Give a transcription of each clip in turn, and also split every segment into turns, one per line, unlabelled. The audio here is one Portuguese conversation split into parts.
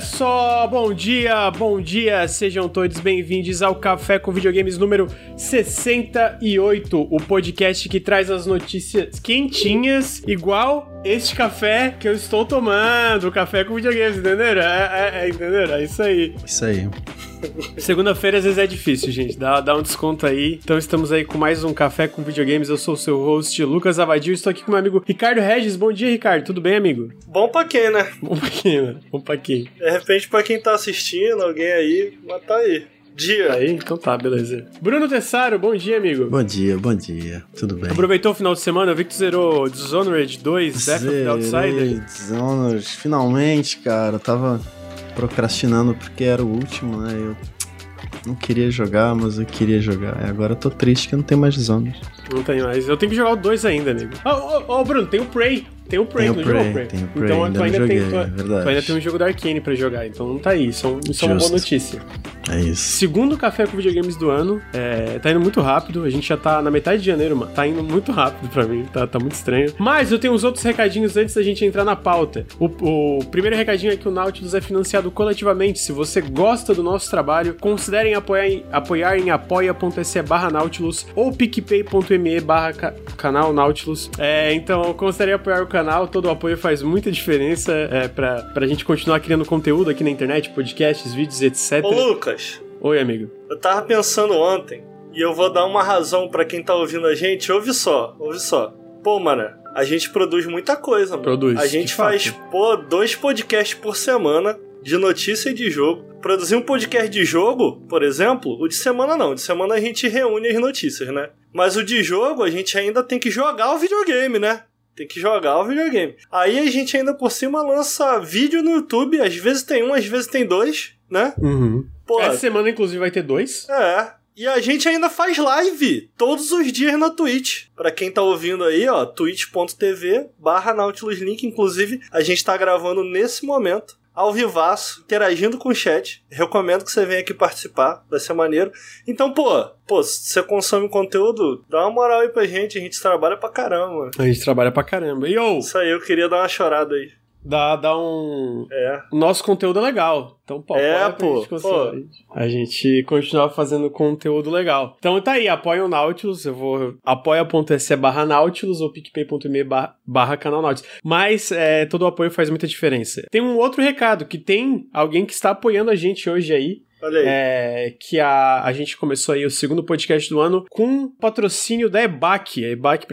Só, bom dia, bom dia, sejam todos bem-vindos ao Café com Videogames número 68, o podcast que traz as notícias quentinhas, igual este café que eu estou tomando, o café com videogames, entenderam? É, é, é, entenderam? É isso aí.
Isso aí.
Segunda-feira às vezes é difícil, gente. Dá, dá um desconto aí. Então estamos aí com mais um Café com Videogames. Eu sou o seu host, Lucas Avadio. Estou aqui com meu amigo Ricardo Regis. Bom dia, Ricardo. Tudo bem, amigo?
Bom pra quem, né?
Bom pra quem, né? Bom pra quem?
De repente, pra quem tá assistindo, alguém aí, mas tá aí. Dia.
Aí, então tá, beleza. Bruno Tessaro, bom dia, amigo.
Bom dia, bom dia. Tudo bem?
Aproveitou o final de semana? Eu vi que tu zerou Dishonored 2, Death of the Outsider.
Dishonored, finalmente, cara. Eu tava procrastinando porque era o último, né? Eu não queria jogar, mas eu queria jogar. E agora eu tô triste que não tem mais Dishonored.
Não tem mais. Eu tenho que jogar o 2 ainda, amigo. Ô, oh, oh, oh, Bruno, tem o Prey. Tem o Prey,
tem o Prey,
Prey.
Tem o Prey,
então
ainda
tu ainda,
joguei,
tem, tu,
é
tu ainda tem um jogo da Arkane pra jogar, então não tá aí. Isso, isso é uma boa notícia.
É isso.
Segundo café com videogames do ano, é, tá indo muito rápido. A gente já tá na metade de janeiro, mano. Tá indo muito rápido pra mim, tá, tá muito estranho. Mas eu tenho uns outros recadinhos antes da gente entrar na pauta. O, o primeiro recadinho é que o Nautilus é financiado coletivamente. Se você gosta do nosso trabalho, considerem apoiar em, apoiar em apoia.se barra Nautilus ou picpay.me barra ca- canal Nautilus. É, então, considerem apoiar o canal. Todo o apoio faz muita diferença é, pra, pra gente continuar criando conteúdo aqui na internet, podcasts, vídeos, etc.
Ô, Lucas,
Oi, amigo.
eu tava pensando ontem, e eu vou dar uma razão pra quem tá ouvindo a gente. Ouve só, ouve só. Pô, mano, a gente produz muita coisa, mano.
Produz,
A
de
gente
fato.
faz, pô, dois podcasts por semana de notícia e de jogo. Produzir um podcast de jogo, por exemplo, o de semana não. O de semana a gente reúne as notícias, né? Mas o de jogo a gente ainda tem que jogar o videogame, né? Tem que jogar o videogame. Aí a gente ainda por cima lança vídeo no YouTube. Às vezes tem um, às vezes tem dois, né?
Uhum.
Pô,
Essa semana, inclusive, vai ter dois.
é. E a gente ainda faz live todos os dias na Twitch. Pra quem tá ouvindo aí, ó, twitch.tv barra Nautilus Link. Inclusive, a gente tá gravando nesse momento, ao vivaço, interagindo com o chat. Recomendo que você venha aqui participar, vai ser maneiro. Então, pô, pô, se você consome conteúdo, dá uma moral aí pra gente, a gente trabalha pra caramba.
A gente trabalha pra caramba. E, ô,
Isso aí, eu queria dar uma chorada aí.
Dá, dá um...
É.
Nosso conteúdo é legal. Então, pô,
É, pô,
gente conseguir- A gente continuar fazendo conteúdo legal. Então tá aí, apoia o Nautilus. Eu vou apoia.se barra Nautilus ou picpay.me barra canal Nautilus. Mas é, todo o apoio faz muita diferença. Tem um outro recado, que tem alguém que está apoiando a gente hoje aí.
Olha aí.
É, que a, a gente começou aí o segundo podcast do ano com patrocínio da EBAC. A EBAC,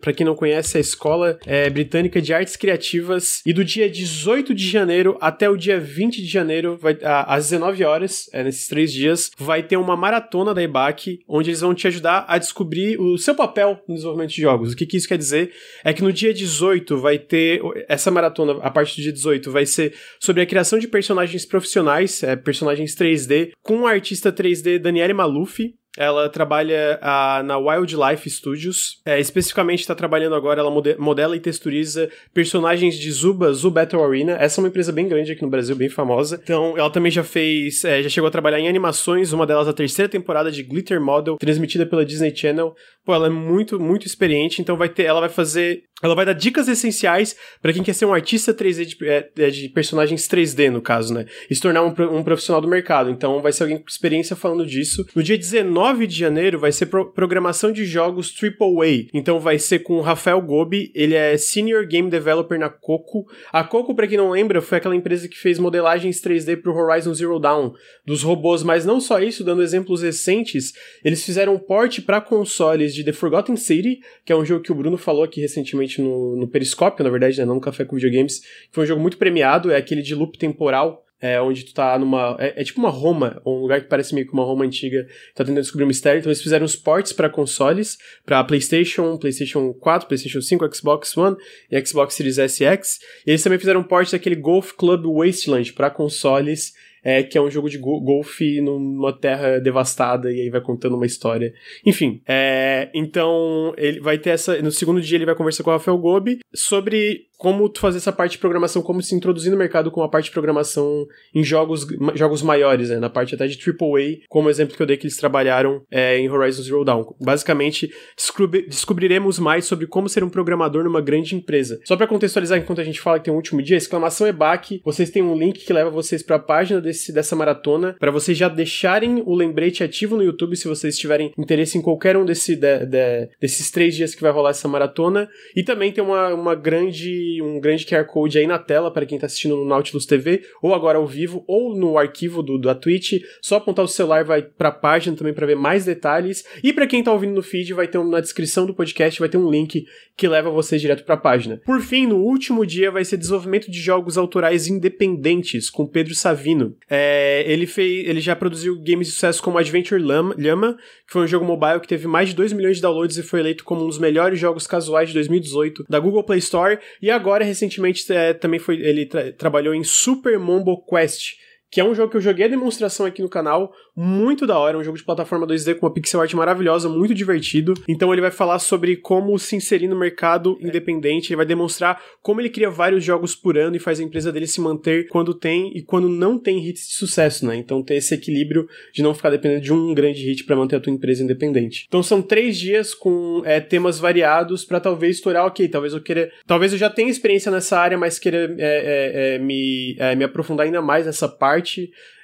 pra, quem não conhece, é a Escola é, Britânica de Artes Criativas. E do dia 18 de janeiro até o dia 20 de janeiro, vai, a- às 19 horas, é, nesses três dias, vai ter uma maratona da EBAC, onde eles vão te ajudar a descobrir o seu papel no desenvolvimento de jogos. O que, que isso quer dizer? É que no dia 18 vai ter. Essa maratona, a partir do dia 18, vai ser sobre a criação de personagens profissionais, é, personagens 3D, com a artista 3D Daniele Maluf. Ela trabalha ah, na Wildlife Studios. É, especificamente está trabalhando agora, ela mode- modela e texturiza personagens de Zuba, Zoo Battle Arena. Essa é uma empresa bem grande aqui no Brasil, bem famosa. Então, ela também já fez, é, já chegou a trabalhar em animações, uma delas a terceira temporada de Glitter Model, transmitida pela Disney Channel. Pô, ela é muito, muito experiente, então vai ter, ela vai fazer, ela vai dar dicas essenciais pra quem quer ser um artista 3D de, é, é, de personagens 3D, no caso, né? E se tornar um, um profissional do mercado. Então vai ser alguém com experiência falando disso. No dia 19 de janeiro vai ser pro- programação de jogos AAA. Então vai ser com o Rafael Gobi, ele é Senior Game Developer na Coco. A Coco, pra quem não lembra, foi aquela empresa que fez modelagens 3D pro Horizon Zero Dawn dos robôs, mas não só isso, dando exemplos recentes, eles fizeram port pra consoles de The Forgotten City, que é um jogo que o Bruno falou aqui recentemente no, no Periscópio, na verdade, né, não no Café com Videogames, que foi um jogo muito premiado, é aquele de loop temporal, é, onde tu tá numa. É, é tipo uma Roma, um lugar que parece meio que uma Roma antiga, tá tentando descobrir um mistério. Então eles fizeram os ports pra consoles, pra PlayStation, PlayStation 4, PlayStation 5, Xbox One e Xbox Series S e eles também fizeram um port daquele Golf Club Wasteland pra consoles é, que é um jogo de go- golfe numa terra devastada e aí vai contando uma história. Enfim, é, então ele vai ter essa. No segundo dia ele vai conversar com o Rafael Gobi sobre como tu fazer essa parte de programação, como se introduzir no mercado com a parte de programação em jogos, jogos maiores, né? Na parte até de AAA, como exemplo que eu dei que eles trabalharam é, em Horizon Zero Dawn. Basicamente, descobri descobriremos mais sobre como ser um programador numa grande empresa. Só para contextualizar, enquanto a gente fala que tem um último dia, exclamação EBAC, vocês têm um link que leva vocês para a página desse, dessa maratona, para vocês já deixarem o lembrete ativo no YouTube se vocês tiverem interesse em qualquer um desse, de, de, desses três dias que vai rolar essa maratona. E também tem uma, uma grande, um grande QR Code aí na tela para quem tá assistindo no Nautilus TV, ou agora ao vivo, ou no arquivo do, da Twitch. Só apontar o celular vai pra página também para ver mais detalhes. E para quem tá ouvindo no feed, vai ter um, na descrição do podcast, vai ter um link que leva vocês direto para a página. Por fim, no último dia vai ser desenvolvimento de jogos autorais independentes com Pedro Savino. É, ele fez, ele já produziu games de sucesso como Adventure Llama, que foi um jogo mobile que teve mais de 2 milhões de downloads e foi eleito como um dos melhores jogos casuais de 2018 da Google Play Store. E agora, recentemente, é, também foi, ele tra trabalhou em Super Mombo Quest, que é um jogo que eu joguei a demonstração aqui no canal, muito da hora, um jogo de plataforma 2D com uma pixel art maravilhosa, muito divertido. Então ele vai falar sobre como se inserir no mercado independente, ele vai demonstrar como ele cria vários jogos por ano e faz a empresa dele se manter quando tem e quando não tem hits de sucesso, né? Então ter esse equilíbrio de não ficar dependendo de um grande hit para manter a tua empresa independente. Então são três dias com é, temas variados para talvez estourar, ok, talvez eu queira, talvez eu já tenha experiência nessa área, mas queira é, é, é me, é, me aprofundar ainda mais nessa parte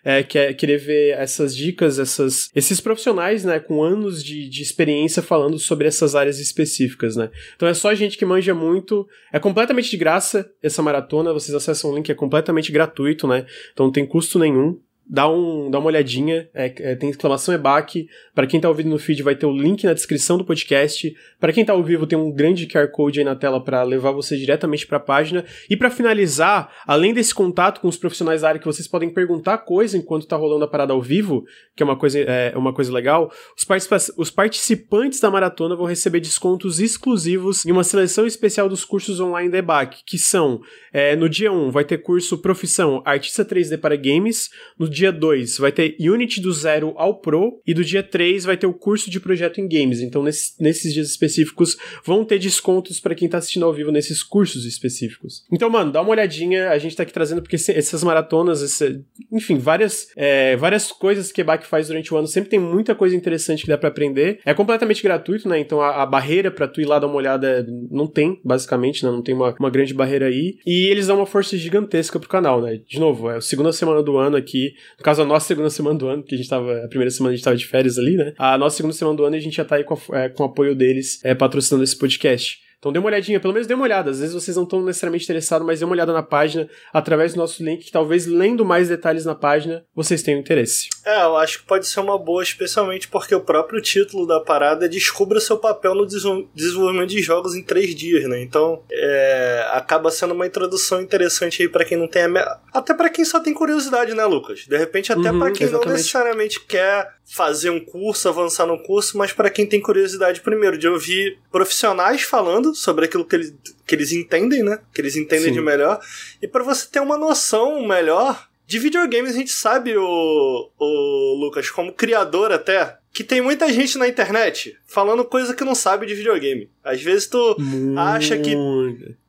é, quer, querer ver essas dicas, essas, esses profissionais, né, com anos de, de experiência falando sobre essas áreas específicas, né. Então é só gente que manja muito, é completamente de graça essa maratona, vocês acessam o link, é completamente gratuito, né, então não tem custo nenhum dá, um, dá uma olhadinha, é, é, tem exclamação EBAC. Para quem tá ouvindo no feed, vai ter o link na descrição do podcast. Para quem tá ao vivo, tem um grande QR Code aí na tela para levar você diretamente para a página. E para finalizar, além desse contato com os profissionais da área que vocês podem perguntar coisa enquanto tá rolando a parada ao vivo, que é uma coisa, é, uma coisa legal, os, participa os participantes da maratona vão receber descontos exclusivos e uma seleção especial dos cursos online da EBAC, que são, é, no dia 1 vai ter curso Profissão Artista 3D para Games, no dia 2 vai ter Unity do zero ao Pro e do dia 3 vai ter o curso de projeto em games. Então nesse, nesses dias específicos vão ter descontos para quem tá assistindo ao vivo nesses cursos específicos. Então, mano, dá uma olhadinha, a gente tá aqui trazendo porque essas maratonas, esse, enfim, várias, é, várias coisas que Bach faz durante o ano, sempre tem muita coisa interessante que dá para aprender. É completamente gratuito, né? Então a, a barreira para tu ir lá dar uma olhada não tem, basicamente, né? Não tem uma, uma grande barreira aí. E eles dão uma força gigantesca pro canal, né? De novo, é a segunda semana do ano aqui no caso, a nossa segunda semana do ano, que a gente tava. A primeira semana a gente tava de férias ali, né? A nossa segunda semana do ano a gente já tá aí com, a, é, com o apoio deles é, patrocinando esse podcast. Então dê uma olhadinha, pelo menos dê uma olhada. Às vezes vocês não estão necessariamente interessados, mas dê uma olhada na página através do nosso link, que talvez lendo mais detalhes na página vocês tenham interesse.
É, eu acho que pode ser uma boa, especialmente porque o próprio título da parada é Descubra seu papel no desenvolvimento de jogos em três dias, né? Então é, acaba sendo uma introdução interessante aí para quem não tem. A... Até para quem só tem curiosidade, né, Lucas? De repente, até uhum, para quem exatamente. não necessariamente quer fazer um curso, avançar no curso, mas para quem tem curiosidade, primeiro, de ouvir profissionais falando sobre aquilo que eles, que eles entendem, né? Que eles entendem Sim. de melhor. E para você ter uma noção melhor de videogames, a gente sabe, o, o Lucas, como criador até, que tem muita gente na internet falando coisa que não sabe de videogame. Às vezes tu Muito. acha que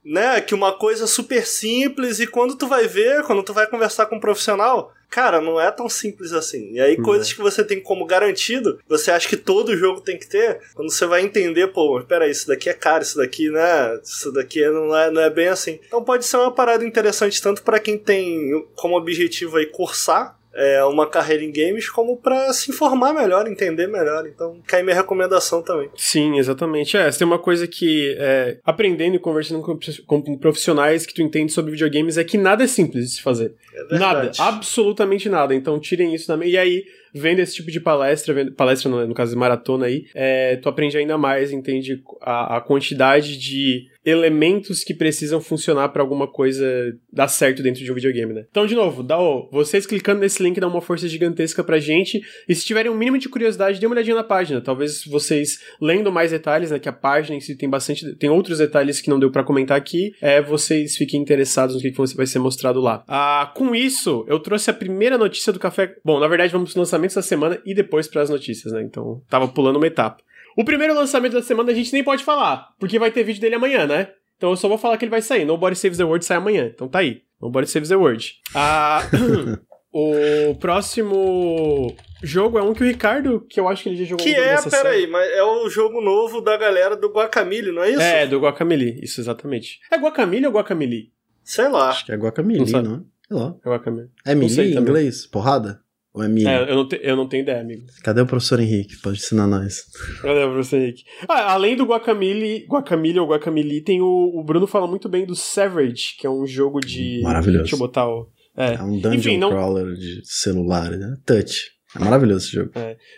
né, que uma coisa super simples e quando tu vai ver, quando tu vai conversar com um profissional, cara, não é tão simples assim. E aí, uhum. coisas que você tem como garantido, você acha que todo jogo tem que ter, quando você vai entender, pô, mas peraí, isso daqui é caro, isso daqui, né? Isso daqui não é, não é bem assim. Então pode ser uma parada interessante tanto para quem tem como objetivo aí cursar é, uma carreira em games como para se informar melhor, entender melhor. Então, cai minha recomendação também.
Sim, exatamente. É, tem uma coisa que, é, aprendendo e conversando com, com, profissionais que tu entende sobre videogames, é que nada é simples de se fazer. É nada, absolutamente nada. Então, tirem isso também. E aí, vendo esse tipo de palestra, vendo, palestra no, no caso de maratona aí, é, tu aprende ainda mais, entende a, a quantidade de elementos que precisam funcionar para alguma coisa dar certo dentro de um videogame, né? Então, de novo, ó, vocês clicando nesse link dá uma força gigantesca pra gente. E se tiverem um mínimo de curiosidade, dê uma olhadinha na página. Talvez vocês lendo mais detalhes, né? Que a página em si tem bastante. Tem outros detalhes que não deu para comentar aqui. É, vocês fiquem interessados no que, que vai ser mostrado lá. Ah, com isso, eu trouxe a primeira notícia do café. Bom, na verdade, vamos pro lançamentos da semana e depois para as notícias, né? Então, tava pulando uma etapa. O primeiro lançamento da semana a gente nem pode falar, porque vai ter vídeo dele amanhã, né? Então eu só vou falar que ele vai sair. Nobody Saves the World sai amanhã. Então tá aí. Nobody Saves the World. Ah, o próximo jogo é um que o Ricardo, que eu acho que ele já jogou
Que é, peraí, mas é o jogo novo da galera do Guacamole, não é isso?
É, do Guacamole. Isso, exatamente. É Guacamole ou Guacamole?
Sei lá.
Acho que é guacamole,
Não
não é? Sei lá.
É Guacamole.
É melee em
também.
inglês? Porrada? Ou é melee?
É, eu não, te- eu não tenho ideia, amigo.
Cadê o professor Henrique? Pode ensinar nós.
Cadê pra você, Henrique? Ah, além do Guacamole, Guacamole ou Guacamole, tem o, o Bruno fala muito bem do Savage, que é um jogo de.
Maravilhoso.
Deixa eu botar o. É.
É um dungeon
Enfim, não-
crawler de celular, né? Touch. É maravilhoso esse jogo.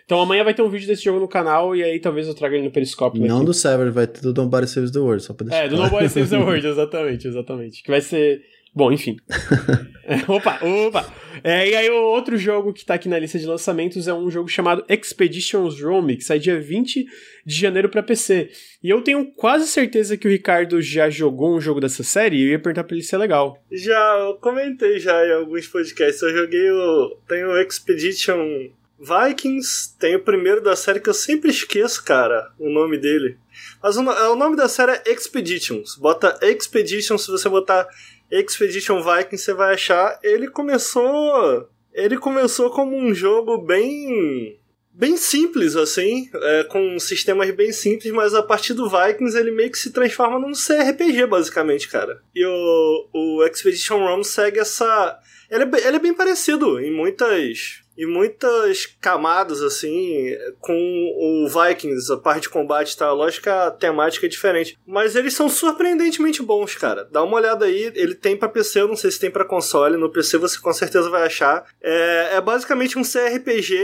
Então amanhã vai ter um vídeo desse jogo no canal e aí talvez eu traga ele no Periscópio.
Não
aqui.
do Sever, vai ter do Nobody Saves the World, só pra deixar
É, do. Nobody Saves the World, exatamente, exatamente. Que vai ser. Bom, enfim. É, opa, opa! É, e aí, o outro jogo que tá aqui na lista de lançamentos é um jogo chamado Expeditions Rome, que sai dia 20 de janeiro pra PC. E eu tenho quase certeza que o Ricardo já jogou um jogo dessa série e eu ia perguntar pra ele se é legal.
Já, eu comentei já em alguns podcasts. Eu joguei o. Tem o Expedition Vikings, tem o primeiro da série que eu sempre esqueço, cara, o nome dele. Mas o, é, o nome da série é Expeditions. Bota Expedition, se você botar Expedition Vikings, você vai achar. Ele começou. Ele começou como um jogo bem. Bem simples, assim, é, com sistemas bem simples, mas a partir do Vikings ele meio que se transforma num CRPG, basicamente, cara. E o, o Expedition Rome segue essa. Ele é, ele é bem parecido em muitas. Em muitas camadas, assim, com o Vikings, a parte de combate tá, lógico que a temática é diferente. Mas eles são surpreendentemente bons, cara. Dá uma olhada aí, ele tem pra PC, eu não sei se tem pra console, no PC você com certeza vai achar. É, é basicamente um CRPG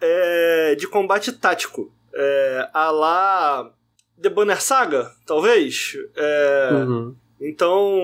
é, de combate tático. É, a lá The Banner Saga, talvez. É,
Uhum.
então,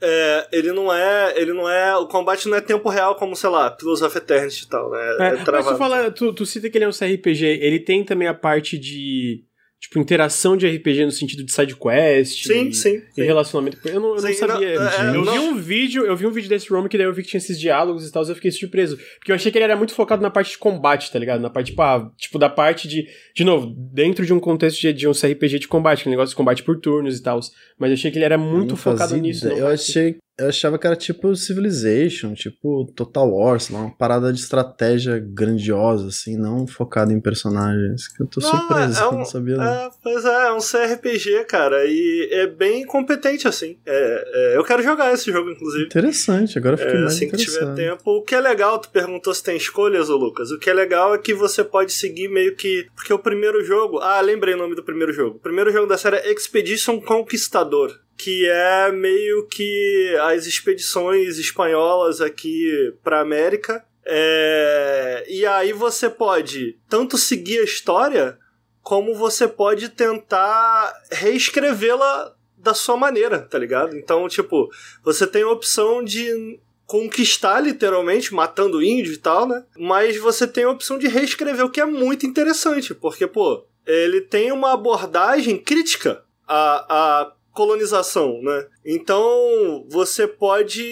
é, ele não é. Ele não é. O combate não é tempo real como, sei lá, Pillars of Eternity e tal, né?
É,
É
mas tu, fala, tu, tu cita que ele é um CRPG, ele tem também a parte de. Tipo, interação de RPG no sentido de side quest.
Sim,
e,
sim.
E
sim.
relacionamento. Eu não, eu não
Sim,
sabia.
não, é,
eu
não-
vi um vídeo, eu vi um vídeo desse ROM que daí eu vi que tinha esses diálogos e tal, e eu fiquei surpreso. Porque eu achei que ele era muito focado na parte de combate, tá ligado? Na parte, tipo, ah, tipo da parte de. De novo, dentro de um contexto de, de um CRPG de combate, aquele negócio de combate por turnos e tal. Mas eu achei que ele era muito
não
focado nisso. não
Eu achei. Eu achava que era tipo Civilization, tipo Total War, sei lá, uma parada de estratégia grandiosa, assim, não focada em personagens. Que eu tô
Não,
surpreso,
é
eu
um-
não sabia.
É, pois é, é um CRPG, cara, e é bem competente, assim. É, é, eu quero jogar esse jogo, inclusive.
Interessante, agora eu fiquei
É,
mais
assim que tiver
interessado.
tempo. O que é legal, tu perguntou se tem escolhas, ô Lucas. O que é legal é que você pode seguir meio que. Porque o primeiro jogo. Ah, lembrei o nome do primeiro jogo. O primeiro jogo da série é Expedition Conquistador. Que é meio que as expedições espanholas aqui pra América. É, E aí você pode tanto seguir a história, como você pode tentar reescrevê-la da sua maneira, tá ligado? Então, tipo, você tem a opção de conquistar, literalmente, matando índio e tal, né? Mas você tem a opção de reescrever, o que é muito interessante, porque, pô, ele tem uma abordagem crítica à, à colonização, né? Então, você pode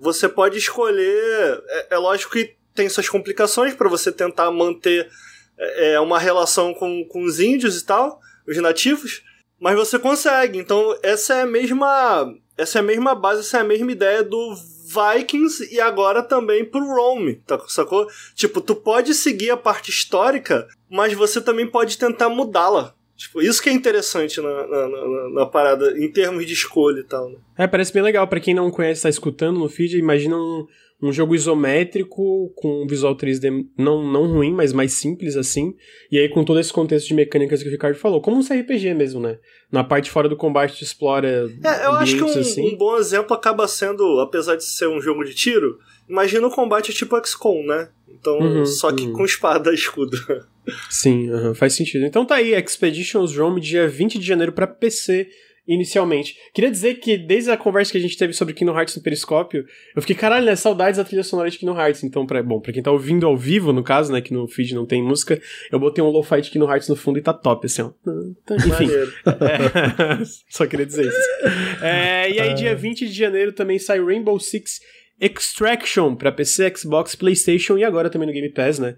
você pode escolher, é, é lógico que tem suas complicações para você tentar manter é, é, uma relação com, com os índios e tal, os nativos, mas você consegue. Então, essa é a mesma essa é a mesma base, essa é a mesma ideia do Vikings e agora também pro Rome, tá, sacou? Tipo, tu pode seguir a parte histórica, mas você também pode tentar mudá-la. Tipo, isso que é interessante na, na, na- na parada, em termos de escolha e tal, né?
É, parece bem legal. Pra quem não conhece, tá escutando no feed, imagina um, um jogo isométrico com um visual 3D não, não ruim, mas mais simples assim. E aí com todo esse contexto de mecânicas que o Ricardo falou. Como um CRPG mesmo, né? Na parte fora do combate, explora
É, eu acho que um,
assim.
um bom exemplo acaba sendo, apesar de ser um jogo de tiro, imagina o combate tipo XCOM, né? Então,
Uhum,
só que
uhum.
com espada e escudo.
Sim, aham, faz sentido. Então tá aí, Expeditions Rome, dia 20 de janeiro pra PC inicialmente. Queria dizer que desde a conversa que a gente teve sobre Kingdom Hearts no Periscópio, eu fiquei, caralho, né, saudades da trilha sonora de Kingdom Hearts. Então, pra, bom, pra quem tá ouvindo ao vivo, no caso, né, que no feed não tem música, eu botei um lo-fi de Kingdom Hearts no fundo e tá top, assim, ó. Enfim, é, só queria dizer isso. É, e aí, dia 20 de janeiro também sai Rainbow Six Extraction pra PC, Xbox, PlayStation e agora também no Game Pass, né?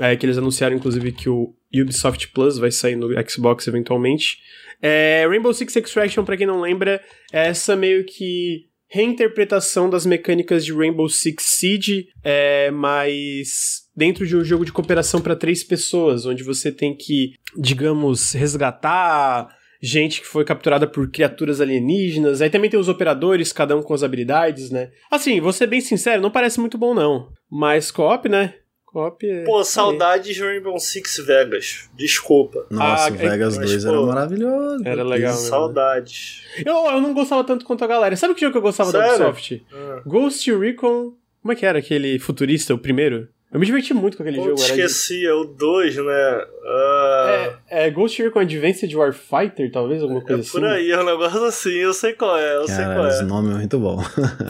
É, que eles anunciaram, inclusive, que o Ubisoft Plus vai sair no Xbox eventualmente. É, Rainbow Six Extraction, pra quem não lembra, é essa meio que reinterpretação das mecânicas de Rainbow Six Siege, é, mas dentro de um jogo de cooperação para três pessoas, onde você tem que, digamos, resgatar gente que foi capturada por criaturas alienígenas. Aí também tem os operadores, cada um com as habilidades, né? Assim, vou ser bem sincero, não parece muito bom não. Mas co-op, né? Co-op é...
Pô, saudades de Rainbow Six Vegas. Desculpa.
Nossa,
Ah,
o Vegas
mas,
2
pô,
era maravilhoso.
Era legal mesmo.
Saudades.
Eu, eu não gostava tanto quanto a galera. Sabe que jogo que eu gostava da
Sério?
Ubisoft?
Ah.
Ghost Recon... Como é que era aquele futurista, o primeiro? Eu me diverti muito com aquele
Pô,
jogo. Era de-
esqueci, é o 2, né? Ah,
É, é Ghost Recon Advanced Warfighter, talvez, alguma
é,
coisa assim.
por aí, é um negócio assim, eu sei qual é, eu sei
Cara,
qual
esse
é.
nome é muito bom.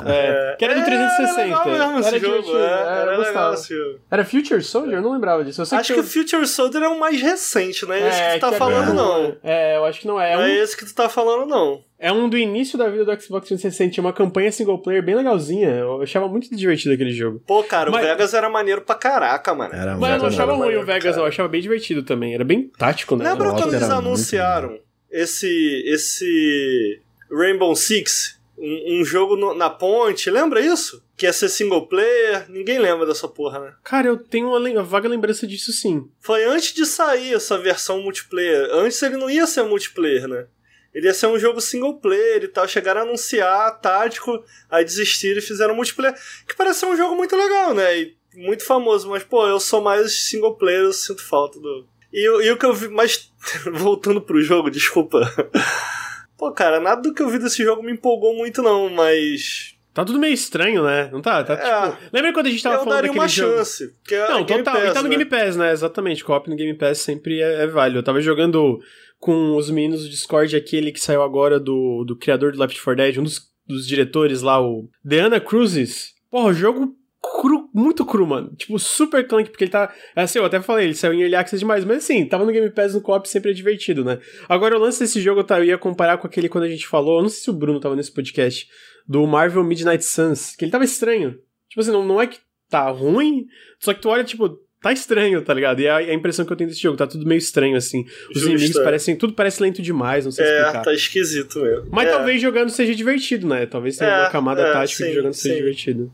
É, que era do
É,
360.
Era legal mesmo esse jogo,
divertido,
é,
é,
era legal
gostava.
esse jogo.
Era Future Soldier? Eu não lembrava disso. Eu sei
Acho que
eu-
o Future Soldier é o mais recente, não é esse que tu tá
que
falando, não.
É, eu acho que não é. É
Não
um,
é esse que tu tá falando, não.
É um do início da vida do Xbox 360. Tinha uma campanha single player bem legalzinha. Eu achava muito divertido aquele jogo.
Pô, cara,
Mas-
o Vegas era maneiro pra caraca, mano.
Era
Mas eu não
muito
achava ruim o Vegas,
cara.
Eu achava bem divertido também. Era bem tático, né?
Lembra quando eles anunciaram esse, esse Rainbow Six? Um, um jogo no- na ponte, lembra isso? Que ia ser single player, ninguém lembra dessa porra, né?
Cara, eu tenho uma, uma vaga lembrança disso sim.
Foi antes de sair essa versão multiplayer. Antes ele não ia ser multiplayer, né? Ele ia ser um jogo single player e tal. Chegaram a anunciar, tático, aí desistiram e fizeram multiplayer. Que parece ser um jogo muito legal, né? E muito famoso, mas pô, eu sou mais single player, eu sinto falta do. E, o- e o que eu vi. Mas, voltando pro jogo, desculpa. Pô, cara, nada do que eu vi desse jogo me empolgou muito, não, mas.
Tá tudo meio estranho, né? Não tá? Tá
É.
tipo. Lembra quando a gente tava
eu
falando daquele
uma
jogo?
chance. É
Não,
Game
total. e
Pass,
tá no
né?
Game Pass, né? Exatamente. Co-op no Game Pass sempre é, é válido. Eu tava jogando com os meninos do Discord, aquele que saiu agora do, do criador do Left 4 Dead, um dos, dos diretores lá, o Deanna Cruzes. Porra, jogo cru, muito cru, mano. Tipo, super clank, porque ele tá. Assim, eu até falei, ele saiu em Early Access demais, mas assim, tava no Game Pass no co-op sempre é divertido, né? Agora, o lance desse jogo, tá, eu ia comparar com aquele quando a gente falou, eu não sei se o Bruno tava nesse podcast, do Marvel Midnight Suns, que ele tava estranho. Tipo assim, não, não é que tá ruim, só que tu olha, tipo, tá estranho, tá ligado? E a, a impressão que eu tenho desse jogo, tá tudo meio estranho, assim. Os
Justo,
inimigos
é.
parecem. Tudo parece lento demais, não sei
É,
explicar.
tá esquisito mesmo.
Mas
É.
talvez jogando seja divertido, né? Talvez tenha
É,
uma camada
é,
tática de
sim,
jogando seja
sim.
divertido.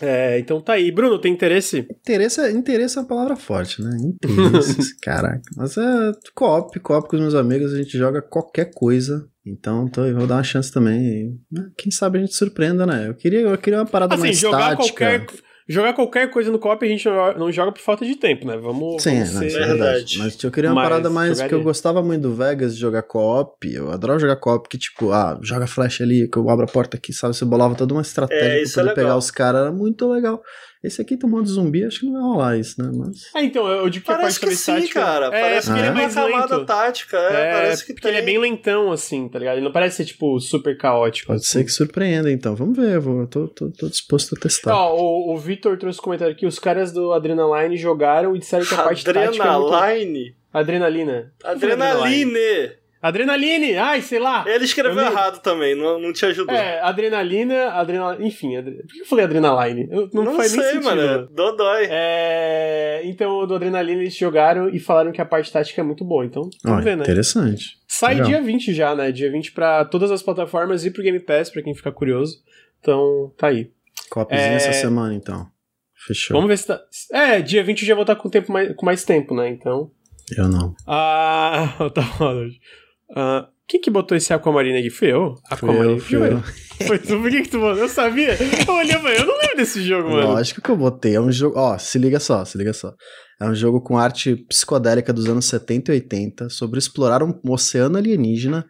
É, então tá aí. Bruno, tem interesse?
Interesse, é- interesse é uma palavra forte, né? Interesse, caraca. Mas é co-op, co-op com os meus amigos, a gente joga qualquer coisa. Então tô, eu vou dar uma chance também. né, Quem sabe a gente surpreenda, né? Eu queria, eu queria uma parada
Assim,
mais
jogar
tática.
qualquer, jogar qualquer coisa no co-op a gente não joga por falta de tempo, né? Vamos,
Sim,
vamos
não,
ser...
é
Verdade.
Mas eu queria uma
Mas
parada mais. Porque eu gostava muito do Vegas de jogar co-op. Eu adoro jogar co-op, que tipo, ah, joga flash ali, que eu abro a porta aqui, sabe? Você bolava toda uma estratégia
É,
pra
é
poder
legal.
pegar os caras. Era muito legal. Esse aqui tomando zumbi, acho que não vai rolar isso, né? Mas.
É, então, eu digo que a
Parece
parte
que sim,
tática...
cara.
É,
parece
porque
que
ele é mais
uma camada
lento.
tática. É, parece que
porque
tem.
ele é bem lentão, assim, tá ligado? Ele não parece ser, tipo, super caótico.
Pode ser que surpreenda, então. Vamos ver, eu vou, tô, tô, tô disposto a testar.
Ó, o, o Vitor trouxe um comentário aqui, os caras do Adrenaline jogaram e disseram que a parte tática é muito...
Adrenaline.
Adrenalina.
Adrenaline.
Adrenaline! Ai, sei lá!
Ele escreveu
Eu
errado também, não, não te ajudou.
É, adrenalina, adrenalina... Enfim, adre... por que eu falei adrenaline? Eu- Não,
não
faz nem
sei,
sentido.
mano. Dodói.
É... Então, do Adrenalina eles jogaram e falaram que a parte tática é muito boa. Então, vamos ver, né?
Interessante.
Sai
Legal.
dia 20 já, né? Dia 20 pra todas as plataformas e pro Game Pass, pra quem ficar curioso. Então, tá aí.
Copzinha
É-
essa semana, então. Fechou.
Vamos ver se tá... É, dia 20 eu já vou estar com, tempo mais... com mais tempo, né? Então...
Eu não.
Ah, tá falando. Ah, quem que botou esse Aquamarine aqui? Fui eu? Aquamarine.
eu, fui eu.
Foi tu? Por que que tu botou? Eu sabia. Eu olhei eu não lembro desse jogo, mano.
Lógico que eu botei. É um jogo. Ó, se liga só, se liga só. É um jogo com arte psicodélica dos anos 70 e 80 sobre explorar um oceano alienígena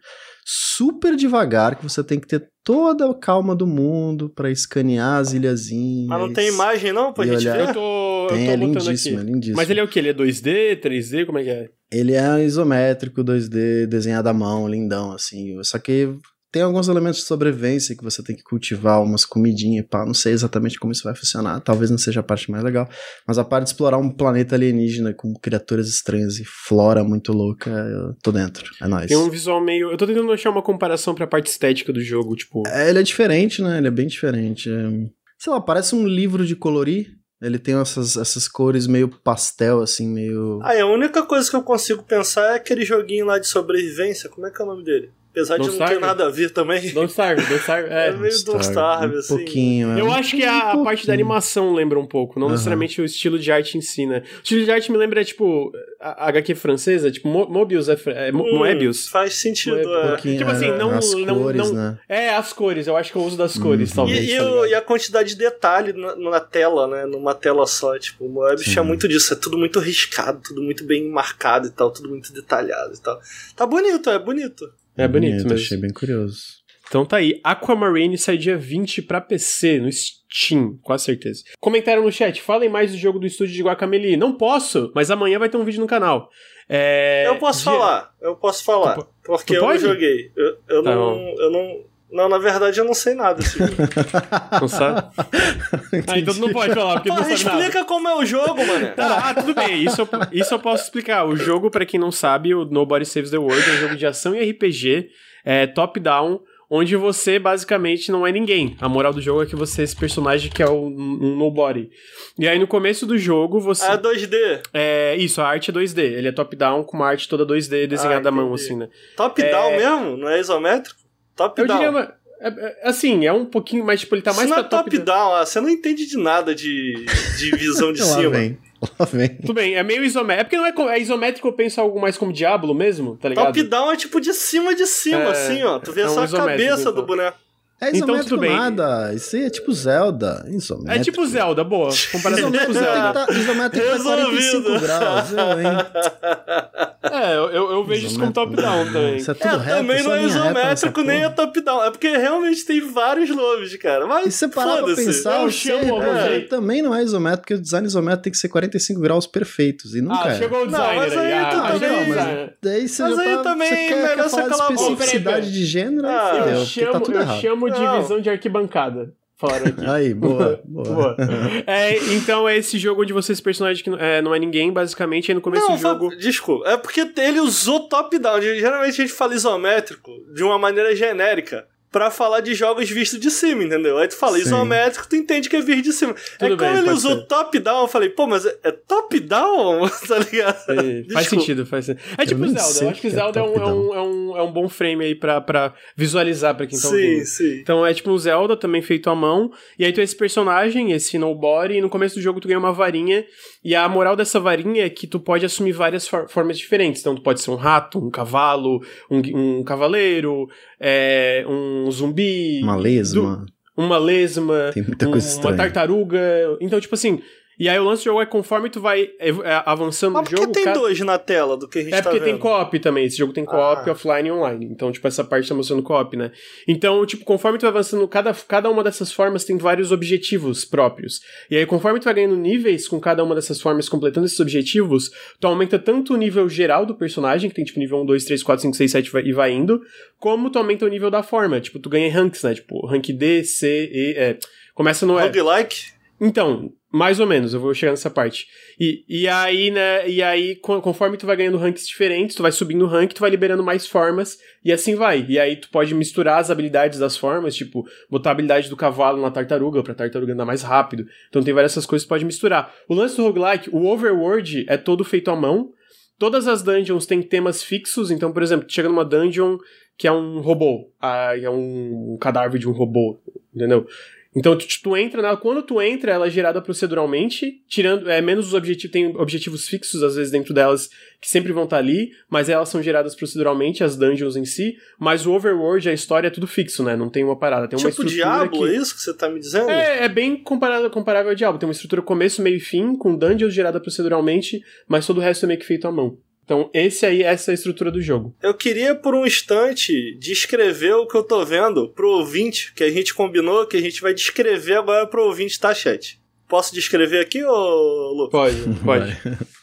super devagar, que você tem que ter toda a calma do mundo pra escanear as ilhazinhas.
Mas não tem imagem não pra gente
olhar-
Eu
ver?
tô,
Tem,
eu
é
tô botando
lindíssimo, é
aqui.
lindíssimo.
Mas ele é o quê? Ele é 2D, 3D? Como é que é?
Ele é isométrico, 2D, desenhado à mão, lindão, assim. Só que tem alguns elementos de sobrevivência que você tem que cultivar umas comidinhas e pá. Não sei exatamente como isso vai funcionar. Talvez não seja a parte mais legal. Mas a parte de explorar um planeta alienígena com criaturas estranhas e flora muito louca, eu tô dentro. É nóis.
Tem um visual meio. Eu tô tentando achar uma comparação pra parte estética do jogo, tipo.
É, ele é diferente, né? Ele é bem diferente. É, Sei lá, parece um livro de colorir. Ele tem essas, essas cores meio pastel, assim, meio.
Ah, a única coisa que eu consigo pensar é aquele joguinho lá de sobrevivência. Como é que é o nome dele? Apesar
Don't
de não
Starve?
ter nada a ver também.
Don't Starve, Don't Starve.
É
É.
meio Don't Starve,
um
assim.
pouquinho. é.
Eu acho que a, a
Um
parte da animação lembra um pouco, não necessariamente o estilo de arte em si, né? O estilo de arte me lembra, tipo, a HQ francesa, tipo, Mo- Mobius é, é Mo-
Hum,
Moebius.
Faz sentido,
Moebius.
é.
Tipo assim,
é,
não-
as
não-
cores,
não-
né?
É, as cores, eu acho que o uso das cores,
Uhum.
talvez.
E, e
tá
o- e a quantidade de detalhe na, na tela, né? Numa tela só. Tipo, o Moebius
Sim.
tinha muito disso. É tudo muito riscado, tudo muito bem marcado e tal, tudo muito detalhado e tal. Tá bonito, é bonito.
É bonito mesmo.
Achei bem curioso.
Então tá aí, Aquamarine sai dia 20 pra PC, no Steam, com certeza. Comentaram no chat, falem mais do jogo do estúdio de Guacamelee. Não posso, mas amanhã vai ter um vídeo no canal. É,
eu posso
dia-
falar, eu posso falar.
Tu po-
porque
tu
eu joguei. Eu, eu
Tá
não.
bom.
Eu não. Não, na verdade eu não sei nada desse jogo.
Não sabe? ah, então tu não pode falar, porque
Pô,
não sabe nada.
explica como é o jogo, mano.
Tá, ah, tudo bem, isso eu, isso eu posso explicar. O jogo, pra quem não sabe, o Nobody Saves the World é um jogo de ação e RPG, é, top-down, onde você basicamente não é ninguém. A moral do jogo é que você é esse personagem que é o- um Nobody. E aí no começo do jogo você.
Ah, 2D.
É, isso, a arte é 2D. Ele é top-down com uma arte toda 2D desenhada
Ah,
à mão, assim, né?
Top-down
É.
mesmo? Não é isométrico?
Eu
Top-down.
diria, é- é- assim, é um pouquinho mais, tipo, ele tá
Isso
mais
não
pra
é
top-down.
top-down, ah, você não entende de nada de, de visão de
Lá
cima.
vem. Lá vem.
Tudo bem, é meio isométrico. É porque não é, é isométrico, eu penso algo mais como Diablo mesmo, tá ligado?
Top-down é tipo de cima de cima,
É,
assim, ó. Tu vê
é um
só a cabeça
então.
do boneco.
É
Então,
isométrico
tudo bem.
nada. Isso aí é tipo Zelda. Isométrico.
É tipo Zelda, boa. Comparação
Isométrico
com
tem que
Zelda.
tá, isométrico tá
Resolvido.
45 graus. Eu, hein?
É, eu, eu- eu vejo isso como top-down também.
Isso é tudo
É,
reto,
também não é
nessa
isométrico nem é top-down. É porque realmente tem vários nomes, cara. Mas
E se você parar pra pensar,
eu
o
chamo
é, também não é isométrico, porque o design isométrico tem que ser 45 graus perfeitos. E nunca
Ah,
é.
chegou o
Não,
designer
mas aí
Ah,
tu
chegou
também-
Não, mas daí você
Mas aí
tá,
também
você quer,
melhor
quer falar de especificidade de gênero,
Ah,
aí
Eu
fudeu, porque tá tudo errado.
Chamo de
Não.
visão de arquibancada. Falaram aqui.
Aí, boa, boa.
Boa. É, então é esse jogo onde você é esse personagem que não é, não é ninguém, basicamente, aí no começo
Não,
do jogo.
desculpa. É porque ele usou top-down. Geralmente a gente fala isométrico de uma maneira genérica. Pra falar de jogos vistos de cima, entendeu? Aí tu fala
Sim.
isométrico, tu entende que é visto de cima. é
Tudo
como
bem,
ele usou top-down, eu falei, pô, mas é, é top-down? tá ligado?
É, faz sentido, faz sentido. É tipo
nem
Zelda, eu acho que
é
Zelda é um, é, um, é, um, é um bom frame aí pra, pra visualizar pra quem tá
Sim,
ouvindo.
sim.
Então é tipo um Zelda, também feito à mão. E aí tu é esse personagem, esse nobody, e no começo do jogo tu ganha uma varinha. E a moral dessa varinha é que tu pode assumir várias for- formas diferentes. Então tu pode ser um rato, um cavalo, um, um cavaleiro, é, um zumbi.
Uma lesma.
Uma lesma.
Tem muita coisa
uma
estranha.
tartaruga. Então, tipo assim. E aí o lance do jogo é conforme tu vai ev- é, avançando
Mas
no jogo.
tem
cada-
dois na tela do que a gente
é
tá
porque tem
vendo?
co-op também. Esse jogo tem co-op
Ah.
offline e online. Então, tipo, essa parte tá mostrando co-op, né? Então, tipo, conforme tu vai avançando, cada, cada uma dessas formas tem vários objetivos próprios. E aí, conforme tu vai ganhando níveis com cada uma dessas formas, completando esses objetivos, tu aumenta tanto o nível geral do personagem, que tem, tipo, nível 1, 2, 3, 4, 5, 6, 7 vai- e vai indo, como tu aumenta o nível da forma. Tipo, tu ganha ranks, né? Tipo, rank D, C, E, é. Começa no.
Roguelike?
Então, mais ou menos, eu vou chegar nessa parte. E, e aí, né, e aí, co- conforme tu vai ganhando ranks diferentes, tu vai subindo o rank, tu vai liberando mais formas, e assim vai. E aí tu pode misturar as habilidades das formas, tipo, botar a habilidade do cavalo na tartaruga, pra tartaruga andar mais rápido. Então tem várias essas coisas que tu pode misturar. O lance do roguelike, o overworld é todo feito à mão. Todas as dungeons têm temas fixos, então, por exemplo, tu chega numa dungeon que é um robô, ah, é um cadáver de um robô, entendeu? Então tu, tu entra nela, quando tu entra, ela é gerada proceduralmente, tirando, é menos os objetivos, tem objetivos fixos às vezes dentro delas que sempre vão estar ali, mas elas são geradas proceduralmente, as dungeons em si, mas o overworld, a história é tudo fixo, né? Não tem uma parada, tem uma
tipo
estrutura
Diablo,
que...
é isso que você tá me dizendo?
É, é bem comparado, comparável ao Diablo. Tem uma estrutura começo, meio e fim, com dungeons gerada proceduralmente, mas todo o resto é meio que feito à mão. Então, esse aí, essa é a estrutura do jogo.
Eu queria por um instante descrever o que eu tô vendo pro ouvinte, que a gente combinou, que a gente vai descrever agora pro ouvinte, tá, chat? Posso descrever aqui, ô Lu?
Pode, pode.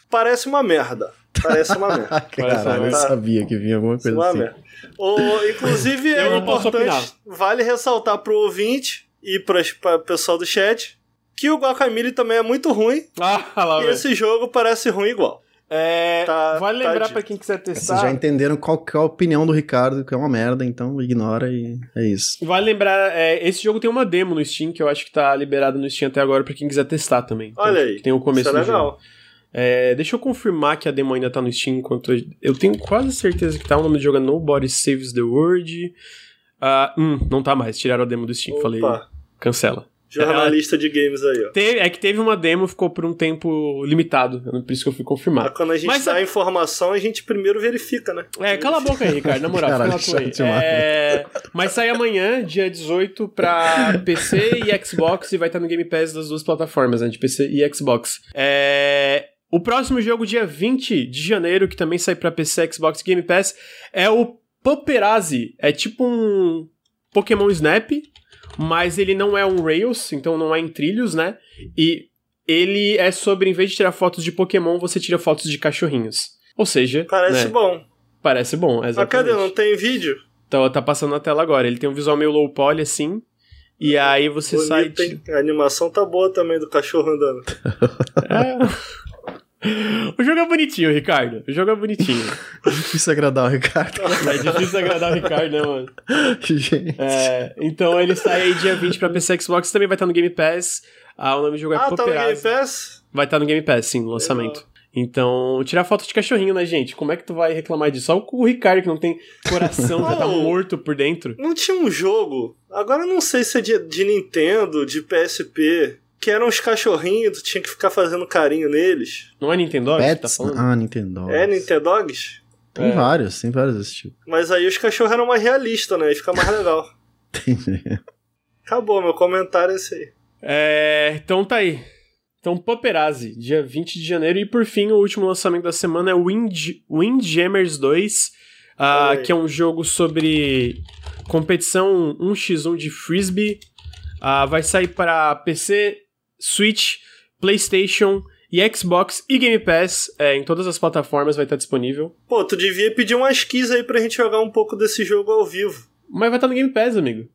Parece uma merda. Parece uma merda.
Caralho, eu sabia que vinha alguma coisa
uma
assim.
merda. O, inclusive,
Eu
é importante, vale ressaltar pro ouvinte e pras- pra pessoal do chat que o Guacamole também é muito ruim
Ah, lá,
e esse jogo parece ruim igual.
É,
Tá-
vale
tá
lembrar
dito.
pra quem quiser
Vocês
testar.
já entenderam qual que é a opinião do Ricardo, que é uma merda, então ignora e é isso.
Vale lembrar, é, esse jogo tem uma demo no Steam que eu acho que tá liberado no Steam até agora pra quem quiser testar também. Então,
Olha aí.
Tem o começo
Isso é
do jogo.
legal.
É, deixa eu confirmar que a demo ainda tá no Steam enquanto. Eu, eu tenho quase certeza que tá. O nome do jogo é Nobody Saves the World. Ah, hum, não tá mais. Tiraram a demo do Steam. Falei,
Opa,
cancela.
Jornalista de games aí, ó.
Teve- é que teve uma demo, ficou por um tempo limitado. Por isso que eu fui
Mas
confirmar.
quando a gente
Mas
dá
a-
informação, a gente primeiro verifica, né?
É, cala a boca aí, Ricardo, na moral,
Caralho,
fica na tua aí. É, mas sai amanhã, dia 18, pra PC e Xbox e vai estar no Game Pass das duas plataformas, né, de PC e Xbox. É, o próximo jogo, dia 20 de janeiro, que também sai pra PC, Xbox e Game Pass, é o Paparazzi. É tipo um Pokémon Snap, mas ele não é um Rails, então não é em trilhos, né? E ele é sobre, em vez de tirar fotos de Pokémon, você tira fotos de cachorrinhos. Ou seja,
Parece
né,
bom.
Parece bom,
Mas
exatamente.
cadê? Não tem vídeo?
Então, tá passando na tela agora. Ele tem um visual meio low poly, assim. E aí você sai.
Bonito, hein? A animação tá boa também do cachorro andando.
É. O jogo é bonitinho, Ricardo. O jogo é bonitinho.
Difícil agradar o Ricardo.
É difícil agradar o Ricardo, né, mano?
Gente.
É, então ele sai aí dia 20 pra PC e Xbox. Também vai estar no Game Pass. Ah, o nome do jogo é
Ah, tá no Game
Paparazzi.
Pass?
Vai estar no Game Pass, sim, no lançamento. Então, tirar foto de cachorrinho, né, gente? Como é que tu vai reclamar disso? Só o Ricardo que não tem coração, já tá morto por dentro.
Não tinha um jogo, agora eu não sei se é de, de Nintendo, de PSP, que eram uns cachorrinhos, tu tinha que ficar fazendo carinho neles.
Não é Nintendo que tá
Pets?
falando?
ah, Nintendo.
É Nintendogs?
Tem
É.
vários, tem vários desse tipo.
Mas aí os cachorros eram mais realistas, né? Aí fica mais legal.
Entendi.
Acabou, meu comentário é esse aí.
É, então tá aí. Então, Paparazzi, dia 20 de janeiro. E por fim, o último lançamento da semana é Wind, Windjammers 2, ah,
Olha aí.
que é um jogo sobre competição 1x1 de frisbee. Ah, vai sair para PC, Switch, PlayStation e Xbox e Game Pass. É, em todas as plataformas vai estar disponível.
Pô, tu devia pedir umas keys aí pra gente jogar um pouco desse jogo ao vivo.
Mas vai estar no Game Pass, amigo.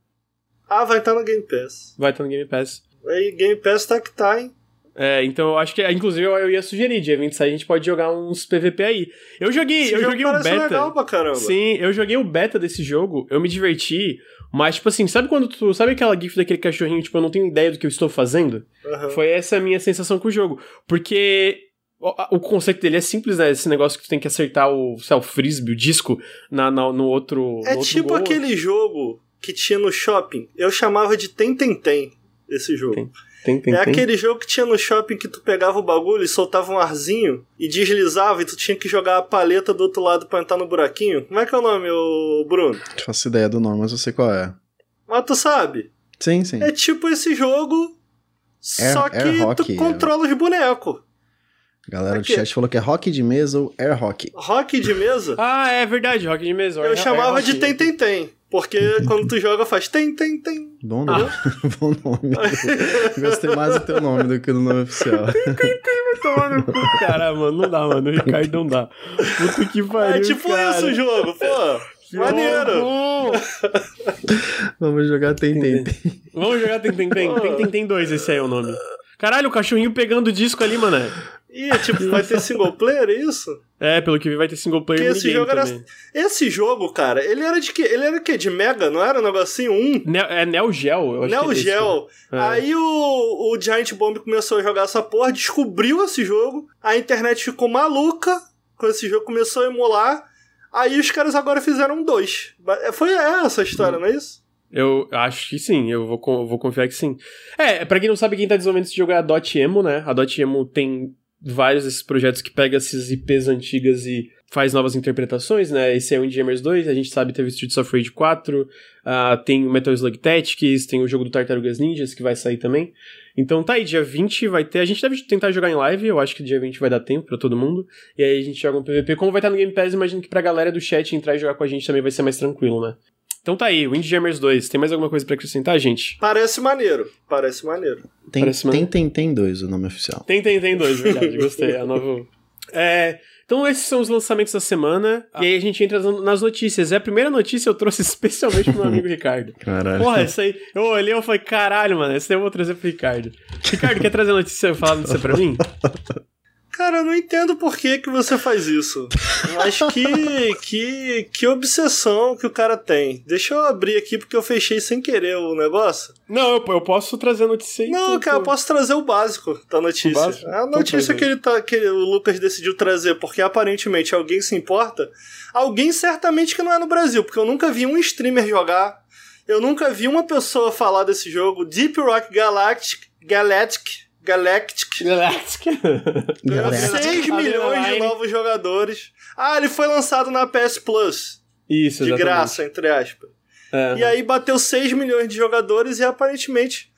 Ah, vai estar no Game Pass.
Vai estar no Game Pass.
Aí, Game Pass tá que tá, hein?
É, então eu acho que, inclusive, eu, ia sugerir, dia 26 a gente pode jogar uns PVP aí. Eu joguei,
Esse
eu joguei o beta.
legal pra caramba.
Sim, eu joguei o beta desse jogo, eu me diverti, mas, tipo assim, sabe quando tu. Sabe aquela gif daquele cachorrinho, tipo, eu não tenho ideia do que eu estou fazendo?
Aham.
Foi essa a minha sensação com o jogo. Porque. O, o conceito dele é simples, né? Esse negócio que tu tem que acertar o, sei lá, o frisbee, o disco, na, na- no outro.
É
no outro
tipo
gol.
aquele jogo que tinha no shopping. Eu chamava de Tem Tem Tem, esse jogo.
Tem, Tem, tem,
é
tem.
aquele jogo que tinha no shopping que tu pegava o bagulho e soltava um arzinho e deslizava e tu tinha que jogar a paleta do outro lado pra entrar no buraquinho. Como é que é o nome, ô Bruno?
Não faço ideia do nome, mas eu sei qual é.
Mas tu sabe.
Sim, sim.
É tipo esse jogo,
Air-
só que
Air Hockey,
tu controla os bonecos.
A galera do chat falou que é rock de mesa ou air hockey.
Rock de mesa,
Ah, é verdade, Rock de Mesa.
eu
é-
chamava
é
de. Tem Tem Tem. Porque quando tu joga faz Tem Tem Tem.
Bom nome. Bom nome. Gostei mais do teu nome do que do nome oficial.
Toma no cu, cara, mano. Não dá, mano. O Ricardo não dá. Puta que pariu.
É tipo
cara.
isso o jogo, pô. Maneiro.
Vamos jogar tem, tem, tem.
Vamos jogar Tem Tem Tem. Tem Tem Tem 2, esse aí é o nome. Caralho, o cachorrinho pegando o disco ali, mano.
Ih, tipo, vai ter single player, é isso?
É, pelo que vi, vai ter single player
Porque esse jogo era.
também.
Esse jogo, cara, ele era de quê? Ele era o quê? De Mega? Não era um negocinho? Um?
Ne é Neo Geo, eu acho
Neo
que é
Geo.
É.
Aí o, o Giant Bomb começou a jogar essa porra, descobriu esse jogo, a internet ficou maluca quando esse jogo começou a emular. Aí os caras agora fizeram dois. Ba- Foi essa a história, não é isso?
Eu acho que sim, eu vou, vou confiar que sim. É, pra quem não sabe, quem tá desenvolvendo esse jogo é a Dot Emo, né? A Dot Emo tem vários desses projetos que pega essas IPs antigas e faz novas interpretações, né? Esse é o Windjammers 2, a gente sabe teve Streets of Rage 4, ah, tem o Metal Slug Tactics, tem o jogo do Tartarugas Ninjas que vai sair também. Então tá aí, dia 20 vai ter. A gente deve tentar jogar em live, eu acho que dia 20 vai dar tempo pra todo mundo. E aí a gente joga um PVP. Como vai estar no Game Pass, imagino que pra galera do chat entrar e jogar com a gente também vai ser mais tranquilo, né? Então tá aí, Windjammers 2. Tem mais alguma coisa pra acrescentar, gente?
Parece maneiro. Parece maneiro.
Tem,
Parece
tem, tem, tem dois o nome oficial.
Tem, tem, tem dois, verdade. Gostei. É a nova. É. Então, esses são os lançamentos da semana. E aí a gente entra nas notícias. É a primeira notícia eu trouxe especialmente pro meu amigo Ricardo.
Caralho.
Porra, essa aí. Eu olhei e falei, caralho, mano, essa aí eu vou trazer pro Ricardo. Ricardo, quer trazer a notícia, falar a notícia pra mim?
Cara, eu não entendo por que, que você faz isso. Mas que, que, que obsessão que o cara tem. Deixa eu abrir aqui porque eu fechei sem querer o negócio.
Não, eu, eu posso trazer a notícia aí.
Não,
tu-
cara, eu posso trazer o básico da notícia.
O básico?
A
Então
notícia que, ele tá, que o Lucas decidiu trazer, porque aparentemente alguém se importa. Alguém certamente que não é no Brasil, porque eu nunca vi um streamer jogar. Eu nunca vi uma pessoa falar desse jogo. Deep Rock Galactic. Galactic. Galactic. Ganhou
Galera.
6 milhões de novos jogadores. Ah, ele foi lançado na PS Plus.
Isso,
De
exatamente.
graça, entre aspas.
É.
E aí bateu 6 milhões de jogadores e aparentemente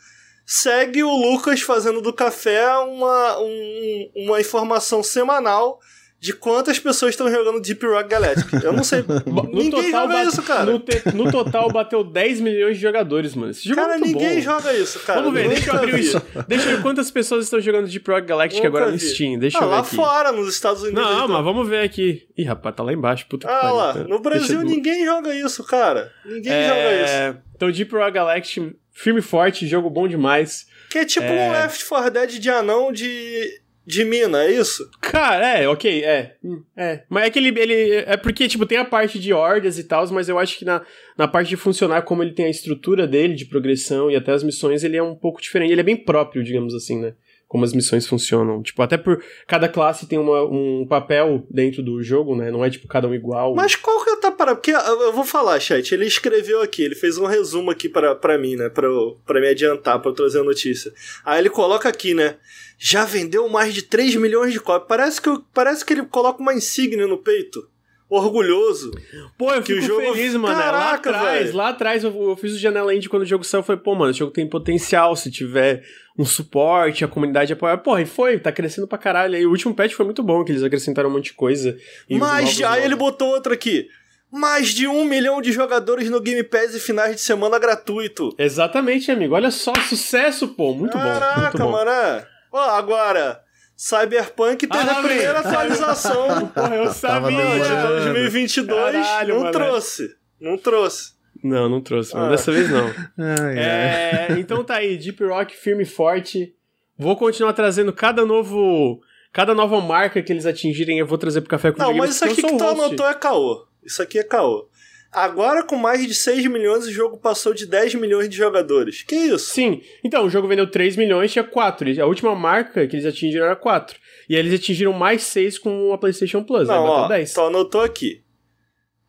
segue o Lucas fazendo do café uma, um- uma informação semanal de quantas pessoas estão jogando Deep Rock Galactic. Eu não sei.
No
ninguém
total,
joga isso, cara.
No, te- no total bateu 10 milhões de jogadores, mano. Esse jogo
Cara,
é muito
ninguém
bom.
joga isso, cara.
Vamos ver, deixa eu abrir isso. Deixa eu ver quantas pessoas estão jogando Deep Rock Galactic
Nunca
agora no
vi.
Steam. Deixa
ah,
eu ver
lá
aqui.
fora, nos Estados Unidos.
Não,
então.
mas vamos ver aqui. Ih, rapaz, tá lá embaixo. Puta que
Ah
pariu.
lá,
Tá.
no Brasil
eu-
ninguém joga isso, cara. Ninguém joga isso.
É... Então, Deep Rock Galactic, firme e forte, jogo bom demais.
Que é tipo
É.
um Left 4 Dead de anão de, de mina, é isso?
Cara, é, ok, é. Hum, É. Mas é que ele, ele. É porque, tipo, tem a parte de hordas e tal, mas eu acho que na, na parte de funcionar, como ele tem a estrutura dele de progressão e até as missões, ele é um pouco diferente. Ele é bem próprio, digamos assim, né? Como as missões funcionam. Tipo, até por cada classe tem uma, um papel dentro do jogo, né? Não é, tipo, cada um igual.
Mas qual que é a parada? Porque eu eu vou falar, chat, ele escreveu aqui, ele fez um resumo aqui pra, pra mim, né? Pra, eu- pra me adiantar, pra eu trazer a notícia. Aí ele coloca aqui, né? Já vendeu mais de 3 milhões de cópias. Parece que, eu- parece que ele coloca uma insígnia no peito. Orgulhoso.
Pô, eu
que
fico
o jogo-
feliz, mano. lá
Caraca,
atrás,
velho.
lá atrás eu, eu fiz o Janela Indie quando o jogo saiu. Falei, pô, mano, esse jogo tem potencial se tiver um suporte, a comunidade apoiar. Porra, e foi, tá crescendo pra caralho. Aí o último patch foi muito bom, que eles acrescentaram um monte de coisa. E novos
de, aí ele botou outro aqui. Mais de um milhão de jogadores no Game Pass e finais de semana gratuito.
Exatamente, amigo. Olha só, sucesso, pô. Muito bom.
Caraca,
bom.
mano. é. Ó, agora, Cyberpunk teve
Ah,
a primeira atualização
Porra, eu sabia.
de
demorando.
2022.
Caralho,
não
mano.
trouxe. Não trouxe.
Não, não trouxe, mas
Ah.
dessa vez não.
Ai.
É, então tá aí, Deep Rock firme e forte. Vou continuar trazendo cada novo. Cada nova marca que eles atingirem, eu vou trazer pro Café com
Não, mas isso aqui que tu
host.
anotou é caô. Isso aqui é caô. Agora, com mais de 6 milhões, o jogo passou de 10 milhões de jogadores. Que isso?
Sim, então o jogo vendeu 3 milhões, tinha 4. A última marca que eles atingiram era 4. E aí eles atingiram mais 6 com a PlayStation Plus,
Não,
bateu
ó,
10.
tu anotou aqui.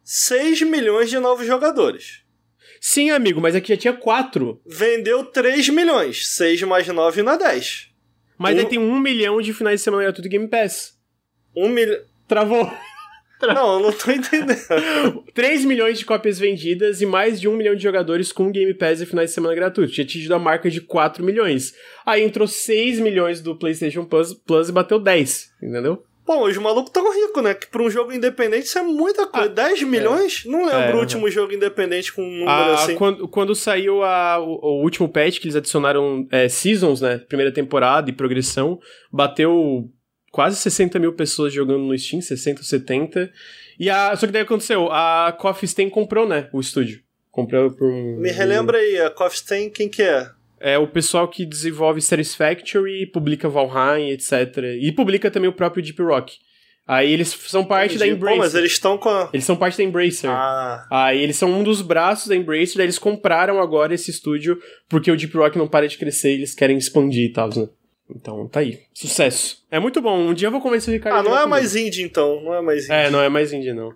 6 milhões de novos jogadores.
Sim, amigo, mas aqui já tinha 4.
Vendeu 3 milhões. 6 mais 9 dá 10.
Mas
Um-
aí tem 1 milhão de finais de semana gratuito Game Pass.
1 milhão.
Travou.
Não, eu não tô entendendo.
3 milhões de cópias vendidas e mais de 1 milhão de jogadores com Game Pass e finais de semana gratuito. Tinha atingido a marca de 4 milhões. Aí entrou 6 milhões do PlayStation Plus, Plus e bateu 10, entendeu?
Bom, os malucos tão ricos, né? Que pra um jogo independente isso é muita coisa. 10 milhões? Não lembro
É.
o último jogo independente com um número
Ah,
assim.
quando, quando saiu a- o, o último patch que eles adicionaram é, Seasons, né? Primeira temporada e progressão, bateu quase 60 mil pessoas jogando no Steam, 60 ou 70. E a, só que daí aconteceu, a Coffee Stain comprou, né? O estúdio. Comprou por um.
Me relembra aí, a Coffee Stain, quem que é?
É o pessoal que desenvolve Satisfactory, publica Valheim, etc. E publica também o próprio Deep Rock. Aí eles são parte da
Entendi. Pô,
Embracer.
mas eles estão com a...
Eles são parte da Embracer.
Ah,
Aí eles são um dos braços da Embracer, daí eles compraram agora esse estúdio porque o Deep Rock não para de crescer e eles querem expandir e tal, né? Então tá aí. Sucesso. É muito bom. Um dia eu vou convencer o Ricardo.
ah não é mais indie então, não é mais indie.
É, não é mais indie, não.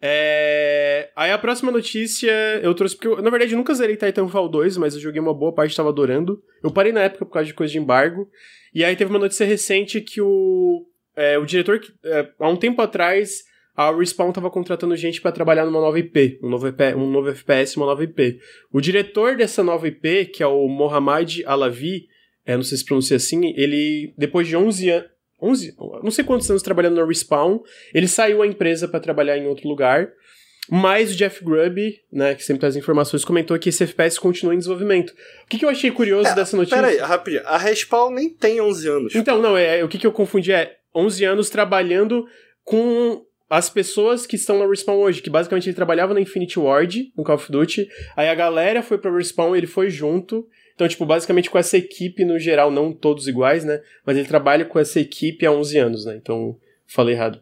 É... Aí a próxima notícia eu trouxe porque, eu, na verdade, eu nunca zerei Titanfall 2, mas eu joguei uma boa parte, tava adorando. Eu parei na época por causa de coisa de embargo. E aí teve uma notícia recente que o, é, o diretor, é, há um tempo atrás, a Respawn tava contratando gente pra trabalhar numa nova IP, um novo, IP, um novo FPS, uma nova IP. O diretor dessa nova IP, que é o Mohamed Alavi, é, não sei se pronuncia assim, ele, depois de 11 anos. 11, não sei quantos anos trabalhando na Respawn, ele saiu a empresa para trabalhar em outro lugar. Mas o Jeff Grubb, né, que sempre traz informações, comentou que esse FPS continua em desenvolvimento. O que, que eu achei curioso
É,
dessa notícia?
Pera aí, rapidinho. A Respawn nem tem 11 anos.
Então, não, é, o que, que eu confundi é 11 anos trabalhando com as pessoas que estão na Respawn hoje, que basicamente ele trabalhava na Infinity Ward, no Call of Duty, aí a galera foi pra Respawn, ele foi junto, Então, tipo, basicamente com essa equipe no geral, não todos iguais, né? Mas ele trabalha com essa equipe há 11 anos, né? Então, falei errado.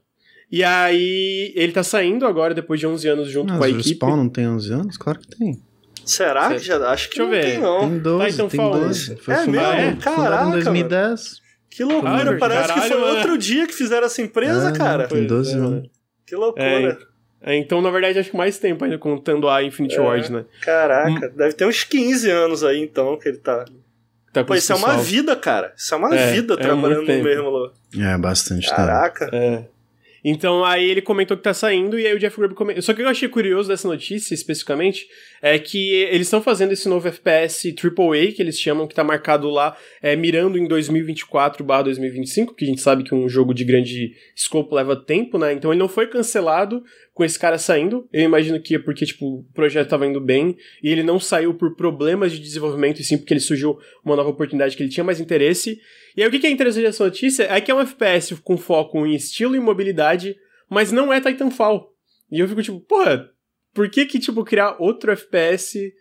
E aí, ele tá saindo agora, depois de 11 anos, junto
Mas
com a
o
equipe.
Respawn não tem 11 anos? Claro que tem.
Será
Sei.
que já? Acho que
Deixa eu
não
ver.
tem, não.
Tem 12, tem
Titanfall,
12. Foi
É
fundado,
mesmo? Caraca,
em 2010.
Que loucura, parece que
caralho,
foi
mano.
outro dia que fizeram essa empresa,
É,
cara.
Tem 12
Pois é,
anos.
mano.
Que loucura.
É, então, na verdade, acho que mais tempo ainda contando a Infinity
É.
Ward, né?
Caraca, deve ter uns 15 anos aí então que ele tá.
Tá
Pô, isso é uma vida, cara. Isso é uma
É,
vida
é
trabalhando no mesmo lugar.
É, bastante tempo.
Caraca.
É. Então aí ele comentou que tá saindo, e aí o Jeff Grubb comentou. Só que o que eu achei curioso dessa notícia, especificamente, é que eles estão fazendo esse novo FPS AAA, que eles chamam, que tá marcado lá, é, mirando em 2024/2025, que a gente sabe que um jogo de grande escopo leva tempo, né? Então ele não foi cancelado com esse cara saindo. Eu imagino que é porque, tipo, o projeto tava indo bem, e ele não saiu por problemas de desenvolvimento, e sim porque ele surgiu uma nova oportunidade que ele tinha mais interesse. E aí o que que é interessante dessa notícia é que é um FPS com foco em estilo e mobilidade, mas não é Titanfall. E eu fico tipo, porra, por que que, tipo, criar outro FPS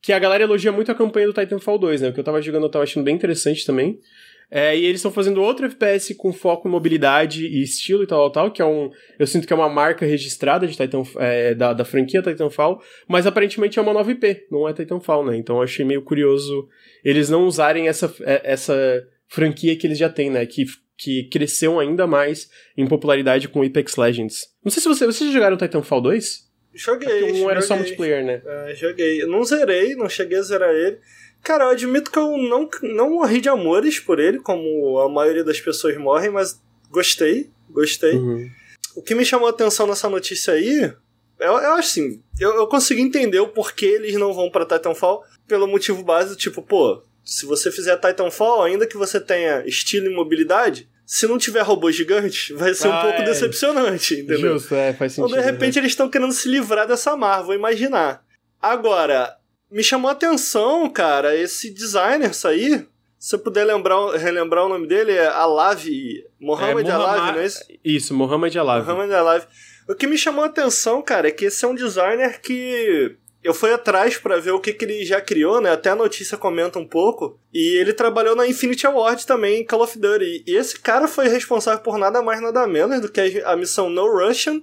que a galera elogia muito a campanha do Titanfall 2, né? O que eu tava jogando eu tava achando bem interessante também. É, e eles estão fazendo outro FPS com foco em mobilidade e estilo e tal, tal, que é um. Eu sinto que é uma marca registrada de Titan, é, da, da franquia Titanfall, mas aparentemente é uma nova IP, não é Titanfall, né? Então eu achei meio curioso eles não usarem essa, é, essa franquia que eles já têm, né? Que, que cresceu ainda mais em popularidade com Apex Legends. Não sei se você, vocês já jogaram Titanfall 2?
Joguei.
Porque um era só
joguei.
multiplayer, né?
É, joguei. Eu não zerei, não cheguei a zerar ele. Cara, eu admito que eu não, não morri de amores por ele, como a maioria das pessoas morrem, mas gostei, gostei.
Uhum.
O que me chamou a atenção nessa notícia aí, eu, eu acho assim, eu, eu consegui entender o porquê eles não vão pra Titanfall, pelo motivo básico, tipo, pô, se você fizer Titanfall, ainda que você tenha estilo e mobilidade, se não tiver robôs gigantes, vai ser um
Ah,
pouco
é.
decepcionante, entendeu?
Justo, é, faz
Então,
sentido.
de repente, eles estão querendo se livrar dessa marra, vou imaginar. Agora, me chamou a atenção, cara, esse designer sair. Se você puder lembrar, relembrar o nome dele, é Alavi. Mohamed
É,
Alavi, não é isso?
Isso, Mohamed Alavi.
Mohamed Alavi. O que me chamou a atenção, cara, é que esse é um designer que eu fui atrás pra ver o que, que ele já criou, né? Até a notícia comenta um pouco. E ele trabalhou na Infinity Award também, em Call of Duty. E esse cara foi responsável por nada mais, nada menos do que a missão No Russian,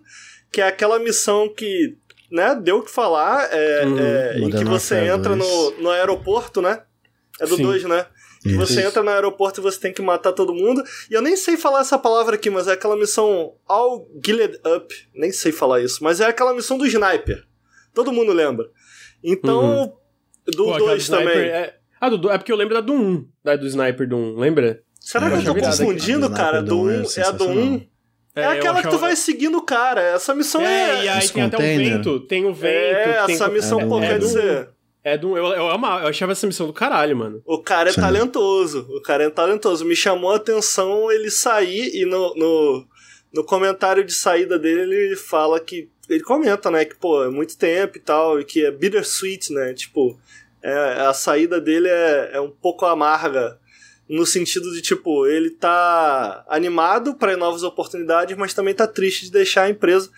que é aquela missão que, né, deu o que falar, é,
Uhum.
é, em que
Modern
você
Warfare
entra
2.
no, no aeroporto, né? É do
Sim.
2, né? Que
Isso.
você entra no aeroporto e você tem que matar todo mundo. E eu nem sei falar essa palavra aqui, mas é aquela missão All Gilled Up. Nem sei falar isso, mas é aquela missão do sniper. Todo mundo lembra. Então, do
Uhum. Aquela
2
sniper
também.
É... Ah, do, do- é porque eu lembro da do 1, da do sniper do 1, lembra?
Será
É,
que eu tô confundindo,
que-
cara?
a
Do 1
do um é
é a do 1. É,
eu
aquela que tu vai seguindo o cara. Essa missão é.
É, e aí
Os
tem até o
container.
vento, tem o vento.
É,
tem
essa
co-
missão,
é,
pô,
é
quer
do-
dizer.
É do. Eu, eu, amava, eu achava essa missão do caralho, mano.
O cara é
Sim.
talentoso. O cara é talentoso. Me chamou a atenção ele sair e no, no, no comentário de saída dele ele fala que. Ele comenta, né? Que, pô, é muito tempo e tal, e que é bittersweet, né? Tipo, é, a saída dele é, é um pouco amarga. No sentido de, tipo, ele tá animado para novas oportunidades, mas também tá triste de deixar a empresa.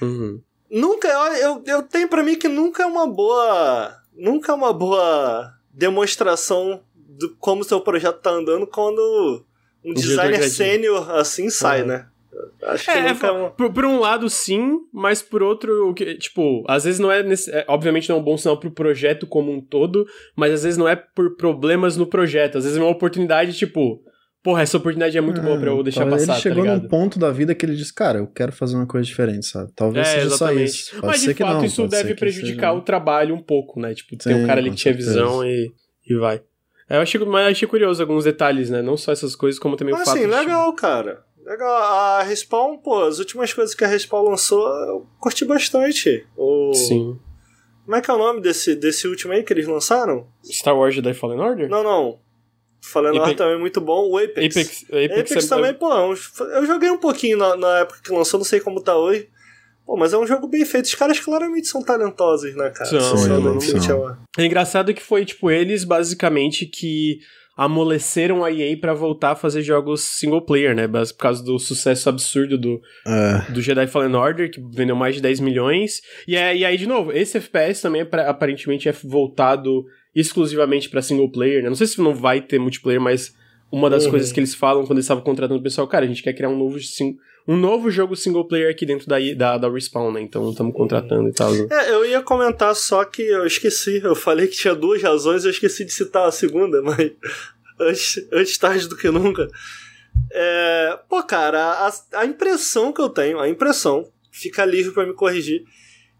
Uhum.
Nunca, eu, eu, tenho pra mim que nunca é uma boa. Nunca é uma boa demonstração do como seu projeto tá andando quando um designer sênior assim sai,
Uhum.
né? Acho que
É,
nunca é
por, por um lado, sim, mas por outro, o que, tipo, às vezes não é, nesse, é, Obviamente não é um bom sinal pro projeto como um todo, mas às vezes não é por problemas no projeto. Às vezes é uma oportunidade, tipo, porra, essa oportunidade é muito boa pra eu deixar
talvez
passar.
Ele chegou
tá
num ponto da vida que ele disse, cara, eu quero fazer uma coisa diferente, sabe? Talvez
É,
seja
exatamente.
só isso. Pode
Mas
ser
de
que
fato
não,
isso deve
que
prejudicar
seja-
o trabalho um pouco, né? Tipo, tem um cara ali que tinha
certeza.
visão e, e vai. É, eu achei, mas achei curioso alguns detalhes, né? Não só essas coisas, como também o
Mas
fato
assim,
de,
legal, cara. Legal. A Respawn, pô, as últimas coisas que a Respawn lançou, eu curti bastante. O...
Sim.
Como é que é o nome desse, desse último aí que eles lançaram?
Star Wars Jedi Fallen Order?
Não, não. Falando
Apex-
também é muito bom. O Apex.
Apex, Apex,
Apex
é-
também, pô, é eu joguei um pouquinho na, na época que lançou, não sei como tá hoje. Pô, mas é um jogo bem feito. Os caras claramente são talentosos, né, cara?
São,
São, não-
são.
É engraçado que foi, tipo, eles basicamente que amoleceram a EA pra voltar a fazer jogos single player, né? Por causa do sucesso absurdo do,
É,
do Jedi Fallen Order, que vendeu mais de 10 milhões. E, é, e aí, de novo, esse FPS também é pra- aparentemente é voltado exclusivamente para single player, né? Não sei se não vai ter multiplayer, mas uma das
Uhum.
coisas que eles falam quando eles estavam contratando o pessoal, cara, a gente quer criar um novo, sim- um novo jogo single player aqui dentro da, da, da Respawn, né? Então estamos contratando e tal.
É, eu ia comentar só que eu esqueci. Eu falei que tinha duas razões, eu esqueci de citar a segunda, mas antes, antes tarde do que nunca. É, pô, cara, a, a impressão que eu tenho, a impressão, fica livre pra me corrigir,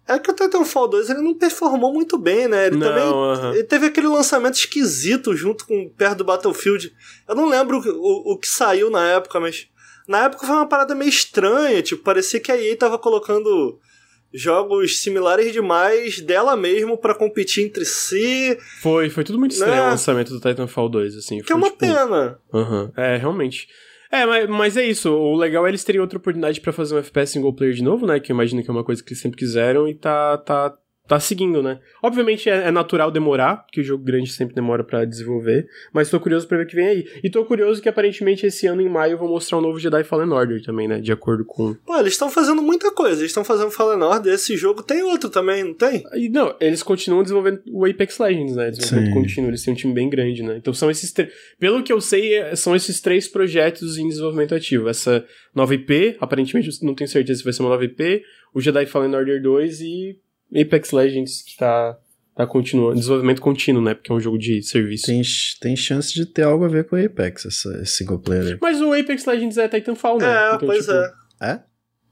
é que o Titanfall 2 ele não performou muito bem, né? Ele
Não,
também
aham.
ele teve aquele lançamento esquisito junto com perto do Battlefield. Eu não lembro o, o, o que saiu na época, mas na época foi uma parada meio estranha, tipo, parecia que a EA tava colocando jogos similares demais dela mesmo pra competir entre si,
Foi, foi tudo muito estranho
Né?
o lançamento do Titanfall 2, assim.
que
foi,
é uma
tipo,
pena.
Aham. É, realmente. É, mas, mas é isso. O legal é eles terem outra oportunidade pra fazer um FPS single player de novo, né? Que eu imagino que é uma coisa que eles sempre quiseram e tá, tá, tá seguindo, né? Obviamente é, é natural demorar, porque o jogo grande sempre demora pra desenvolver, mas tô curioso pra ver o que vem aí. E tô curioso que aparentemente esse ano, em maio, vão mostrar um novo Jedi Fallen Order também, né? De acordo com.
Pô, eles estão fazendo muita coisa. Eles estão fazendo Fallen Order. Esse jogo tem outro também, não tem?
E, não, eles continuam desenvolvendo o Apex Legends, né? Desenvolvimento
Sim.
contínuo, eles têm um time bem grande, né? Então são esses três. Pelo que eu sei, é- são esses três projetos em desenvolvimento ativo. Essa nova IP, aparentemente eu não tenho certeza se vai ser uma nova IP, o Jedi Fallen Order 2 e Apex Legends, que tá, tá continuando. Desenvolvimento contínuo, né? Porque é um jogo de serviço.
Tem, tem chance de ter algo a ver com o Apex, essa, esse single player aí.
Mas o Apex Legends é Titanfall, né?
É,
Então,
pois
tipo,
é.
É?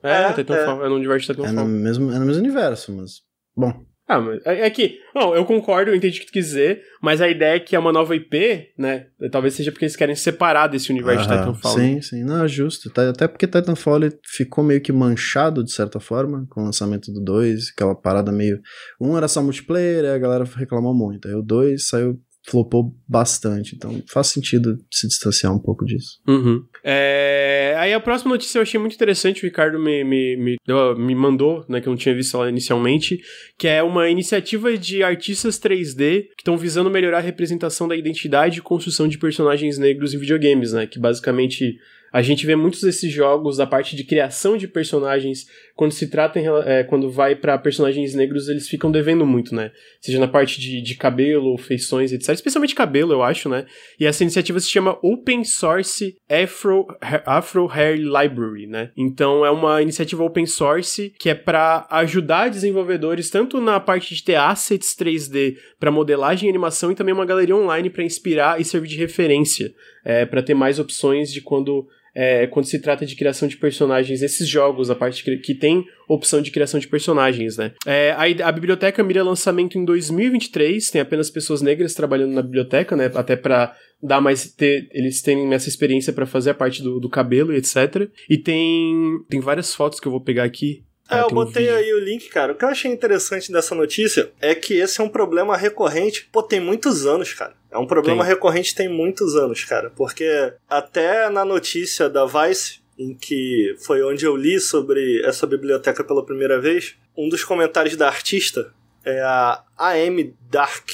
É,
É,
Titanfall. É, no universo de
É no,
Titanfall.
mesmo, é no mesmo universo, mas. Bom,
Ah, mas é, é que. Não, eu concordo, eu entendi o que tu quis dizer, mas a ideia é que é uma nova IP, né? Talvez seja porque eles querem separar desse universo de
aham,
Titanfall. né?
Sim, sim, não, é justo. Tá- Até porque Titanfall ficou meio que manchado, de certa forma, com o lançamento do 2, aquela parada meio. Um era só multiplayer, aí a galera reclamou muito. Aí o 2 saiu, flopou bastante. Então faz sentido se distanciar um pouco disso.
Uhum. É, Aí a próxima notícia eu achei muito interessante, o Ricardo me, me, me, deu- me mandou, né, que eu não tinha visto ela inicialmente, que é uma iniciativa de artistas 3D que estão visando melhorar a representação da identidade e construção de personagens negros em videogames, né, que basicamente a gente vê muitos desses jogos da parte de criação de personagens, quando se trata em, é, quando vai pra personagens negros, eles ficam devendo muito, né? Seja na parte de, de cabelo, feições, etc. Especialmente cabelo, eu acho, né? E essa iniciativa se chama Open Source Afro, Afro Hair Library, né? Então é uma iniciativa open source que é para ajudar desenvolvedores tanto na parte de ter assets 3D para modelagem e animação e também uma galeria online para inspirar e servir de referência, é, para ter mais opções de quando é, quando se trata de criação de personagens, esses jogos, a parte que, que tem opção de criação de personagens, né? É, a, a biblioteca mira lançamento em 2023, tem apenas pessoas negras trabalhando na biblioteca, né? Até para dar mais ter, eles têm essa experiência para fazer a parte do, do cabelo e etc. E tem tem várias fotos que eu vou pegar aqui.
É, eu
um
botei
vídeo.
aí o link, cara. O que eu achei interessante dessa notícia é que esse é um problema recorrente. Pô, tem muitos anos, cara. É um problema
Tem.
recorrente tem muitos anos, cara. Porque até na notícia da Vice, em que foi onde eu li sobre essa biblioteca pela primeira vez, um dos comentários da artista é a AM Dark,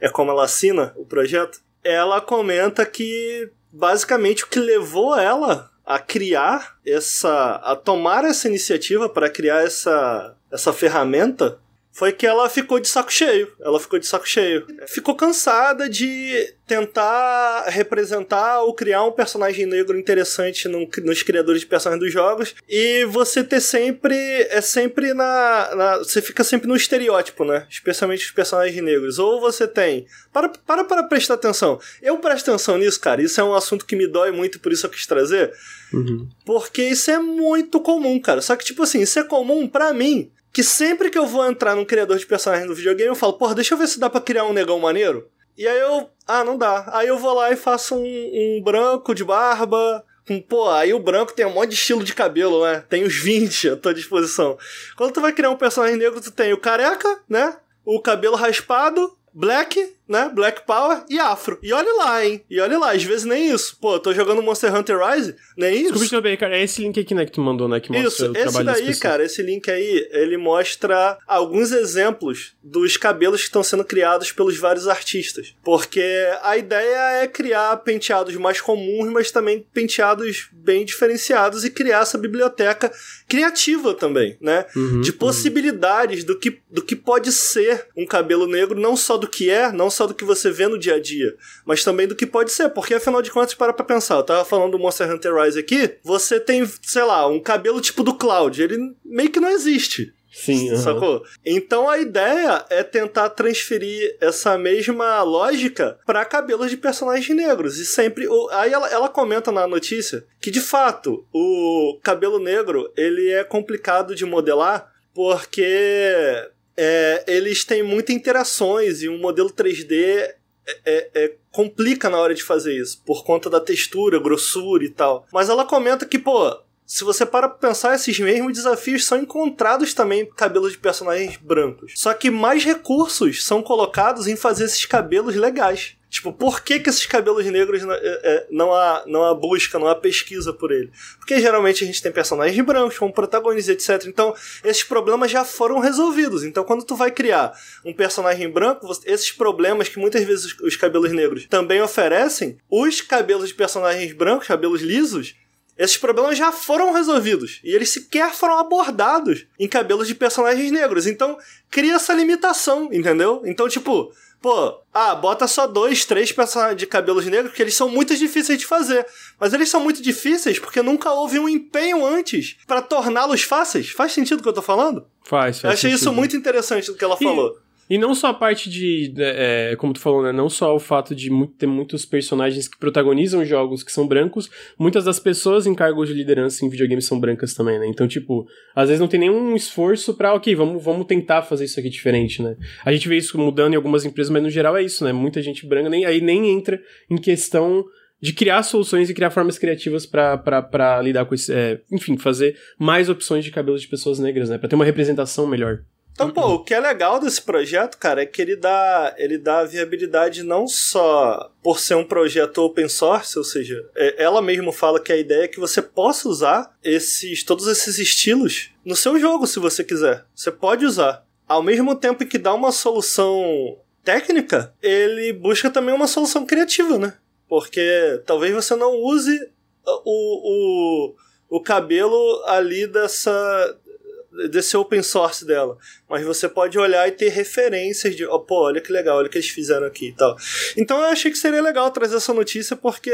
é como ela assina o projeto. Ela comenta que basicamente o que levou ela a criar essa. a tomar essa iniciativa para criar essa, essa ferramenta foi que ela ficou de saco cheio. Ela ficou de saco cheio. Ficou cansada de tentar representar ou criar um personagem negro interessante no- nos criadores de personagens dos jogos e você ter sempre. É sempre na, na- Você fica sempre no estereótipo, né? Especialmente os personagens negros. Ou você tem. Para, para para prestar atenção. Eu presto atenção nisso, cara. Isso é um assunto que me dói muito, por isso eu quis trazer.
Uhum.
Porque isso é muito comum, cara. Só que, tipo assim, isso é comum pra mim. Que sempre que eu vou entrar num criador de personagem no videogame, eu falo, porra, deixa eu ver se dá pra criar um negão maneiro. E aí eu. Ah, não dá. Aí eu vou lá e faço um, um branco de barba. Com, pô, aí o branco tem um monte de estilo de cabelo, né? Tem os 20 à tua disposição. Quando tu vai criar um personagem negro, tu tem o careca, né? O cabelo raspado, black, né? Black Power e afro. E olha lá, hein? E olha lá, às vezes nem isso. Pô, tô jogando Monster Hunter Rise, nem isso.
Desculpa interromper, cara. É esse link aqui, né, que tu mandou, né? Que mostra
Isso,
o
esse daí, cara, esse link aí, ele mostra alguns exemplos dos cabelos que estão sendo criados pelos vários artistas. Porque a ideia é criar penteados mais comuns, mas também penteados bem diferenciados e criar essa biblioteca criativa também, né?
Uhum,
de
uhum.
possibilidades do que, do que pode ser um cabelo negro, não só do que é, não só do que você vê no dia a dia, mas também do que pode ser, porque afinal de contas, para pra pensar, eu tava falando do Monster Hunter Rise aqui, você tem, sei lá, um cabelo tipo do Cloud, ele meio que não existe.
Sim, uhum.
sacou? Então a ideia é tentar transferir essa mesma lógica para cabelos de personagens negros. E sempre. Aí ela, ela comenta na notícia que, de fato, o cabelo negro ele é complicado de modelar porque é, eles têm muitas interações e um modelo 3D é, é, é, complica na hora de fazer isso, por conta da textura, grossura e tal. Mas ela comenta que, pô, se você para pra pensar, esses mesmos desafios são encontrados também em cabelos de personagens brancos. Só que mais recursos são colocados em fazer esses cabelos legais. Tipo, por que, que esses cabelos negros não, é, é, não, há, não há busca, não há pesquisa por ele? Porque geralmente a gente tem personagens brancos como protagonistas, etc. Então, esses problemas já foram resolvidos. Então, quando tu vai criar um personagem branco, esses problemas que muitas vezes os cabelos negros também oferecem, os cabelos de personagens brancos, cabelos lisos, esses problemas já foram resolvidos. E eles sequer foram abordados em cabelos de personagens negros. Então, cria essa limitação, entendeu? Então, tipo, pô, ah, bota só dois, três personagens de cabelos negros, que eles são muito difíceis de fazer. Mas eles são muito difíceis porque nunca houve um empenho antes para torná-los fáceis. Faz sentido o que eu tô falando?
Faz, faz. Eu
achei
sentido.
isso muito interessante do que ela e... falou.
E não só a parte de, é, como tu falou, né? Não só o fato de ter muitos personagens que protagonizam jogos que são brancos, muitas das pessoas em cargos de liderança em videogames são brancas também, né? Então, tipo, às vezes não tem nenhum esforço pra, ok, vamos, vamos tentar fazer isso aqui diferente, né? A gente vê isso mudando em algumas empresas, mas no geral é isso, né? Muita gente branca nem, aí nem entra em questão de criar soluções e criar formas criativas para lidar com isso. É, enfim, fazer mais opções de cabelos de pessoas negras, né? Pra ter uma representação melhor.
Então, pô, o que é legal desse projeto, cara, é que ele dá, ele dá viabilidade não só por ser um projeto open source, ou seja, é, ela mesma fala que a ideia é que você possa usar esses, todos esses estilos no seu jogo, se você quiser. Você pode usar. Ao mesmo tempo que dá uma solução técnica, ele busca também uma solução criativa, né? Porque talvez você não use o, o, o cabelo ali dessa desse open source dela. Mas você pode olhar e ter referências de, oh, pô, olha que legal, olha o que eles fizeram aqui e tal. Então eu achei que seria legal trazer essa notícia porque